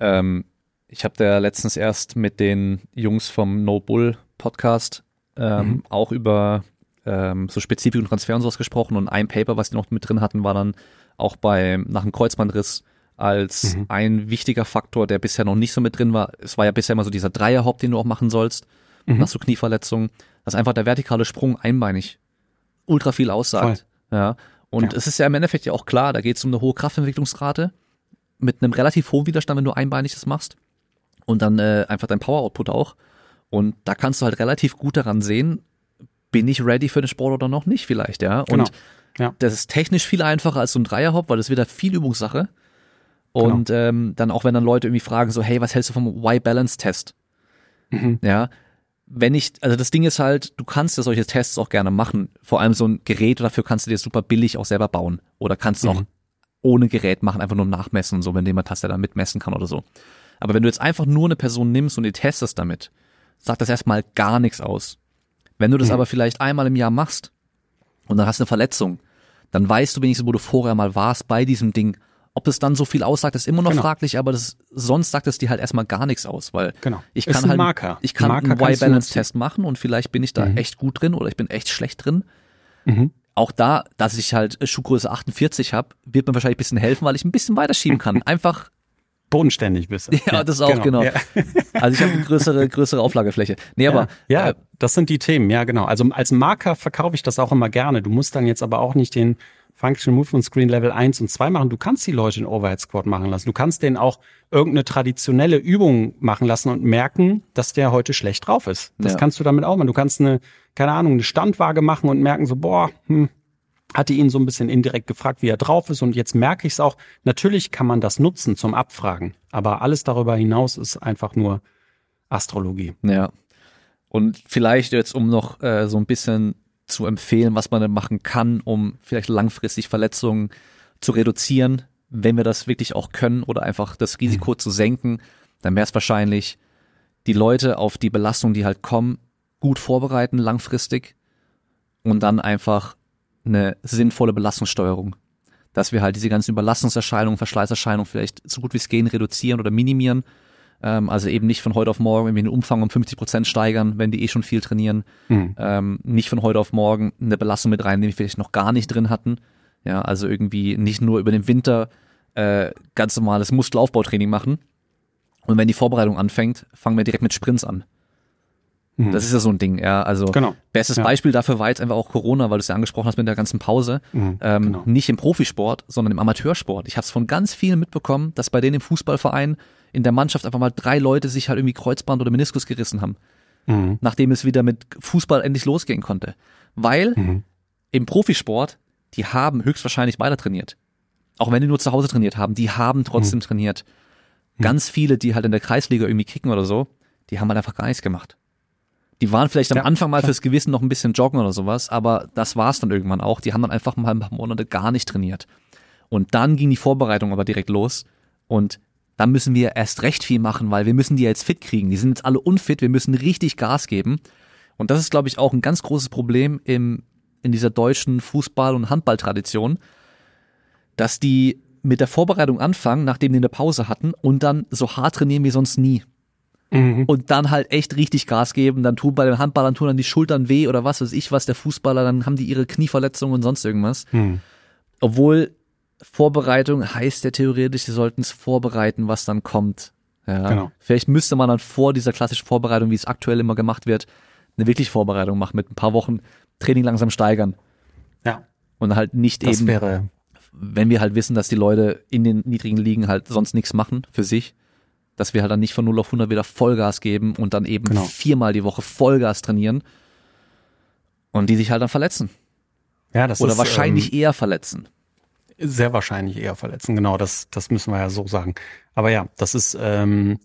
ähm, ich habe da letztens erst mit den Jungs vom No Bull Podcast ähm, Mhm. auch über ähm, so Spezifik und Transfer und sowas gesprochen und ein Paper, was die noch mit drin hatten, war dann auch bei nach einem Kreuzbandriss als Mhm. ein wichtiger Faktor, der bisher noch nicht so mit drin war. Es war ja bisher immer so dieser Dreierhop, den du auch machen sollst Mhm. nach so Knieverletzungen, dass einfach der vertikale Sprung einbeinig ultra viel aussagt. Ja. Und Ja. es ist ja im Endeffekt ja auch klar, da geht es um eine hohe Kraftentwicklungsrate mit einem relativ hohen Widerstand, wenn du einbeinig das machst. Und dann äh, einfach dein Power-Output auch. Und da kannst du halt relativ gut daran sehen, bin ich ready für den Sport oder noch nicht vielleicht, ja. Und Genau. Ja. das ist technisch viel einfacher als so ein Dreierhop, weil das wieder viel Übungssache. Und Genau. ähm, dann auch wenn dann Leute irgendwie fragen so, hey, was hältst du vom Y-Balance-Test? Mhm. Ja, wenn ich, also das Ding ist halt, du kannst ja solche Tests auch gerne machen. Vor allem so ein Gerät dafür kannst du dir super billig auch selber bauen. Oder kannst du Mhm. auch ohne Gerät machen, einfach nur nachmessen und so, wenn jemand hast, der da mitmessen kann oder so. Aber wenn du jetzt einfach nur eine Person nimmst und die testest damit, sagt das erstmal gar nichts aus. Wenn du das Mhm. aber vielleicht einmal im Jahr machst und dann hast du eine Verletzung, dann weißt du wenigstens, wo du vorher mal warst bei diesem Ding. Ob es dann so viel aussagt, ist immer noch Genau. fraglich, aber das, sonst sagt es dir halt erstmal gar nichts aus, weil Genau. ich kann halt, Marker. ich kann Marker einen Y-Balance-Test machen und vielleicht bin ich da Mhm. echt gut drin oder ich bin echt schlecht drin. Mhm. Auch da, dass ich halt Schuhgröße 48 habe, wird mir wahrscheinlich ein bisschen helfen, weil ich ein bisschen weiter schieben kann. <laughs> Einfach, Bodenständig bist du. <laughs> ja, das auch, genau. Ja. <laughs> Also ich habe eine größere, größere Auflagefläche. Nee, aber ja, äh, das sind die Themen, ja genau. Also als Marker verkaufe ich das auch immer gerne. Du musst dann jetzt aber auch nicht den Functional Movement Screen Level 1 und 2 machen. Du kannst die Leute in Overhead Squat machen lassen. Du kannst denen auch irgendeine traditionelle Übung machen lassen und merken, dass der heute schlecht drauf ist. Das Ja. kannst du damit auch machen. Du kannst eine, keine Ahnung, eine Standwaage machen und merken so, boah, hm, hatte ihn so ein bisschen indirekt gefragt, wie er drauf ist und jetzt merke ich es auch. Natürlich kann man das nutzen zum Abfragen, aber alles darüber hinaus ist einfach nur Astrologie. Ja. Und vielleicht jetzt, um noch äh, so ein bisschen zu empfehlen, was man denn machen kann, um vielleicht langfristig Verletzungen zu reduzieren, wenn wir das wirklich auch können oder einfach das Risiko zu senken, dann wäre es wahrscheinlich, die Leute auf die Belastung, die halt kommen, gut vorbereiten langfristig und dann einfach eine sinnvolle Belastungssteuerung. Dass wir halt diese ganzen Überlastungserscheinungen, Verschleißerscheinungen vielleicht so gut wie es gehen reduzieren oder minimieren. Ähm, also eben nicht von heute auf morgen irgendwie den Umfang um 50 Prozent steigern, wenn die eh schon viel trainieren. Mhm. Ähm, nicht von heute auf morgen eine Belastung mit reinnehmen, die wir vielleicht noch gar nicht drin hatten. Ja, also irgendwie nicht nur über den Winter äh, ganz normales Muskelaufbautraining machen. Und wenn die Vorbereitung anfängt, fangen wir direkt mit Sprints an. Mhm. Das ist ja so ein Ding, ja. Also Genau. bestes Ja. Beispiel dafür war jetzt einfach auch Corona, weil du es ja angesprochen hast mit der ganzen Pause. Mhm, Ähm, genau. Nicht im Profisport, sondern im Amateursport. Ich habe es von ganz vielen mitbekommen, dass bei denen im Fußballverein in der Mannschaft einfach mal drei Leute sich halt irgendwie Kreuzband oder Meniskus gerissen haben, Mhm. nachdem es wieder mit Fußball endlich losgehen konnte. Weil Mhm. im Profisport, die haben höchstwahrscheinlich weiter trainiert. Auch wenn die nur zu Hause trainiert haben, die haben trotzdem trainiert. Ganz viele, die halt in der Kreisliga irgendwie kicken oder so, die haben halt einfach gar nichts gemacht. Die waren vielleicht am Ja, Anfang mal klar. fürs Gewissen noch ein bisschen joggen oder sowas, aber das war's dann irgendwann auch. Die haben dann einfach mal ein paar Monate gar nicht trainiert. Und dann ging die Vorbereitung aber direkt los und dann müssen wir erst recht viel machen, weil wir müssen die jetzt fit kriegen. Die sind jetzt alle unfit, wir müssen richtig Gas geben. Und das ist, glaube ich, auch ein ganz großes Problem im, in dieser deutschen Fußball- und Handballtradition, dass die mit der Vorbereitung anfangen, nachdem die eine Pause hatten und dann so hart trainieren wie sonst nie. Mhm. Und dann halt echt richtig Gas geben. Dann tun bei den Handballern tun dann die Schultern weh oder was weiß ich was, der Fußballer, dann haben die ihre Knieverletzungen und sonst irgendwas. Mhm. Obwohl Vorbereitung heißt ja theoretisch, sie sollten es vorbereiten, was dann kommt. Ja. Genau. Vielleicht müsste man dann vor dieser klassischen Vorbereitung, wie es aktuell immer gemacht wird, eine wirkliche Vorbereitung machen, mit ein paar Wochen Training langsam steigern. Ja, Und halt nicht das eben, wäre wenn wir halt wissen, dass die Leute in den niedrigen Ligen halt sonst nichts machen für sich, dass wir halt dann nicht von 0 auf 100 wieder Vollgas geben und dann eben Genau. viermal die Woche Vollgas trainieren und die sich halt dann verletzen. ja, das Oder ist, wahrscheinlich eher verletzen. ähm, sehr wahrscheinlich eher verletzen. Genau, das das müssen wir ja so sagen. Aber ja, das ist, ähm,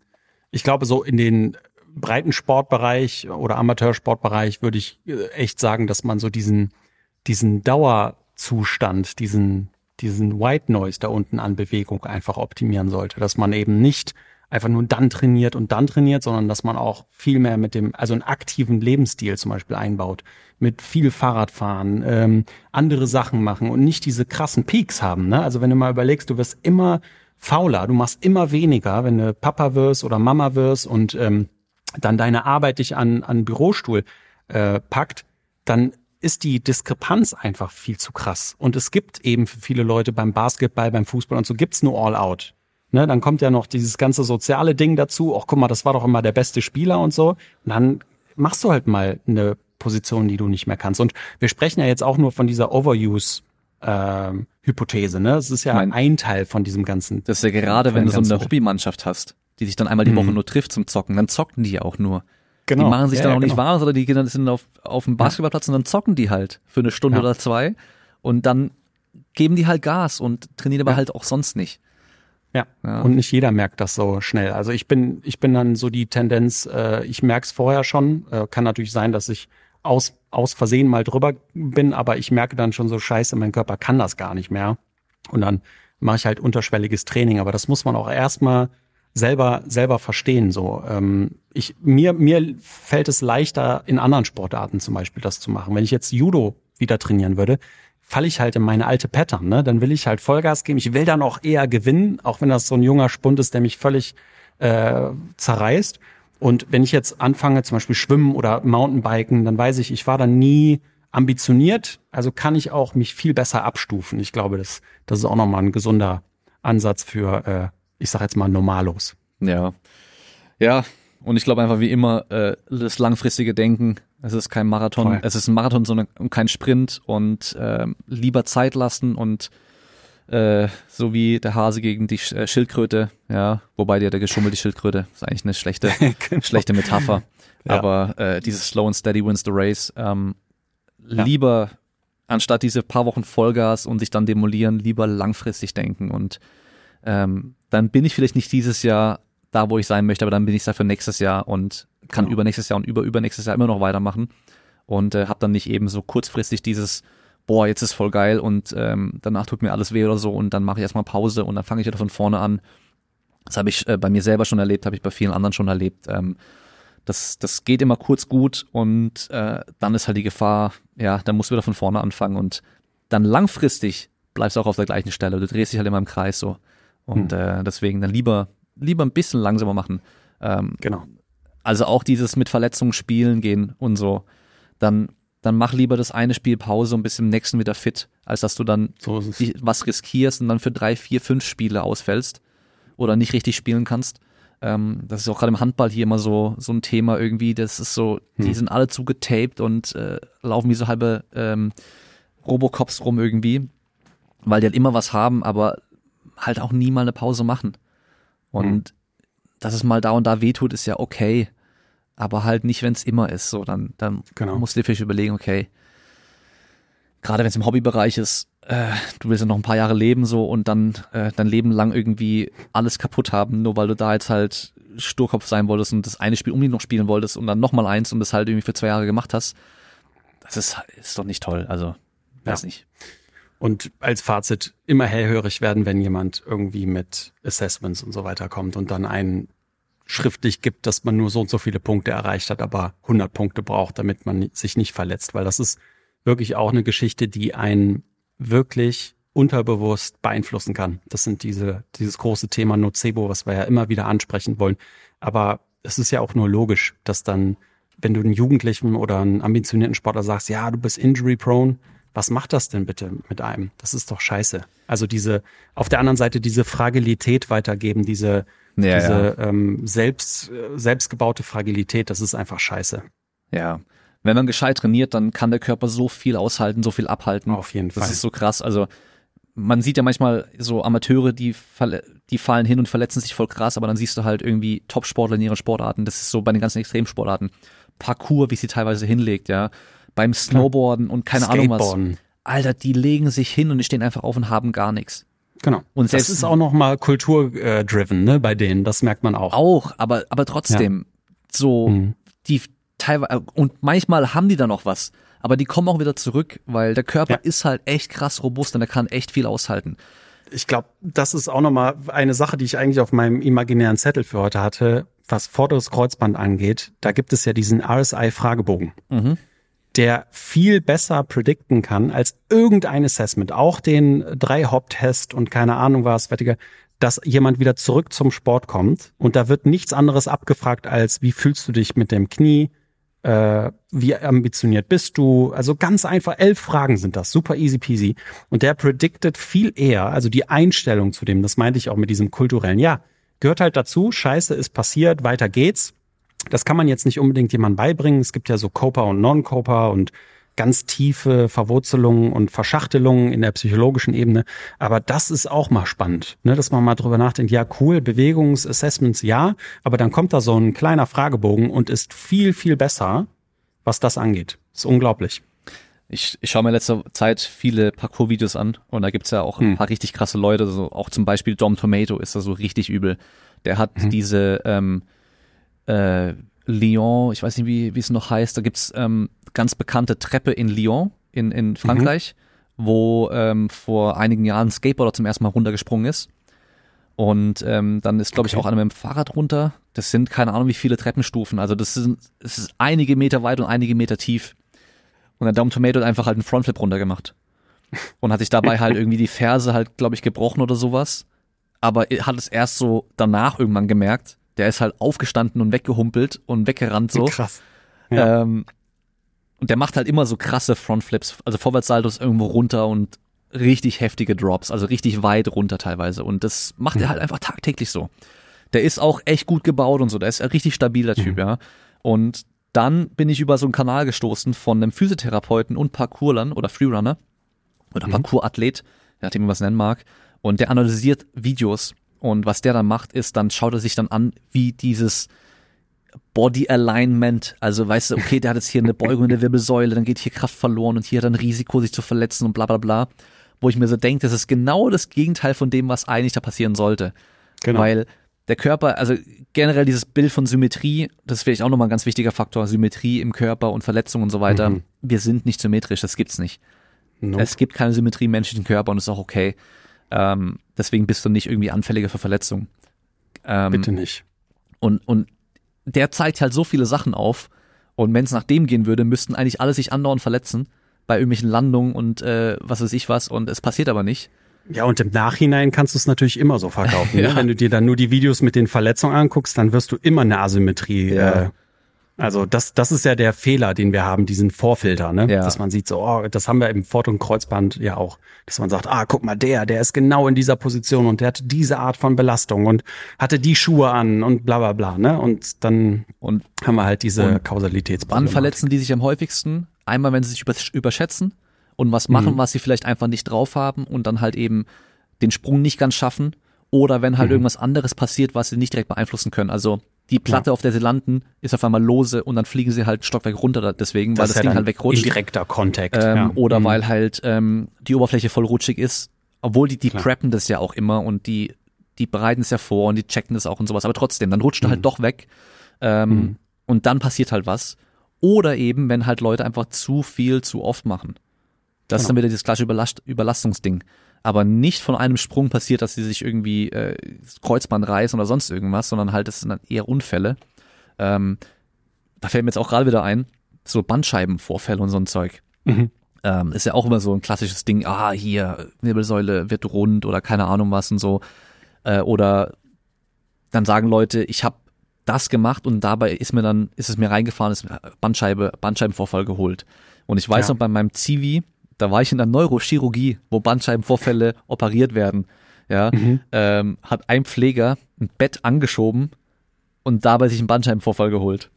ich glaube, so in den breiten Sportbereich oder Amateursportbereich würde ich äh, echt sagen, dass man so diesen diesen Dauerzustand, diesen diesen White Noise da unten an Bewegung einfach optimieren sollte, dass man eben nicht einfach nur dann trainiert und dann trainiert, sondern dass man auch viel mehr mit dem, also einen aktiven Lebensstil zum Beispiel einbaut, mit viel Fahrradfahren, ähm, andere Sachen machen und nicht diese krassen Peaks haben. Ne? Also wenn du mal überlegst, du wirst immer fauler, du machst immer weniger, wenn du Papa wirst oder Mama wirst und ähm, dann deine Arbeit dich an, an Bürostuhl äh, packt, dann ist die Diskrepanz einfach viel zu krass. Und es gibt eben für viele Leute beim Basketball, beim Fußball und so gibt's nur All-Out. Ne, dann kommt ja noch dieses ganze soziale Ding dazu. Ach, guck mal, das war doch immer der beste Spieler und so. Und dann machst du halt mal eine Position, die du nicht mehr kannst. Und wir sprechen ja jetzt auch nur von dieser Overuse. Ähm, Hypothese, ne? Es ist ja Mein- ein Teil von diesem ganzen. Das ist ja gerade, wenn du so eine Hobbymannschaft hast, die sich dann einmal die Woche Mhm. nur trifft zum Zocken, dann zocken die ja auch nur. Genau. Die machen sich Ja, dann ja, auch nicht genau. warm, sondern die gehen dann sind auf, auf dem Basketballplatz und dann zocken die halt für eine Stunde Ja. oder zwei und dann geben die halt Gas und trainieren aber Ja. halt auch sonst nicht. Ja. ja. Und nicht jeder merkt das so schnell. Also ich bin, ich bin dann so die Tendenz, äh, ich merke es vorher schon. Äh, kann natürlich sein, dass ich aus, aus Versehen mal drüber bin, aber ich merke dann schon so scheiße, mein Körper kann das gar nicht mehr. Und dann mache ich halt unterschwelliges Training. Aber das muss man auch erstmal selber, selber verstehen. So, ähm, ich, mir, mir fällt es leichter, in anderen Sportarten zum Beispiel das zu machen. Wenn ich jetzt Judo wieder trainieren würde, falle ich halt in meine alte Pattern. Ne? Dann will ich halt Vollgas geben. Ich will dann auch eher gewinnen, auch wenn das so ein junger Spund ist, der mich völlig äh, zerreißt. Und wenn ich jetzt anfange, zum Beispiel Schwimmen oder Mountainbiken, dann weiß ich, ich war dann nie ambitioniert, also kann ich auch mich viel besser abstufen. Ich glaube, das, das ist auch nochmal ein gesunder Ansatz für, äh, ich sag jetzt mal, Normalos. Ja. Ja, und ich glaube einfach wie immer, äh, das langfristige Denken, es ist kein Marathon, Voll. es ist ein Marathon, sondern kein Sprint und äh, lieber Zeit lassen und äh, so wie der Hase gegen die äh, Schildkröte, ja, wobei der, der geschummelte Schildkröte ist eigentlich eine schlechte, <laughs> genau. schlechte Metapher. Ja. Aber äh, dieses Slow and Steady wins the race. Ähm, ja. Lieber anstatt diese paar Wochen Vollgas und sich dann demolieren, lieber langfristig denken und ähm, dann bin ich vielleicht nicht dieses Jahr da, wo ich sein möchte, aber dann bin ich dafür nächstes Jahr und kann genau. übernächstes Jahr und über übernächstes Jahr immer noch weitermachen und äh, habe dann nicht eben so kurzfristig dieses boah, jetzt ist voll geil und ähm, danach tut mir alles weh oder so und dann mache ich erstmal Pause und dann fange ich wieder von vorne an. Das habe ich äh, bei mir selber schon erlebt, habe ich bei vielen anderen schon erlebt. Ähm, das, das geht immer kurz gut und äh, dann ist halt die Gefahr, ja, dann musst du wieder von vorne anfangen und dann langfristig bleibst du auch auf der gleichen Stelle. Du drehst dich halt immer im Kreis so. Und hm. äh, deswegen dann lieber, lieber ein bisschen langsamer machen. Ähm, genau. Also auch dieses mit Verletzungen spielen gehen und so. Dann dann mach lieber das eine Spiel Pause und bist im nächsten wieder fit, als dass du dann so was riskierst und dann für drei, vier, fünf Spiele ausfällst oder nicht richtig spielen kannst. Ähm, das ist auch gerade im Handball hier immer so, so ein Thema irgendwie. Das ist so, hm. die sind alle zugetaped und äh, laufen wie so halbe ähm, Robocops rum irgendwie, weil die halt immer was haben, aber halt auch nie mal eine Pause machen. Und hm. dass es mal da und da wehtut, ist ja okay aber halt nicht, wenn es immer ist. So, dann, dann genau. musst du dir vielleicht überlegen, okay, gerade wenn es im Hobbybereich ist, äh, du willst ja noch ein paar Jahre leben so und dann äh, dein Leben lang irgendwie alles kaputt haben, nur weil du da jetzt halt Sturkopf sein wolltest und das eine Spiel unbedingt noch spielen wolltest und dann nochmal eins und das halt irgendwie für zwei Jahre gemacht hast. Das ist, ist doch nicht toll. Also, weiß ja. nicht. Und als Fazit immer hellhörig werden, wenn jemand irgendwie mit Assessments und so weiter kommt und dann einen schriftlich gibt, dass man nur so und so viele Punkte erreicht hat, aber 100 Punkte braucht, damit man sich nicht verletzt, weil das ist wirklich auch eine Geschichte, die einen wirklich unterbewusst beeinflussen kann. Das sind diese, dieses große Thema Nocebo, was wir ja immer wieder ansprechen wollen. Aber es ist ja auch nur logisch, dass dann, wenn du einen Jugendlichen oder einen ambitionierten Sportler sagst, ja, du bist injury prone, was macht das denn bitte mit einem? Das ist doch scheiße. Also diese, auf der anderen Seite diese Fragilität weitergeben, diese, ja, diese ja. Ähm, selbst, selbstgebaute Fragilität, das ist einfach scheiße. Ja. Wenn man gescheit trainiert, dann kann der Körper so viel aushalten, so viel abhalten. Auf jeden Fall. Das ist so krass. Also man sieht ja manchmal so Amateure, die, die fallen hin und verletzen sich voll krass, aber dann siehst du halt irgendwie Top-Sportler in ihren Sportarten. Das ist so bei den ganzen Extremsportarten. Parcours, wie sie teilweise hinlegt, ja. Beim Snowboarden und keine Ahnung was. Alter, die legen sich hin und die stehen einfach auf und haben gar nichts. Genau. Und das ist auch nochmal kulturdriven, ne, bei denen, das merkt man auch. Auch, aber, aber trotzdem, ja. so, mhm. die teilweise, und manchmal haben die da noch was, aber die kommen auch wieder zurück, weil der Körper ja. ist halt echt krass robust und er kann echt viel aushalten. Ich glaube, das ist auch nochmal eine Sache, die ich eigentlich auf meinem imaginären Zettel für heute hatte, was vorderes Kreuzband angeht. Da gibt es ja diesen RSI-Fragebogen. Mhm der viel besser predikten kann als irgendein Assessment, auch den drei Hop-Test und keine Ahnung was, fertiger, dass jemand wieder zurück zum Sport kommt. Und da wird nichts anderes abgefragt als wie fühlst du dich mit dem Knie, äh, wie ambitioniert bist du, also ganz einfach, elf Fragen sind das, super easy peasy. Und der predicted viel eher, also die Einstellung zu dem, das meinte ich auch mit diesem kulturellen, ja, gehört halt dazu, scheiße ist passiert, weiter geht's, das kann man jetzt nicht unbedingt jemandem beibringen. Es gibt ja so Copa und Non-Copa und ganz tiefe Verwurzelungen und Verschachtelungen in der psychologischen Ebene. Aber das ist auch mal spannend, ne? dass man mal drüber nachdenkt, ja cool, Bewegungsassessments ja, aber dann kommt da so ein kleiner Fragebogen und ist viel, viel besser, was das angeht. ist unglaublich. Ich, ich schaue mir letzter Zeit viele Parkour-Videos an und da gibt's ja auch ein Hm. paar richtig krasse Leute, so auch zum Beispiel Dom Tomato ist da so richtig übel. Der hat Mhm. diese ähm, äh, Lyon, ich weiß nicht, wie, wie es noch heißt, da gibt's ähm, ganz bekannte Treppe in Lyon in, in Frankreich, wo ähm, vor einigen Jahren ein Skateboarder zum ersten Mal runtergesprungen ist. Und ähm, dann ist, glaube ich, Okay. auch einer mit dem Fahrrad runter. Das sind keine Ahnung, wie viele Treppenstufen. Also das sind, es ist einige Meter weit und einige Meter tief. Und der Dom Tomato hat einfach halt einen Frontflip runtergemacht. <laughs> Und hat sich dabei halt irgendwie die Ferse halt, glaube ich, gebrochen oder sowas. Aber er hat es erst so danach irgendwann gemerkt. Der ist halt aufgestanden und weggehumpelt und weggerannt so. Krass. Ja. Ähm, und der macht halt immer so krasse Frontflips, also Vorwärtssaltos irgendwo runter und richtig heftige Drops, also richtig weit runter teilweise. Und das macht er halt einfach tagtäglich so. Der ist auch echt gut gebaut und so, der ist ein richtig stabiler Typ, ja. Und dann bin ich über so einen Kanal gestoßen von einem Physiotherapeuten und Parkourlern oder Freerunner oder Parkourathlet, je nachdem, man es nennen mag. Und der analysiert Videos. Und was der dann macht, ist, dann schaut er sich dann an, wie dieses Body Alignment, also weißt du, okay, der hat jetzt hier eine Beugung in der Wirbelsäule, dann geht hier Kraft verloren und hier hat er ein Risiko, sich zu verletzen und bla bla bla. Wo ich mir so denke, das ist genau das Gegenteil von dem, was eigentlich da passieren sollte. Genau. Weil der Körper, also generell dieses Bild von Symmetrie, das ist vielleicht auch nochmal ein ganz wichtiger Faktor, Symmetrie im Körper und Verletzungen und so weiter. Mhm. Wir sind nicht symmetrisch, das gibt's nicht. Nope. Es gibt keine Symmetrie im menschlichen Körper und ist auch okay. Ähm, deswegen bist du nicht irgendwie anfälliger für Verletzungen. Ähm, Bitte nicht. und, und der zeigt halt so viele Sachen auf. Und wenn es nach dem gehen würde, müssten eigentlich alle sich andauernd verletzen bei irgendwelchen Landungen und äh, was weiß ich was. Und es passiert aber nicht. Ja, und im Nachhinein kannst du es natürlich immer so verkaufen. <laughs> Ja. ne? Wenn du dir dann nur die Videos mit den Verletzungen anguckst, dann wirst du immer eine Asymmetrie. Ja. Äh, also das, das ist ja der Fehler, den wir haben, diesen Vorfilter, ne? Ja. Dass man sieht, so, oh, das haben wir im Fort- und Kreuzband ja auch, dass man sagt, ah, guck mal, der, der ist genau in dieser Position und der hat diese Art von Belastung und hatte die Schuhe an und bla bla bla, ne? Und dann Und haben wir halt diese Kausalitätsproblematik. wann verletzen die sich am häufigsten? Einmal, wenn sie sich übersch- überschätzen und was machen, was sie vielleicht einfach nicht drauf haben und dann halt eben den Sprung nicht ganz schaffen. Oder wenn halt irgendwas anderes passiert, was sie nicht direkt beeinflussen können. Also die Platte, auf der sie landen, ist auf einmal lose und dann fliegen sie halt Stockwerk runter deswegen, weil Das das, ist ja Ding halt wegrutscht. Indirekter Kontakt. Ähm, ja. Oder Mhm. weil halt ähm, die Oberfläche voll rutschig ist. Obwohl die, die Klar. preppen das ja auch immer und die, die bereiten es ja vor und die checken das auch und sowas. Aber trotzdem, dann rutscht er Mhm. halt doch weg. Ähm, Und dann passiert halt was. Oder eben, wenn halt Leute einfach zu viel zu oft machen. Das ist dann Genau. wieder dieses klassische Überlast Überlastungsding. Aber nicht von einem Sprung passiert, dass sie sich irgendwie äh, Kreuzband reißen oder sonst irgendwas, sondern halt, das sind dann eher Unfälle. Ähm, da fällt mir jetzt auch gerade wieder ein, so Bandscheibenvorfälle und so ein Zeug. Mhm. Ähm, ist ja auch immer so ein klassisches Ding, ah, hier, Wirbelsäule wird rund oder keine Ahnung was und so. Äh, oder dann sagen Leute, ich habe das gemacht und dabei ist mir dann, ist es mir reingefahren, ist Bandscheibe, Bandscheibenvorfall geholt. Und ich weiß Ja. noch, bei meinem Zivi, da war ich in der Neurochirurgie, wo Bandscheibenvorfälle operiert werden. Ja, Mhm. ähm, hat ein Pfleger ein Bett angeschoben und dabei sich einen Bandscheibenvorfall geholt.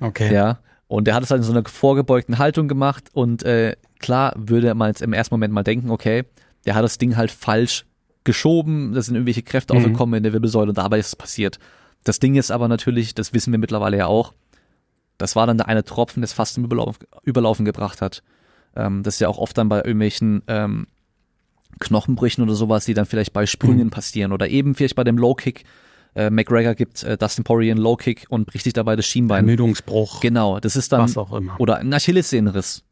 Okay. Ja. Und der hat es halt in so einer vorgebeugten Haltung gemacht und äh, klar würde man jetzt im ersten Moment mal denken, okay, der hat das Ding halt falsch geschoben, da sind irgendwelche Kräfte Mhm. aufgekommen in der Wirbelsäule und dabei ist es passiert. Das Ding ist aber natürlich, das wissen wir mittlerweile ja auch, das war dann der eine Tropfen, der es fast zum Überlauf, Überlaufen gebracht hat. Ähm, das ist ja auch oft dann bei irgendwelchen ähm, Knochenbrüchen oder sowas, die dann vielleicht bei Sprüngen passieren oder eben vielleicht bei dem Low Kick. Äh, McGregor gibt äh, Dustin Poirier einen Low Kick und bricht sich dabei das Schienbein. Ermüdungsbruch. Genau, das ist dann Was auch immer. oder ein Achillessehnenriss.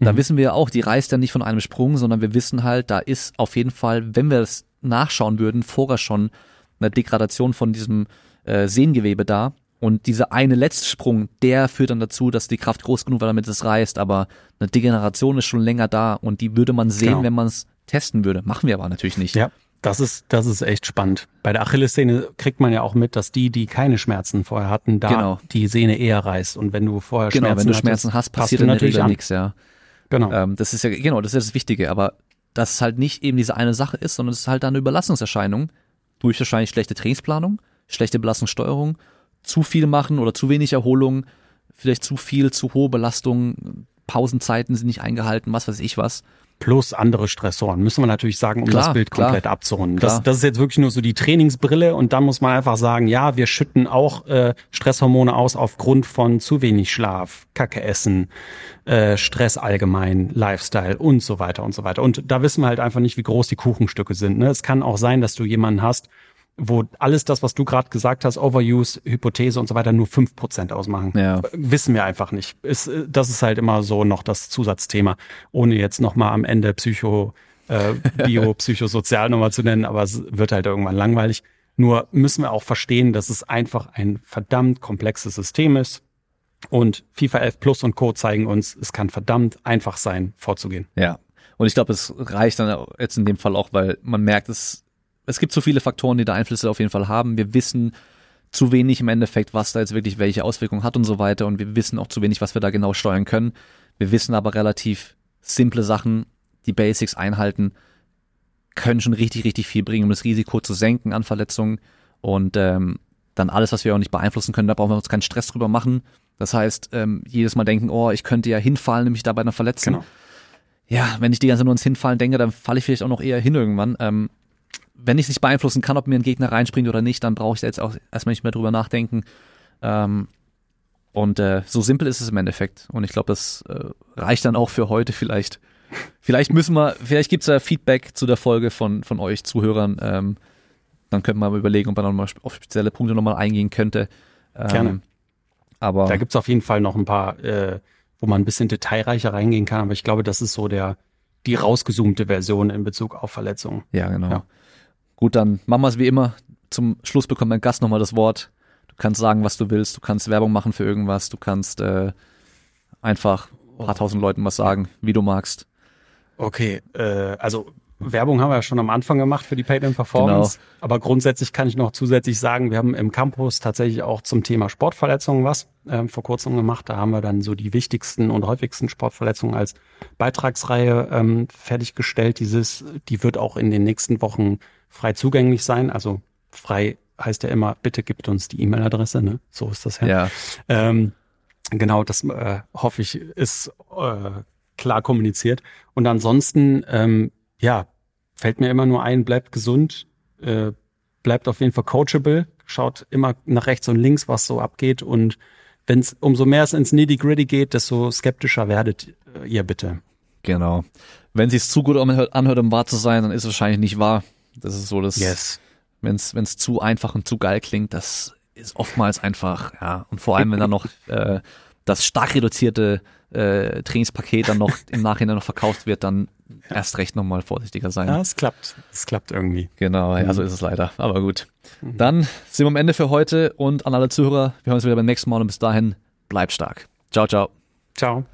Da Mhm. wissen wir ja auch, die reißt ja nicht von einem Sprung, sondern wir wissen halt, da ist auf jeden Fall, wenn wir das nachschauen würden, vorher schon eine Degradation von diesem äh, Sehngewebe da. Und dieser eine letzte Sprung, der führt dann dazu, dass die Kraft groß genug war, damit es reißt. Aber eine Degeneration ist schon länger da und die würde man sehen, Genau. wenn man es testen würde. Machen wir aber natürlich nicht. Ja, das ist, das ist echt spannend. Bei der Achillessehne kriegt man ja auch mit, dass die, die keine Schmerzen vorher hatten, da Genau. die Sehne eher reißt. Und wenn du vorher Genau, Schmerzen wenn du hattest, Schmerzen hast, passt passiert in der natürlich Regel an. nichts, ja. Genau. Ähm, das ist ja, genau, das ist das Wichtige, aber dass es halt nicht eben diese eine Sache ist, sondern es ist halt eine Überlastungserscheinung durch wahrscheinlich schlechte Trainingsplanung, schlechte Belastungssteuerung, zu viel machen oder zu wenig Erholung, vielleicht zu viel, zu hohe Belastung, Pausenzeiten sind nicht eingehalten, was weiß ich was. Plus andere Stressoren, müssen wir natürlich sagen, um Klar, das Bild klar. komplett abzurunden. Klar. Das, das ist jetzt wirklich nur so die Trainingsbrille und dann muss man einfach sagen, ja, wir schütten auch äh, Stresshormone aus aufgrund von zu wenig Schlaf, Kacke essen, äh, Stress allgemein, Lifestyle und so weiter und so weiter. Und da wissen wir halt einfach nicht, wie groß die Kuchenstücke sind. Ne? Es kann auch sein, dass du jemanden hast, wo alles das, was du gerade gesagt hast, Overuse, Hypothese und so weiter, nur fünf Prozent ausmachen. Ja. Wissen wir einfach nicht. Ist, das ist halt immer so noch das Zusatzthema, ohne jetzt nochmal am Ende Psycho, äh, Bio, <laughs> Psychosozial nochmal zu nennen, aber es wird halt irgendwann langweilig. Nur müssen wir auch verstehen, dass es einfach ein verdammt komplexes System ist. Und FIFA 11 Plus und Co. zeigen uns, es kann verdammt einfach sein, vorzugehen. Ja. Und ich glaube, es reicht dann jetzt in dem Fall auch, weil man merkt, es, es gibt so viele Faktoren, die da Einflüsse auf jeden Fall haben. Wir wissen zu wenig im Endeffekt, was da jetzt wirklich welche Auswirkungen hat und so weiter. Und wir wissen auch zu wenig, was wir da genau steuern können. Wir wissen aber relativ simple Sachen, die Basics einhalten, können schon richtig, richtig viel bringen, um das Risiko zu senken an Verletzungen. Und ähm, dann alles, was wir auch nicht beeinflussen können, da brauchen wir uns keinen Stress drüber machen. Das heißt, ähm, jedes Mal denken, oh, ich könnte ja hinfallen, nämlich dabei noch verletzen. Genau. Ja, wenn ich die ganze Zeit nur ins Hinfallen denke, dann falle ich vielleicht auch noch eher hin irgendwann. Ähm, wenn ich es nicht beeinflussen kann, ob mir ein Gegner reinspringt oder nicht, dann brauche ich da jetzt auch erstmal nicht mehr drüber nachdenken. Ähm, und äh, so simpel ist es im Endeffekt. Und ich glaube, das äh, reicht dann auch für heute vielleicht. Vielleicht müssen wir, vielleicht gibt's ja Feedback zu der Folge von, von euch Zuhörern. Ähm, dann könnten wir mal überlegen, ob man nochmal auf spezielle Punkte nochmal eingehen könnte. Ähm, Gerne. Aber Da gibt's auf jeden Fall noch ein paar, äh, wo man ein bisschen detailreicher reingehen kann, aber ich glaube, das ist so der die rausgezoomte Version in Bezug auf Verletzungen. Ja, genau. Ja. Gut, dann machen wir es wie immer. Zum Schluss bekommt mein Gast nochmal das Wort. Du kannst sagen, was du willst. Du kannst Werbung machen für irgendwas. Du kannst äh, einfach ein paar tausend Leuten was sagen, wie du magst. Okay, äh, also Werbung haben wir ja schon am Anfang gemacht für die Paid in Performance. Genau. Aber grundsätzlich kann ich noch zusätzlich sagen, wir haben im Campus tatsächlich auch zum Thema Sportverletzungen was ähm, vor kurzem gemacht. Da haben wir dann so die wichtigsten und häufigsten Sportverletzungen als Beitragsreihe ähm, fertiggestellt. Dieses, die wird auch in den nächsten Wochen frei zugänglich sein. Also frei heißt ja immer, bitte gibt uns die E-Mail-Adresse, ne? So ist das ja. Ja, Ähm, genau, das äh, hoffe ich, ist äh, klar kommuniziert. Und ansonsten, ähm, ja, fällt mir immer nur ein, bleibt gesund, äh, bleibt auf jeden Fall coachable, schaut immer nach rechts und links, was so abgeht. Und wenn es umso mehr es ins Nitty-Gritty geht, desto skeptischer werdet äh, ihr bitte. genau. Wenn sich's zu gut anhört, anhört, um wahr zu sein, dann ist es wahrscheinlich nicht wahr. Das ist so das, Yes. wenn's wenn's zu einfach und zu geil klingt, das ist oftmals einfach, ja. Und vor allem, wenn dann noch <laughs> äh, das stark reduzierte äh, Trainingspaket dann noch im Nachhinein noch verkauft wird, dann erst recht nochmal vorsichtiger sein. Ja, es klappt. Es klappt irgendwie. Genau, ja, so ist es leider. Aber gut. Dann sind wir am Ende für heute und an alle Zuhörer, wir hören uns wieder beim nächsten Mal und bis dahin, bleibt stark. Ciao, ciao. Ciao.